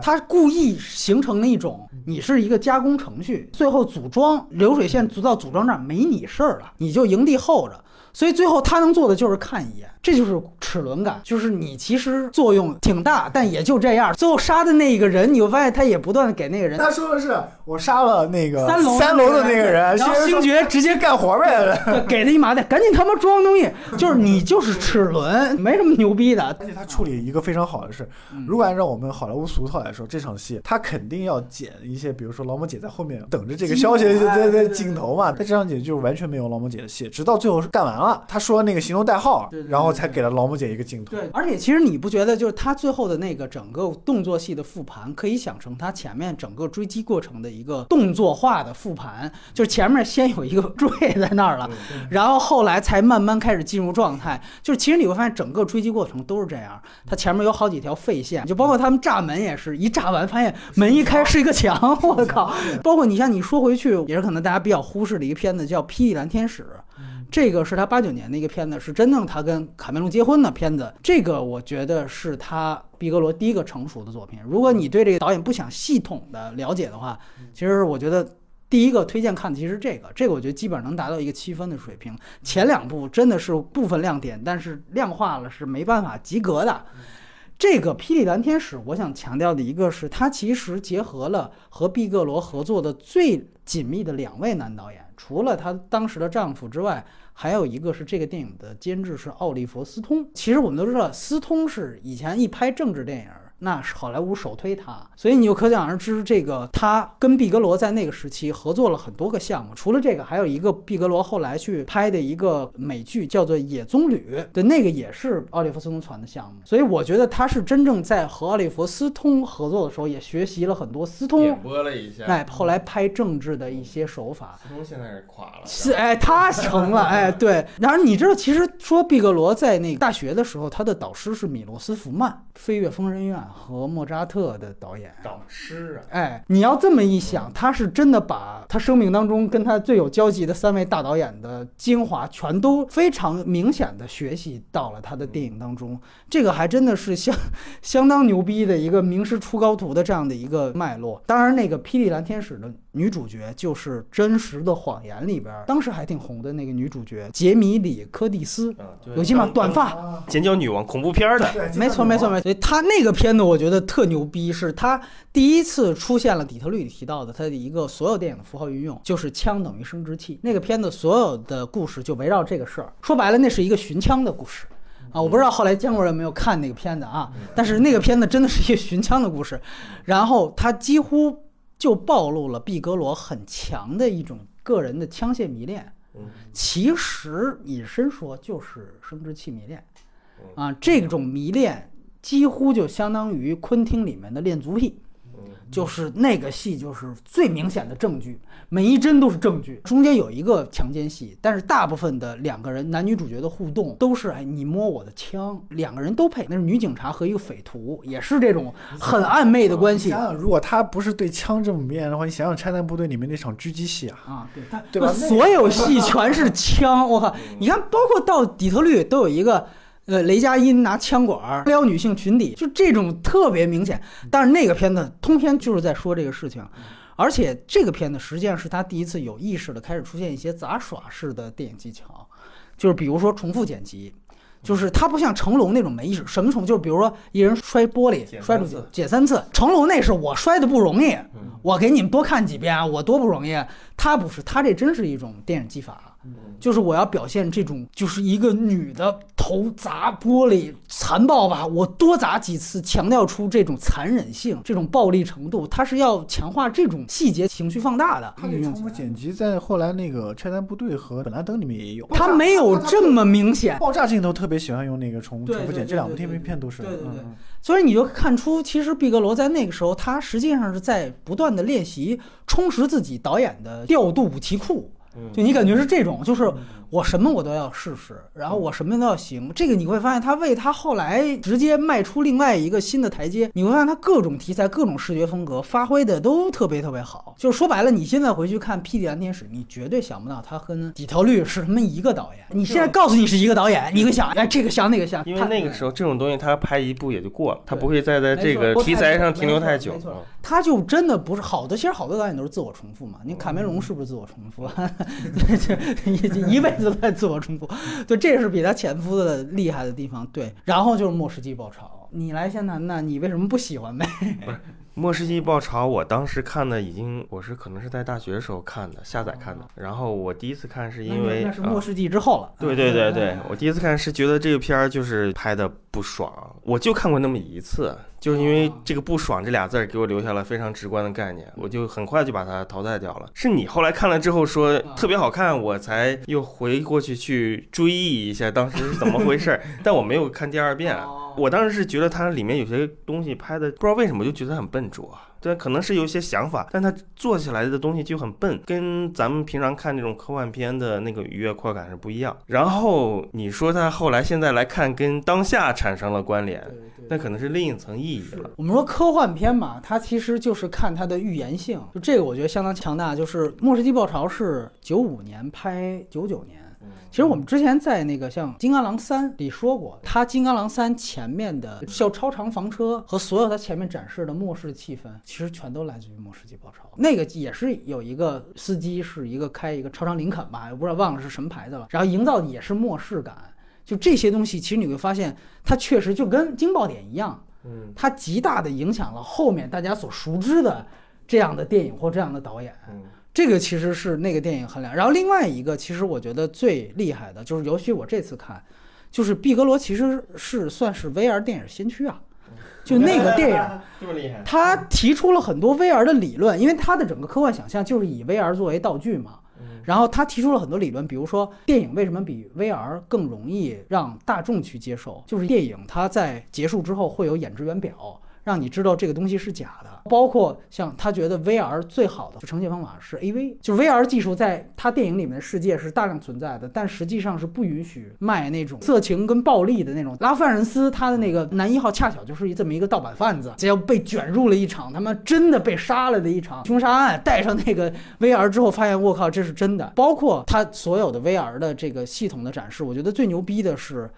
他故意形成了一种，你是一个加工程序，最后组装流水线组到组装那儿没你事儿了，你就营地候着。所以最后他能做的就是看一眼。这就是齿轮感，就是你其实作用挺大，但也就这样。最后杀的那个人，你会发现他也不断的给那个人。他说的是我杀了那个三楼三楼的那个人，然后星爵直接干活呗，给他一麻袋，赶紧他妈装东西。就是你就是齿轮，没什么牛逼的。而且他处理一个非常好的是，如果按照我们好莱坞俗套来说，这场戏他肯定要剪一些，比如说劳模姐在后面等着这个消息的的镜头嘛。他这场景就是完全没有劳模姐的戏，直到最后是干完了，他说那个行动代号，然后才给了老母姐一个镜头。对，而且其实你不觉得，就是他最后的那个整个动作戏的复盘，可以想成他前面整个追击过程的一个动作化的复盘，就是前面先有一个坠在那儿了，然后后来才慢慢开始进入状态。就是其实你会发现，整个追击过程都是这样，他前面有好几条废线，就包括他们炸门也是一炸完，发现门一开是一个墙，我靠！包括你像你说回去，也是可能大家比较忽视的一个片子，叫《霹雳蓝天使》。这个是他八九年的一个片子，是真正他跟卡梅隆结婚的片子。这个我觉得是他毕格罗第一个成熟的作品。如果你对这个导演不想系统的了解的话，其实我觉得第一个推荐看的其实这个，这个我觉得基本上能达到一个七分的水平。前两部真的是部分亮点，但是量化了是没办法及格的。这个《霹雳蓝天使》，我想强调的一个是，它其实结合了和毕格罗合作的最紧密的两位男导演，除了她当时的丈夫之外，还有一个是这个电影的监制是奥利弗·斯通。其实我们都知道，斯通是以前一拍政治电影。那是好莱坞首推他，所以你就可想而知，这个他跟毕格罗在那个时期合作了很多个项目。除了这个，还有一个毕格罗后来去拍的一个美剧，叫做《野棕榈》的那个也是奥利弗斯通传的项目。所以我觉得他是真正在和奥利弗斯通合作的时候，也学习了很多斯通点拨了一下，哎，后来拍政治的一些手法。斯通现在是垮了，是哎，他成了哎，对。然而你知道，其实说毕格罗在那个大学的时候，他的导师是米洛斯福曼，《飞越疯人院》和莫扎特的导演。导师啊，哎，你要这么一想，他是真的把他生命当中跟他最有交集的三位大导演的精华，全都非常明显的学习到了他的电影当中。这个还真的是相 相当牛逼的一个名师出高徒的这样的一个脉络。当然，那个《霹雳蓝天使》的女主角就是《真实的谎言》里边当时还挺红的那个女主角杰米里柯蒂斯，有记吗？短发，尖叫女王恐怖片儿的，没错，没错，没错。所以他那个片子我觉得特牛逼，是她第一次出现了底特律里提到的他的一个所有电影的符号运用，就是枪等于生殖器。那个片子所有的故事就围绕这个事儿，说白了，那是一个寻枪的故事。啊，我不知道后来姜国人有没有看那个片子啊，但是那个片子真的是一个寻枪的故事，然后他几乎就暴露了毕格罗很强的一种个人的枪械迷恋。嗯。其实引申说就是生殖器迷恋，嗯。啊，这种迷恋几乎就相当于昆汀里面的恋足癖，嗯就是那个戏就是最明显的证据，每一帧都是证据。中间有一个强奸戏，但是大部分的两个人男女主角的互动都是哎你摸我的枪，两个人都配，那是女警察和一个匪徒，也是这种很暧昧的关系想想，如果他不是对枪这么迷恋的话，你想想《拆弹部队》里面那场狙击戏啊，啊，对，他对吧所有戏全是枪，我靠！你看，包括到底特律都有一个。呃，雷佳音拿枪管撩女性裙底，就这种特别明显。但是那个片子通篇就是在说这个事情，而且这个片子实际上是他第一次有意识的开始出现一些杂耍式的电影技巧，就是比如说重复剪辑，就是他不像成龙那种没意识，什么重？就是比如说一人摔玻璃摔出去三次剪三次，成龙那是我摔的不容易，嗯我给你们多看几遍啊，我多不容易。他不是，他这真是一种电影技法，就是我要表现这种，就是一个女的头砸玻璃，残暴吧，我多砸几次，强调出这种残忍性、这种暴力程度，他是要强化这种细节情绪放大的。重复剪辑在后来那个《拆弹部队》和《本拉登》里面也有。他没有这么明显，爆炸镜头特别喜欢用那个重重复剪，这两部电影片片都是。对对对所以你就看出，其实毕格罗在那个时候，他实际上是在不断的练习充实自己导演的调度武器库。就你感觉是这种，就是我什么我都要试试，然后我什么都要行。这个你会发现，他为他后来直接迈出另外一个新的台阶。你会发现他各种题材、各种视觉风格发挥的都特别特别好。就是说白了，你现在回去看《霹雳蓝天使》，你绝对想不到他跟底特律是他们一个导演。你现在告诉你是一个导演，你会想，哎，这个像那个像。因为他那个时候这种东西他拍一部也就过了，他不会再在这个题材上停留太久没。错嗯他就真的不是好的，其实好多导演都是自我重复嘛。你卡梅隆是不是自我重复？这一一都在自我重复，对，这是比他前夫的厉害的地方。对，然后就是《末世纪爆潮》，你来先谈谈，你为什么不喜欢呗？《末世纪爆潮》，我当时看的已经，我是可能是在大学的时候看的，下载看的。然后我第一次看是因为那是《啊末世纪》之后了。对对对哎对，我第一次看是觉得这个片儿就是拍的不爽，我就看过那么一次，就是因为这个“不爽”这俩字儿给我留下了非常直观的概念，我就很快就把它淘汰掉了。是你后来看了之后说特别好看，我才又回过去去追忆一下当时是怎么回事儿，但我没有看第二遍。哦我当时是觉得它里面有些东西拍的不知道为什么就觉得很笨拙，对，可能是有一些想法，但它做起来的东西就很笨，跟咱们平常看这种科幻片的那个愉悦快感是不一样。然后你说它后来现在来看跟当下产生了关联，那可能是另一层意义了。我们说科幻片嘛，它其实就是看它的预言性，就这个我觉得相当强大。就是《末世纪爆潮》是九五年拍九九年，其实我们之前在那个像《金刚狼三》里说过，它《金刚狼三》前面的像超长房车和所有它前面展示的末世气氛，其实全都来自于《末世纪爆潮》。那个也是有一个司机是一个开一个超长林肯吧，我不知道忘了是什么牌子了，然后营造的也是末世感。就这些东西，其实你会发现，它确实就跟惊爆点一样，嗯它极大的影响了后面大家所熟知的这样的电影或这样的导演。嗯这个其实是那个电影衡量。然后另外一个，其实我觉得最厉害的就是，尤其我这次看，就是毕格罗其实是算是 VR 电影先驱啊。就那个电影，这么厉害，他提出了很多 VR 的理论，因为他的整个科幻想象就是以 VR 作为道具嘛。嗯然后他提出了很多理论，比如说电影为什么比 VR 更容易让大众去接受，就是电影它在结束之后会有演职员表，让你知道这个东西是假的。包括像他觉得 VR 最好的呈现方法是 AV，就是 VR 技术在他电影里面的世界是大量存在的，但实际上是不允许卖那种色情跟暴力的那种。拉夫·范仁斯他的那个男一号恰巧就是这么一个盗版贩子，结果被卷入了一场他妈真的被杀了的一场凶杀案。带上那个 VR 之后，发现我靠，这是真的。包括他所有的 VR 的这个系统的展示，我觉得最牛逼的是。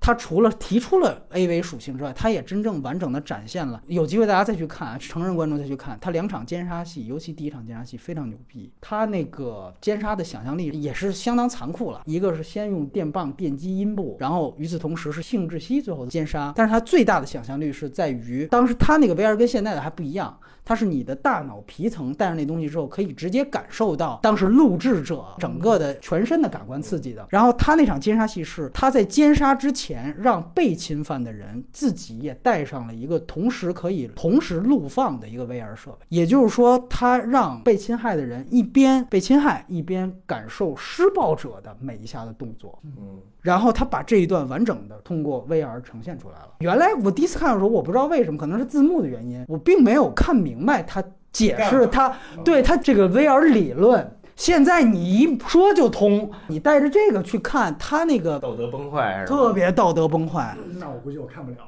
它除了提出了 AV 属性之外，它也真正完整的展现了。有机会大家再去看啊，成人观众再去看，它两场奸杀戏，尤其第一场奸杀戏非常牛逼。它那个奸杀的想象力也是相当残酷了，一个是先用电棒电击阴部，然后与此同时是性窒息最后的奸杀。但是它最大的想象力是在于，当时它那个 VR 跟现在的还不一样。它是你的大脑皮层带上那东西之后，可以直接感受到当时录制者整个的全身的感官刺激的。然后他那场奸杀戏是他在奸杀之前，让被侵犯的人自己也带上了一个同时可以同时录放的一个 VR 设备，也就是说，他让被侵害的人一边被侵害，一边感受施暴者的每一下的动作。嗯然后他把这一段完整的通过 VR 呈现出来了。原来我第一次看的时候，我不知道为什么，可能是字幕的原因，我并没有看明白他解释他对他这个 VR 理论。现在你一说就通，你带着这个去看，他那个道德崩坏，特别道德崩坏，那我估计我看不了。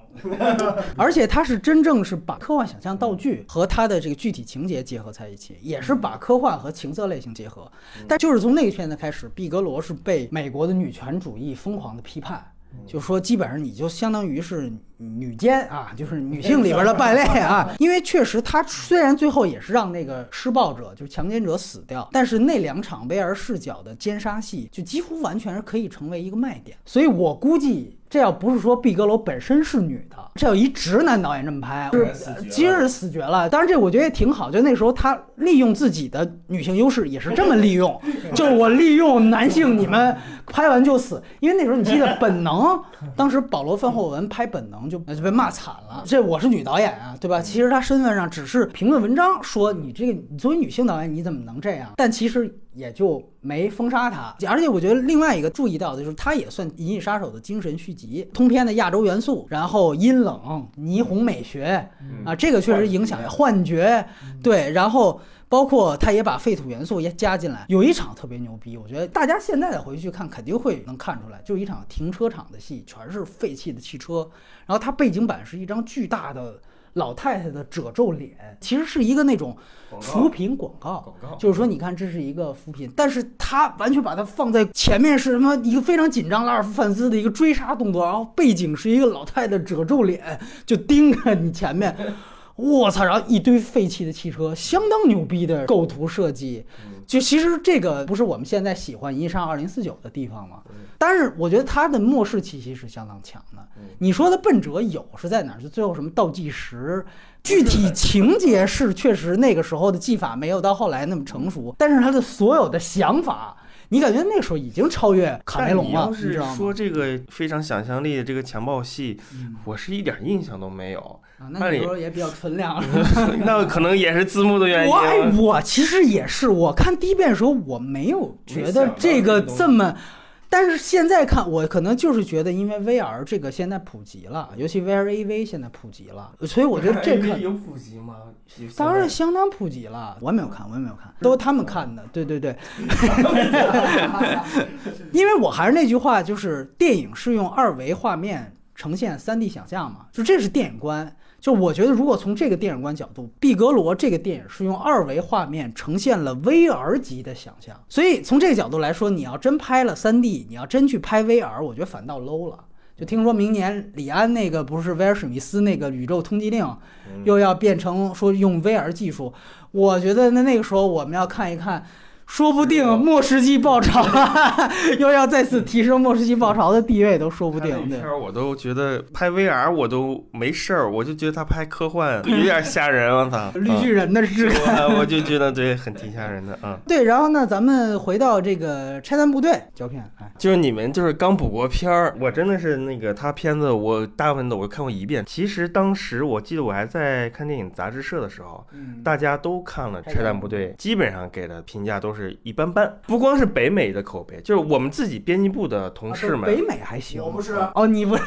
而且他是真正是把科幻想象道具和他的这个具体情节结合在一起，也是把科幻和情色类型结合。但就是从那个片子开始，毕格罗是被美国的女权主义疯狂的批判。就说基本上你就相当于是女奸啊，就是女性里边的败类啊。因为确实他虽然最后也是让那个施暴者就是强奸者死掉，但是那两场威尔视角的奸杀戏就几乎完全是可以成为一个卖点。所以我估计这要不是说毕格罗本身是女的，这要一直男导演这么拍，是今日死绝了。当然这我觉得也挺好，就那时候他利用自己的女性优势也是这么利用，就是我利用男性你们拍完就死，因为那时候你记得 本能，当时保罗·范霍文拍本能就就被骂惨了。这我是女导演啊，对吧？其实她身份上只是评论文章说你这个你作为女性导演你怎么能这样？但其实也就没封杀他。而且我觉得另外一个注意到的就是，他也算《银翼杀手》的精神续集，通篇的亚洲元素，然后阴冷、霓虹美学啊，这个确实影响幻觉，对，然后。包括他也把废土元素也加进来，有一场特别牛逼，我觉得大家现在再回去看肯定会能看出来，就是一场停车场的戏，全是废弃的汽车，然后它背景板是一张巨大的老太太的褶皱脸，其实是一个那种扶贫广告，就是说，你看这是一个扶贫，但是他完全把它放在前面是什么一个非常紧张拉尔夫范斯的一个追杀动作，然后背景是一个老太太褶皱脸，就盯着你前面。我操！然后一堆废弃的汽车，相当牛逼的构图设计。就其实这个不是我们现在喜欢《银上二零四九》的地方吗？但是我觉得它的末世气息是相当强的。你说的笨拙有是在哪儿？就最后什么倒计时，具体情节是确实那个时候的技法没有到后来那么成熟，但是他的所有的想法，你感觉那时候已经超越卡梅隆了，你要是你知道吗？说这个非常想象力的这个强暴戏，我是一点印象都没有。啊，那你说也比较纯良了。那可能也是字幕的原因我我其实也是，我看第一遍的时候我没有觉得这个这么，但是现在看我可能就是觉得，因为 VR 这个现在普及了，尤其 VR AV 现在普及了，所以我觉得这个有普及吗？当然相当普及了。我也没有看，我也没有看，都是他们看的。对对对，因为我还是那句话，就是电影是用二维画面呈现三 D 想象嘛，就这是电影观。就我觉得，如果从这个电影观角度，毕格罗这个电影是用二维画面呈现了 VR 级的想象，所以从这个角度来说，你要真拍了 3D，你要真去拍 VR，我觉得反倒 low 了。就听说明年李安那个不是威尔史密斯那个宇宙通缉令，又要变成说用 VR 技术，我觉得那那个时候我们要看一看。说不定末世纪爆炒 又要再次提升末世纪爆潮的地位，都说不定。片儿我都觉得拍 VR 我都没事儿，我就觉得他拍科幻 有点吓人，我操！绿巨人的质感，我就觉得对，很挺吓人的啊。对，然后呢，咱们回到这个拆弹部队胶片，哎，就是你们就是刚补过片儿，我真的是那个他片子，我大部分的我看过一遍。其实当时我记得我还在看电影杂志社的时候，大家都看了拆弹部队，基本上给的评价都是。是一般般，不光是北美的口碑，就是我们自己编辑部的同事们。北美还行，我不是哦，你不是，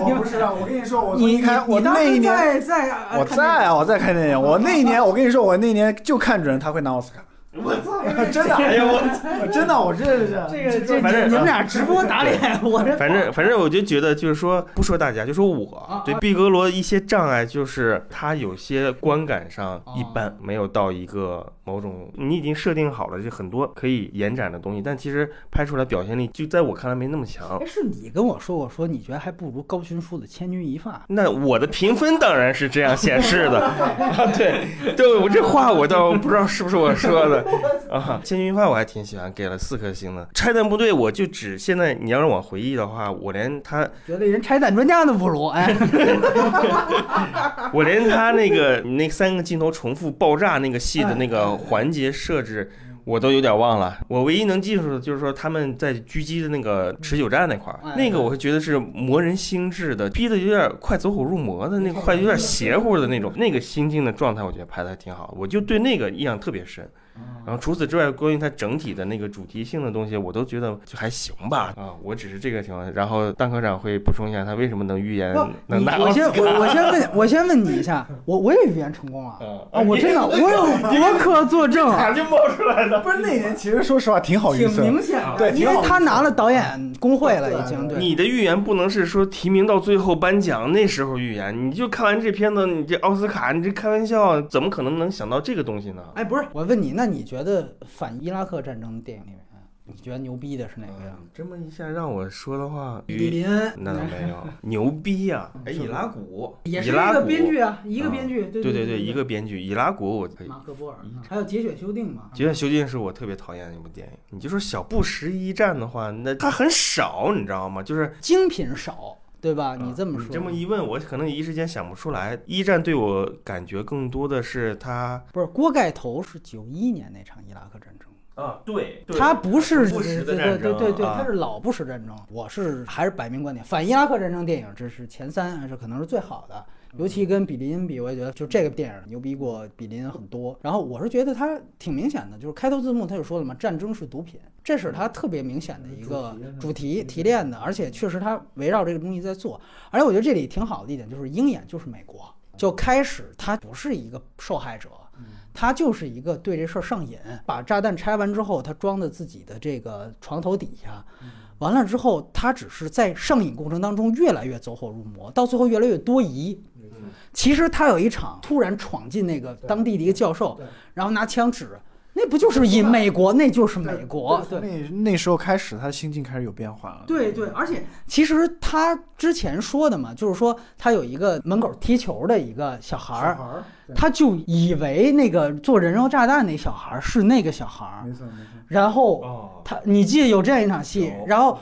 我 不是啊！我跟你说，我你看我那一年在在我在啊，我在看电影。我那一年，我跟你说，我那年就看准他会拿奥斯卡。我操！真的，哎呀，我真的，我这是这个这反正你们俩直播打脸，我这反正反正我就觉得就是说不说大家，就说我对毕格罗一些障碍，就是他有些观感上一般，没有到一个某种你已经设定好了就很多可以延展的东西，但其实拍出来表现力就在我看来没那么强。哎，是你跟我说我，说你觉得还不如高群书的《千钧一发》。那我的评分当然是这样显示的 啊，对对，我这话我倒不知道是不是我说的。啊，千钧一发我还挺喜欢，给了四颗星的。拆弹部队我就只现在你要让我回忆的话，我连他觉得连拆弹专家都不如哎，我连他那个那三个镜头重复爆炸那个戏的那个环节设置我都有点忘了。我唯一能记住的就是说他们在狙击的那个持久战那块儿，那个我会觉得是磨人心智的，逼得有点快走火入魔的那个，快有点邪乎的那种，那个心境的状态，我觉得拍的还挺好，我就对那个印象特别深。然后除此之外，关于它整体的那个主题性的东西，我都觉得就还行吧。啊，我只是这个情况。然后蛋科长会补充一下，他为什么能预言能拿我先我我先问，我先问你一下，我我也预言成功了啊！我真的，我有博客作证。咋就冒出来的？不是那年，其实说实话挺好预测，挺明显对，因为他拿了导演工会了，已经。你的预言不能是说提名到最后颁奖那时候预言，你就看完这片子，你这奥斯卡，你这开玩笑，怎么可能能想到这个东西呢？哎，不是，我问你，那你觉得反？伊拉克战争的电影里面，你觉得牛逼的是哪个呀？这么一下让我说的话，雨林那倒没有牛逼呀！哎，伊拉古也是一个编剧啊，一个编剧，对对对，一个编剧。伊拉古我可以。马克波尔，还有《节选修订》嘛？《节选修订》是我特别讨厌的一部电影。你就说小布什一战的话，那它很少，你知道吗？就是精品少，对吧？你这么说，这么一问，我可能一时间想不出来。一战对我感觉更多的是他不是锅盖头，是九一年那场伊拉克战争。啊，对，他不是不时的战争，对对对对，他是老不时战争。我是还是摆明观点，反伊拉克战争电影这是前三，还是可能是最好的。尤其跟比林比，我也觉得就这个电影牛逼过比林很多。然后我是觉得它挺明显的，就是开头字幕他就说了嘛，战争是毒品，这是他特别明显的一个主题提炼的，而且确实他围绕这个东西在做。而且我觉得这里挺好的一点就是鹰眼就是美国，就开始他不是一个受害者。他就是一个对这事儿上瘾，把炸弹拆完之后，他装在自己的这个床头底下，完了之后，他只是在上瘾过程当中越来越走火入魔，到最后越来越多疑。其实他有一场突然闯进那个当地的一个教授，然后拿枪指。那不就是以美国？那就是美国。对，那那时候开始，他的心境开始有变化了。对对，而且其实他之前说的嘛，就是说他有一个门口踢球的一个小孩儿，他就以为那个做人肉炸弹那小孩儿是那个小孩儿。没错没错。然后他，你记得有这样一场戏，然后。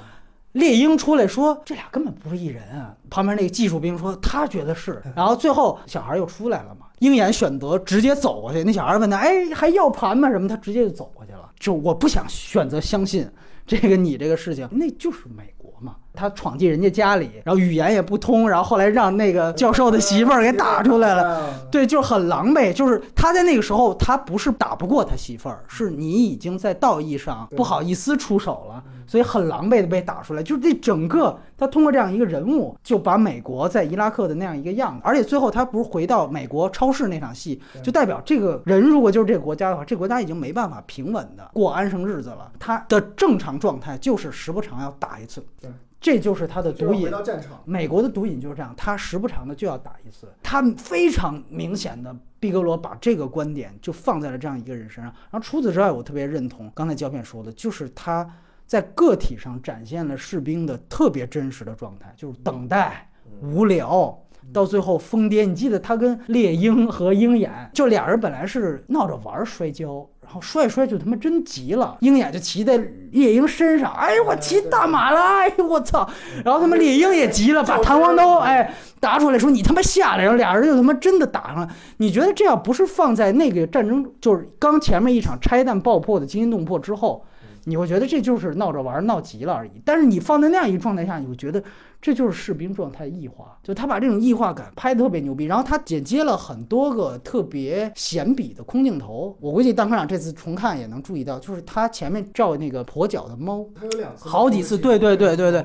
猎鹰出来说：“这俩根本不是一人啊！”旁边那个技术兵说：“他觉得是。”然后最后小孩又出来了嘛？鹰眼选择直接走过去。那小孩问他：“哎，还要盘吗？什么？”他直接就走过去了。就我不想选择相信这个你这个事情，那就是美国嘛。他闯进人家家里，然后语言也不通，然后后来让那个教授的媳妇儿给打出来了。对，就很狼狈。就是他在那个时候，他不是打不过他媳妇儿，是你已经在道义上不好意思出手了。所以很狼狈的被打出来。就是这整个他通过这样一个人物，就把美国在伊拉克的那样一个样子，而且最后他不是回到美国超市那场戏，就代表这个人如果就是这个国家的话，这个国家已经没办法平稳的过安生日子了。他的正常状态就是时不常要打一次，对，这就是他的毒瘾。战场。美国的毒瘾就是这样，他时不常的就要打一次。他非常明显的，毕格罗把这个观点就放在了这样一个人身上。然后除此之外，我特别认同刚才胶片说的，就是他在个体上展现了士兵的特别真实的状态，就是等待、无聊，到最后疯癫。你记得他跟猎鹰和鹰眼，就俩人本来是闹着玩摔跤。然后摔摔就他妈真急了，鹰眼就骑在猎鹰身上，哎呦我骑大马了，哎呦我操！然后他妈猎鹰也急了，把弹簧刀哎拿出来说你他妈下来，然后俩人就他妈真的打上了。你觉得这要不是放在那个战争，就是刚前面一场拆弹爆破的惊心动魄之后，你会觉得这就是闹着玩闹急了而已。但是你放在那样一个状态下，你会觉得。这就是士兵状态异化，就他把这种异化感拍得特别牛逼，然后他剪接了很多个特别显笔的空镜头。我估计当科长这次重看也能注意到，就是他前面照那个跛脚的猫，他有两次，好几次，对对对对对。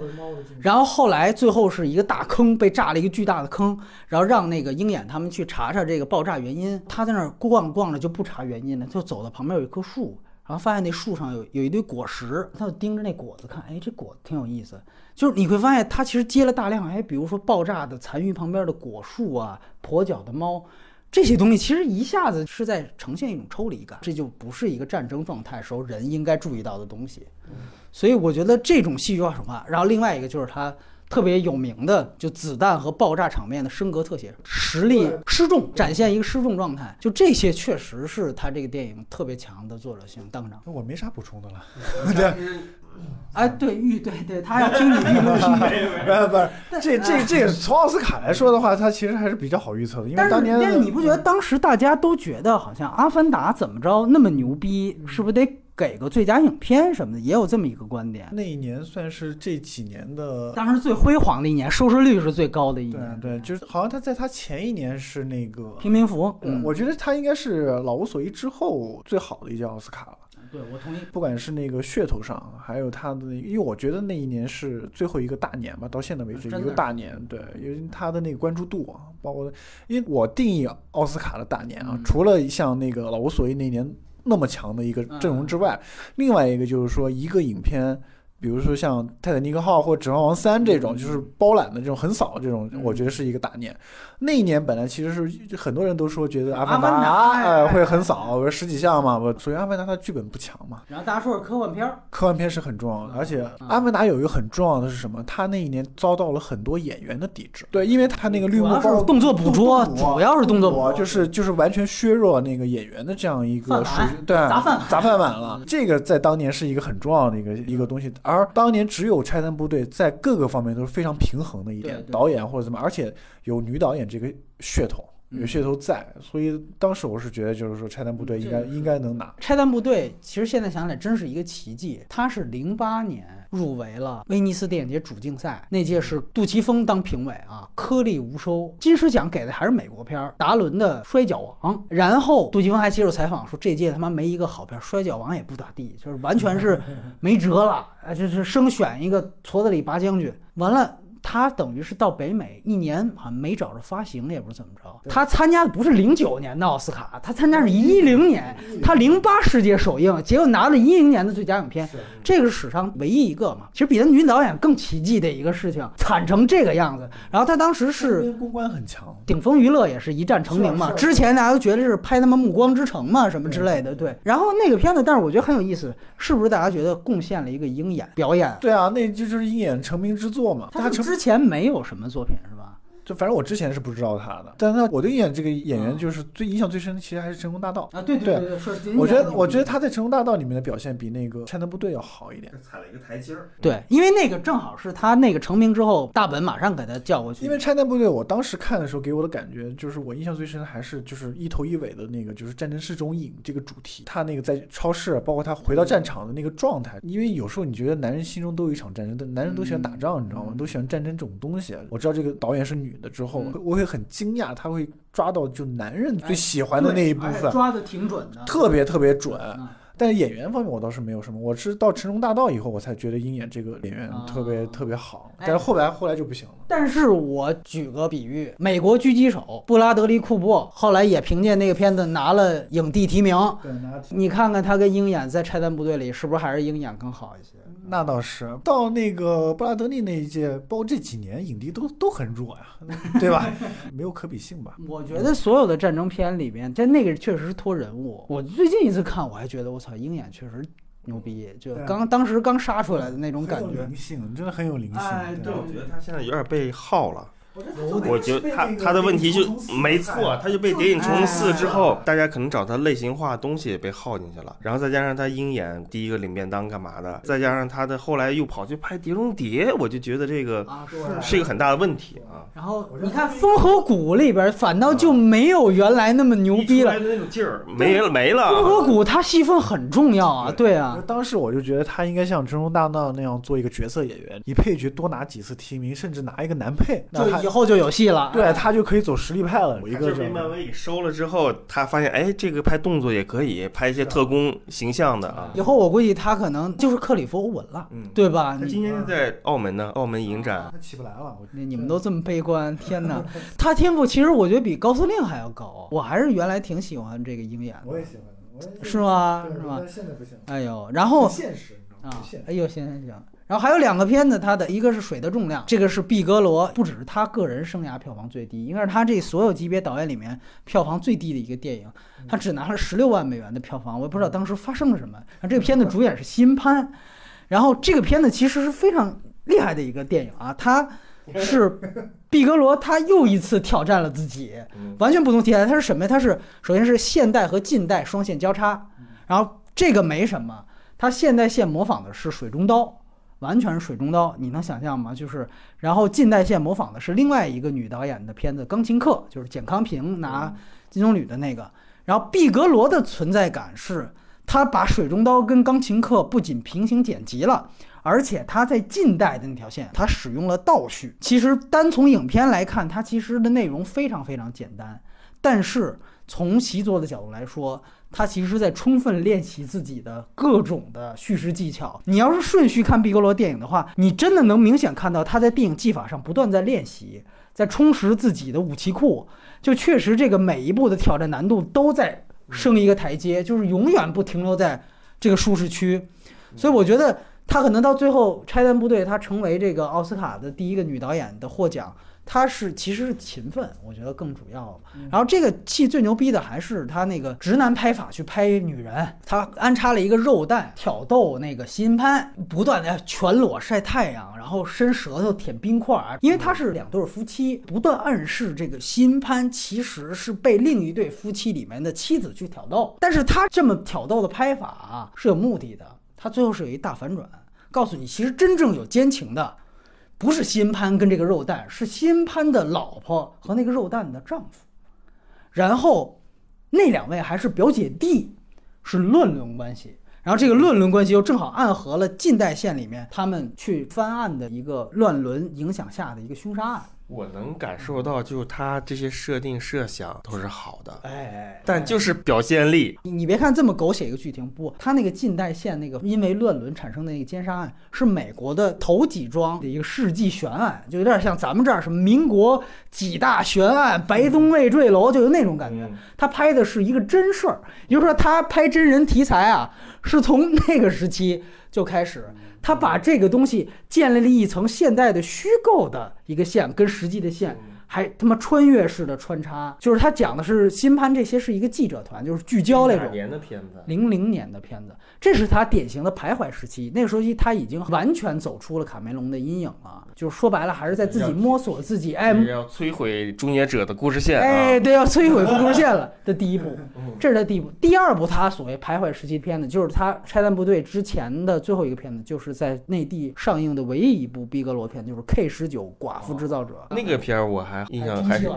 然后后来最后是一个大坑被炸了一个巨大的坑，然后让那个鹰眼他们去查查这个爆炸原因。他在那儿逛逛着就不查原因了，就走到旁边有一棵树，然后发现那树上有有一堆果实，他就盯着那果子看，哎，这果子挺有意思。就是你会发现，它其实接了大量，哎，比如说爆炸的残余旁边的果树啊，跛脚的猫，这些东西其实一下子是在呈现一种抽离感，这就不是一个战争状态时候人应该注意到的东西。所以我觉得这种戏剧化手法，然后另外一个就是他特别有名的，就子弹和爆炸场面的升格特写，实力失重，展现一个失重状态，就这些确实是他这个电影特别强的作者性。邓长，我没啥补充的了。对。哎，对预对对，他要听你预录，不是不是，这这这个从奥斯卡来说的话，他其实还是比较好预测的，因为当年。但是你不觉得当时大家都觉得好像《阿凡达》怎么着那么牛逼，是不是得给个最佳影片什么的？也有这么一个观点。那一年算是这几年的，当时最辉煌的一年，收视率是最高的一年。对对，就是好像他在他前一年是那个《贫民服》，我觉得他应该是《老无所依》之后最好的一届奥斯卡了。对，我同意。不管是那个噱头上，还有他的，因为我觉得那一年是最后一个大年吧，到现在为止一个大年。对，因为他的那个关注度啊，包括，因为我定义奥斯卡的大年啊，除了像那个老无所依那年那么强的一个阵容之外，另外一个就是说一个影片。比如说像《泰坦尼克号》或《指环王三》这种，就是包揽的这种横扫这种，我觉得是一个大年。那一年本来其实是很多人都说觉得《阿凡达》呃会很扫，十几项嘛。我首先《阿凡达》它剧本不强嘛。然后大家说是科幻片儿，科幻片是很重要的。而且《阿凡达》有一个很重要的是什么？它那一年遭到了很多演员的抵制。对，因为它那个绿幕包动作捕捉，主要是动作捕捉，就是就是完全削弱那个演员的这样一个属对砸饭砸饭碗了。这个在当年是一个很重要的一个一个东西。而当年只有拆弹部队在各个方面都是非常平衡的一点，导演或者怎么，而且有女导演这个噱头，有噱头在，所以当时我是觉得就是说拆弹部队应该应该能拿。拆弹部队其实现在想起来真是一个奇迹，它是零八年入围了威尼斯电影节主竞赛，那届是杜琪峰当评委啊，颗粒无收。金狮奖给的还是美国片达伦的《摔跤王》，然后杜琪峰还接受采访说这届他妈没一个好片，《摔跤王》也不咋地，就是完全是没辙了。啊，就是生选一个矬子里拔将军，完了。他等于是到北美一年，好像没找着发行，也不是怎么着。他参加的不是零九年的奥斯卡，他参加是一零年，他零八世界首映，结果拿了一零年的最佳影片，这个是史上唯一一个嘛。其实比他女导演更奇迹的一个事情，惨成这个样子。然后他当时是公关很强，顶峰娱乐也是一战成名嘛。之前大家都觉得是拍他们《暮光之城》嘛，什么之类的。对。然后那个片子，但是我觉得很有意思，是不是大家觉得贡献了一个鹰眼表演？对啊，那就是鹰眼成名之作嘛。他成。之前没有什么作品？就反正我之前是不知道他的，但是他我对演这个演员就是最印象最深的，其实还是《成功大道》啊。对对对，我觉得我觉得他在《成功大道》里面的表现比那个《拆弹部队》要好一点，踩了一个台阶儿。对，因为那个正好是他那个成名之后，大本马上给他叫过去。因为《拆弹部队》，我当时看的时候给我的感觉就是，我印象最深的还是就是一头一尾的那个就是战争是种瘾这个主题。他那个在超市，包括他回到战场的那个状态。因为有时候你觉得男人心中都有一场战争，但男人都喜欢打仗，你知道吗？都喜欢战争这种东西。我知道这个导演是女的之后，我会很惊讶，他会抓到就男人最喜欢的那一部分，抓的挺准的，特别特别准。但是演员方面我倒是没有什么，我是到《成龙大道》以后，我才觉得鹰眼这个演员啊特别、特别好，哎但是后来后来就不行了。但是我举个比喻，美国狙击手布拉德利·库珀后来也凭借那个片子拿了影帝提名。对，拿你看看他跟鹰眼在拆弹部队里，是不是还是鹰眼更好一些？那倒是，到那个布拉德利那一届，包括这几年影帝都都很弱呀，对吧？没有可比性吧？我觉得所有的战争片里面，在那个确实是托人物。我最近一次看，我还觉得我操，鹰眼确实牛逼，就对刚当时刚杀出来的那种感觉。灵性，真的很有灵性。哎对我觉得他现在有点被耗了。我觉得他他的问题就没错，他就被《谍影重重四》之后，大家可能找他类型化东西也被耗进去了，然后再加上他鹰眼第一个领便当干嘛的，再加上他的后来又跑去拍《碟中谍》，我就觉得这个啊，是一个很大的问题啊。然后你看《风和谷》里边，反倒就没有原来那么牛逼了。那种劲儿没了没了。风和谷他戏份很重要啊，对啊，当时我就觉得他应该像《晨钟大闹》那样做一个角色演员，你配角多拿几次提名，甚至拿一个男配，那他就以后就有戏了。对他就可以走实力派了。我一他被个这样漫威给收了之后，他发现哎，这个拍动作也可以，拍一些特工形象的啊。以后我估计他可能就是克里夫·欧文了，嗯，对吧？他你今天在澳门呢，澳门影展。他起不来了。我你你们都这么悲观，天哪！他天赋其实我觉得比高司令还要高，我还是原来挺喜欢这个鹰眼的，我也喜欢，是吗？是吗？但现在不行，哎呦，然后现实，你知道吗啊哎呦，行行行。然后还有两个片子，它的一个是《水的重量》，这个是毕格罗，不只是他个人生涯票房最低，应该是他这所有级别导演里面票房最低的一个电影，他只拿了十六万美元的票房，我也不知道当时发生了什么。然后这个片子主演是新潘，然后这个片子其实是非常厉害的一个电影啊，他是 毕格罗他又一次挑战了自己，嗯完全不同题材。它是什么呀？它是首先是现代和近代双线交叉，然后这个没什么，它现代线模仿的是水中刀。完全是水中刀，你能想象吗？就是，然后近代线模仿的是另外一个女导演的片子《钢琴课》，就是简康平拿金棕榈的那个。然后毕格罗的存在感是，他把水中刀跟钢琴课不仅平行剪辑了，而且他在近代的那条线，他使用了倒叙。其实单从影片来看，它其实的内容非常非常简单，但是从习作的角度来说，他其实在充分练习自己的各种的叙事技巧。你要是顺序看毕格罗电影的话，你真的能明显看到他在电影技法上不断在练习，在充实自己的武器库。就确实这个每一步的挑战难度都在升一个台阶，就是永远不停留在这个舒适区。所以我觉得他可能到最后拆弹部队，他成为这个奥斯卡的第一个女导演的获奖。她是其实是勤奋，我觉得更主要。然后这个戏最牛逼的还是他那个直男拍法去拍女人，他安插了一个肉蛋挑逗那个新潘，不断的全裸晒太阳，然后伸舌头舔冰块儿，因为他是两对夫妻，不断暗示这个新潘其实是被另一对夫妻里面的妻子去挑逗，但是他这么挑逗的拍法啊是有目的的，他最后是有一大反转，告诉你其实真正有奸情的。不是新潘跟这个肉蛋，是新潘的老婆和那个肉蛋的丈夫，然后那两位还是表姐弟，是乱伦关系。然后这个乱伦关系又正好暗合了近代线里面他们去翻案的一个乱伦影响下的一个凶杀案。我能感受到，就是他这些设定设想都是好的，哎，哎但就是表现力，你你别看这么狗血一个剧情，不，他那个近代线那个因为乱伦产生的那个奸杀案，是美国的头几桩的一个世纪悬案，就有点像咱们这儿什么民国几大悬案，白宗卫坠楼，就有那种感觉。嗯。他拍的是一个真事儿，也就是说，他拍真人题材啊，是从那个时期就开始，他把这个东西建立了一层现代的虚构的一个线，跟实际的线还他妈穿越式的穿插，就是他讲的是新潘这些是一个记者团，就是聚焦那哪种。年的片子？零零年的片子，这是他典型的徘徊时期。那个时候他已经完全走出了卡梅隆的阴影了，就是说白了还是在自己摸索自己，哎是要摧毁终结者的故事线哎，啊！对，要摧毁故事线了的第一步，嗯这是他第一部。第二部，他所谓徘徊时期片子，就是他拆弹部队之前的最后一个片子，就是在内地上映的唯一一部逼格罗片，就是 K 十九寡妇制造者。那个片儿我还还印象还是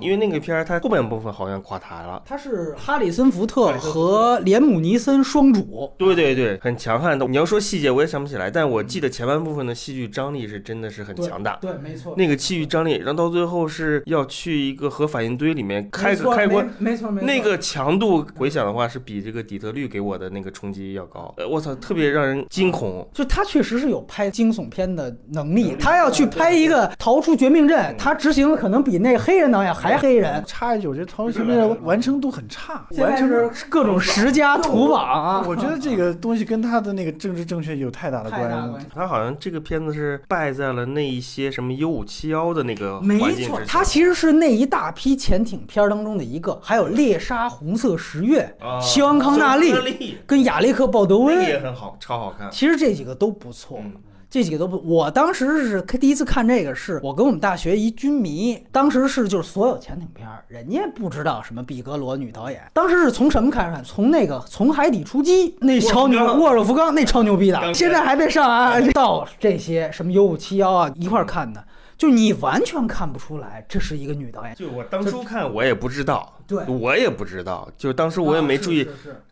因为那个片儿它后半部分好像垮台了。他是哈里森福特和连姆尼森双主，对对对，很强悍的。你要说细节，我也想不起来，但我记得前半部分的戏剧张力是真的是很强大。对，没错。那个戏剧张力，然后到最后是要去一个核反应堆里面开个开关，没没错没错。那个强度回想的话，是比这个底特律给我的那个冲击要高。呃，我操，特别让人惊恐。就他确实是有拍惊悚片的能力，他要去拍一个逃出绝命镇，他执行的可能比那个黑人导演还黑人。插一句，我觉得《逃出绝命镇》完成度很差，完成度是各种十佳图榜啊，我觉得这个东西跟他的那个政治正确有太大的关系。他好像这个片子是败在了那一些什么 U 五七幺的那个没错，环境之下。它其实是那一大批潜艇片儿当中的一个，还有《猎杀红色十月》啊希望康纳利跟亚历克·鲍德那个也，很好，超好看。其实这几个都不错。嗯这几个都不，我当时是第一次看这个，是我跟我们大学一军迷，当时是就是所有潜艇片儿，人家不知道什么毕格罗女导演，当时是从什么开始看？从那个从海底出击那超牛沃尔夫冈那超牛逼的，现在还在上岸，到这些什么 U 五七幺啊一块儿看的，就你完全看不出来这是一个女导演。就我当初看我也不知道，对我也不知道，就当时我也没注意，啊是是是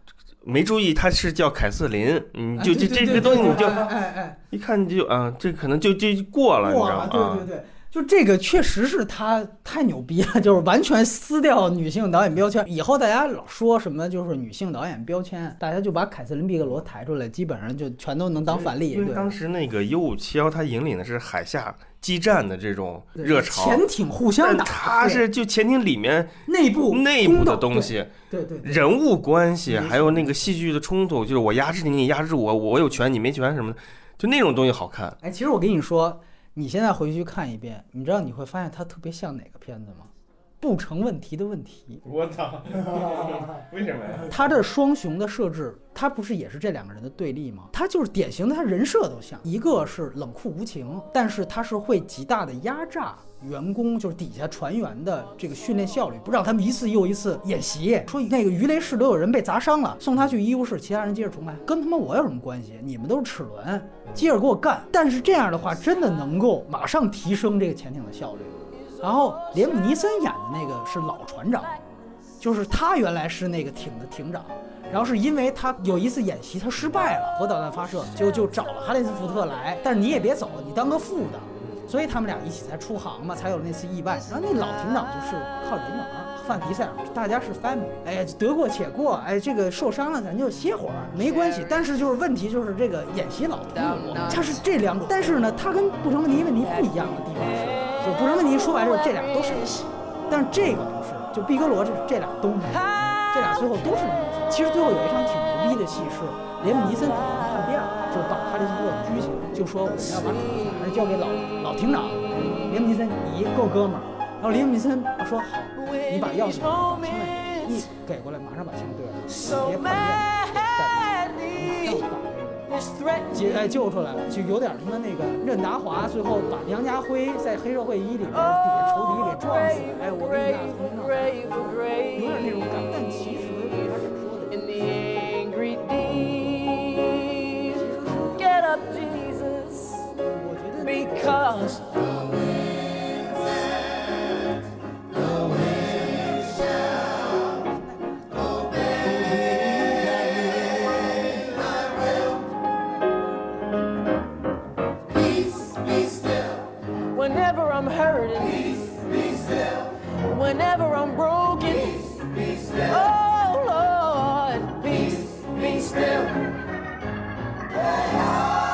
没注意他是叫凯瑟琳，你哎就这这个东西你就哎哎哎一看你就啊，这可能就就过了，你知，道吗？对对对。就这个确实是他太牛逼了，就是完全撕掉女性导演标签。以后大家老说什么就是女性导演标签，大家就把凯瑟琳·毕格罗抬出来，基本上就全都能当反例。对因为当时那个 U 五七幺，它引领的是海下激战的这种热潮，潜艇互相但打，对它是就潜艇里面内部内部的东西，对对对，人物关系，还有那个戏剧的冲突，就是我压制你，你压制我，我有权你没权什么的，就那种东西好看。哎，其实我跟你说，你现在回去看一遍，你知道你会发现它特别像哪个片子吗？不成问题的问题。我操！为什么呀？他这双雄的设置，他不是也是这两个人的对立吗？他就是典型的，他人设都像，一个是冷酷无情，但是他是会极大的压榨员工，就是底下船员的这个训练效率，不让他们一次又一次演习。说那个鱼雷室都有人被砸伤了，送他去医务室，其他人接着崇拜，跟他妈我有什么关系？你们都是齿轮，接着给我干。但是这样的话，真的能够马上提升这个潜艇的效率。然后连姆尼森演的那个是老船长，就是他原来是那个艇的艇长，然后是因为他有一次演习他失败了，核导弹发射，就就找了哈里斯福特来，但是你也别走，你当个副的，所以他们俩一起才出航嘛，才有那次意外。然后那老艇长就是靠人缘儿。范迪塞尔，大家是 family，哎，得过且过，哎，这个受伤了咱就歇会儿，没关系。但是就是问题就是这个演习老痛苦，它是这两种，但是呢，他跟不成问题问题不一样的地方是，就不成问题说白了这俩都是演戏，但是这个不是，就毕格罗这这俩都没有，这俩最后都是演戏。其实最后有一场挺牛逼的戏是连姆尼森可能叛变了，就是把哈里斯福特拘起来，就说我们要把主权还是交给老老厅长，连姆尼森你够哥们儿。然后林姆尼森说好，你把钥匙把枪给一给过来，马上把枪对上，别叛变，马上把这个解哎救出来了，就有点什么那个任达华最后把杨家辉在黑社会一里边底下仇敌给撞死了，哎，我跟你俩从头到尾有点那种感，但其实 get up jesus 我觉得你可能是 forever unbroken. Peace, be still. Oh Lord, peace, be still. Hey, oh.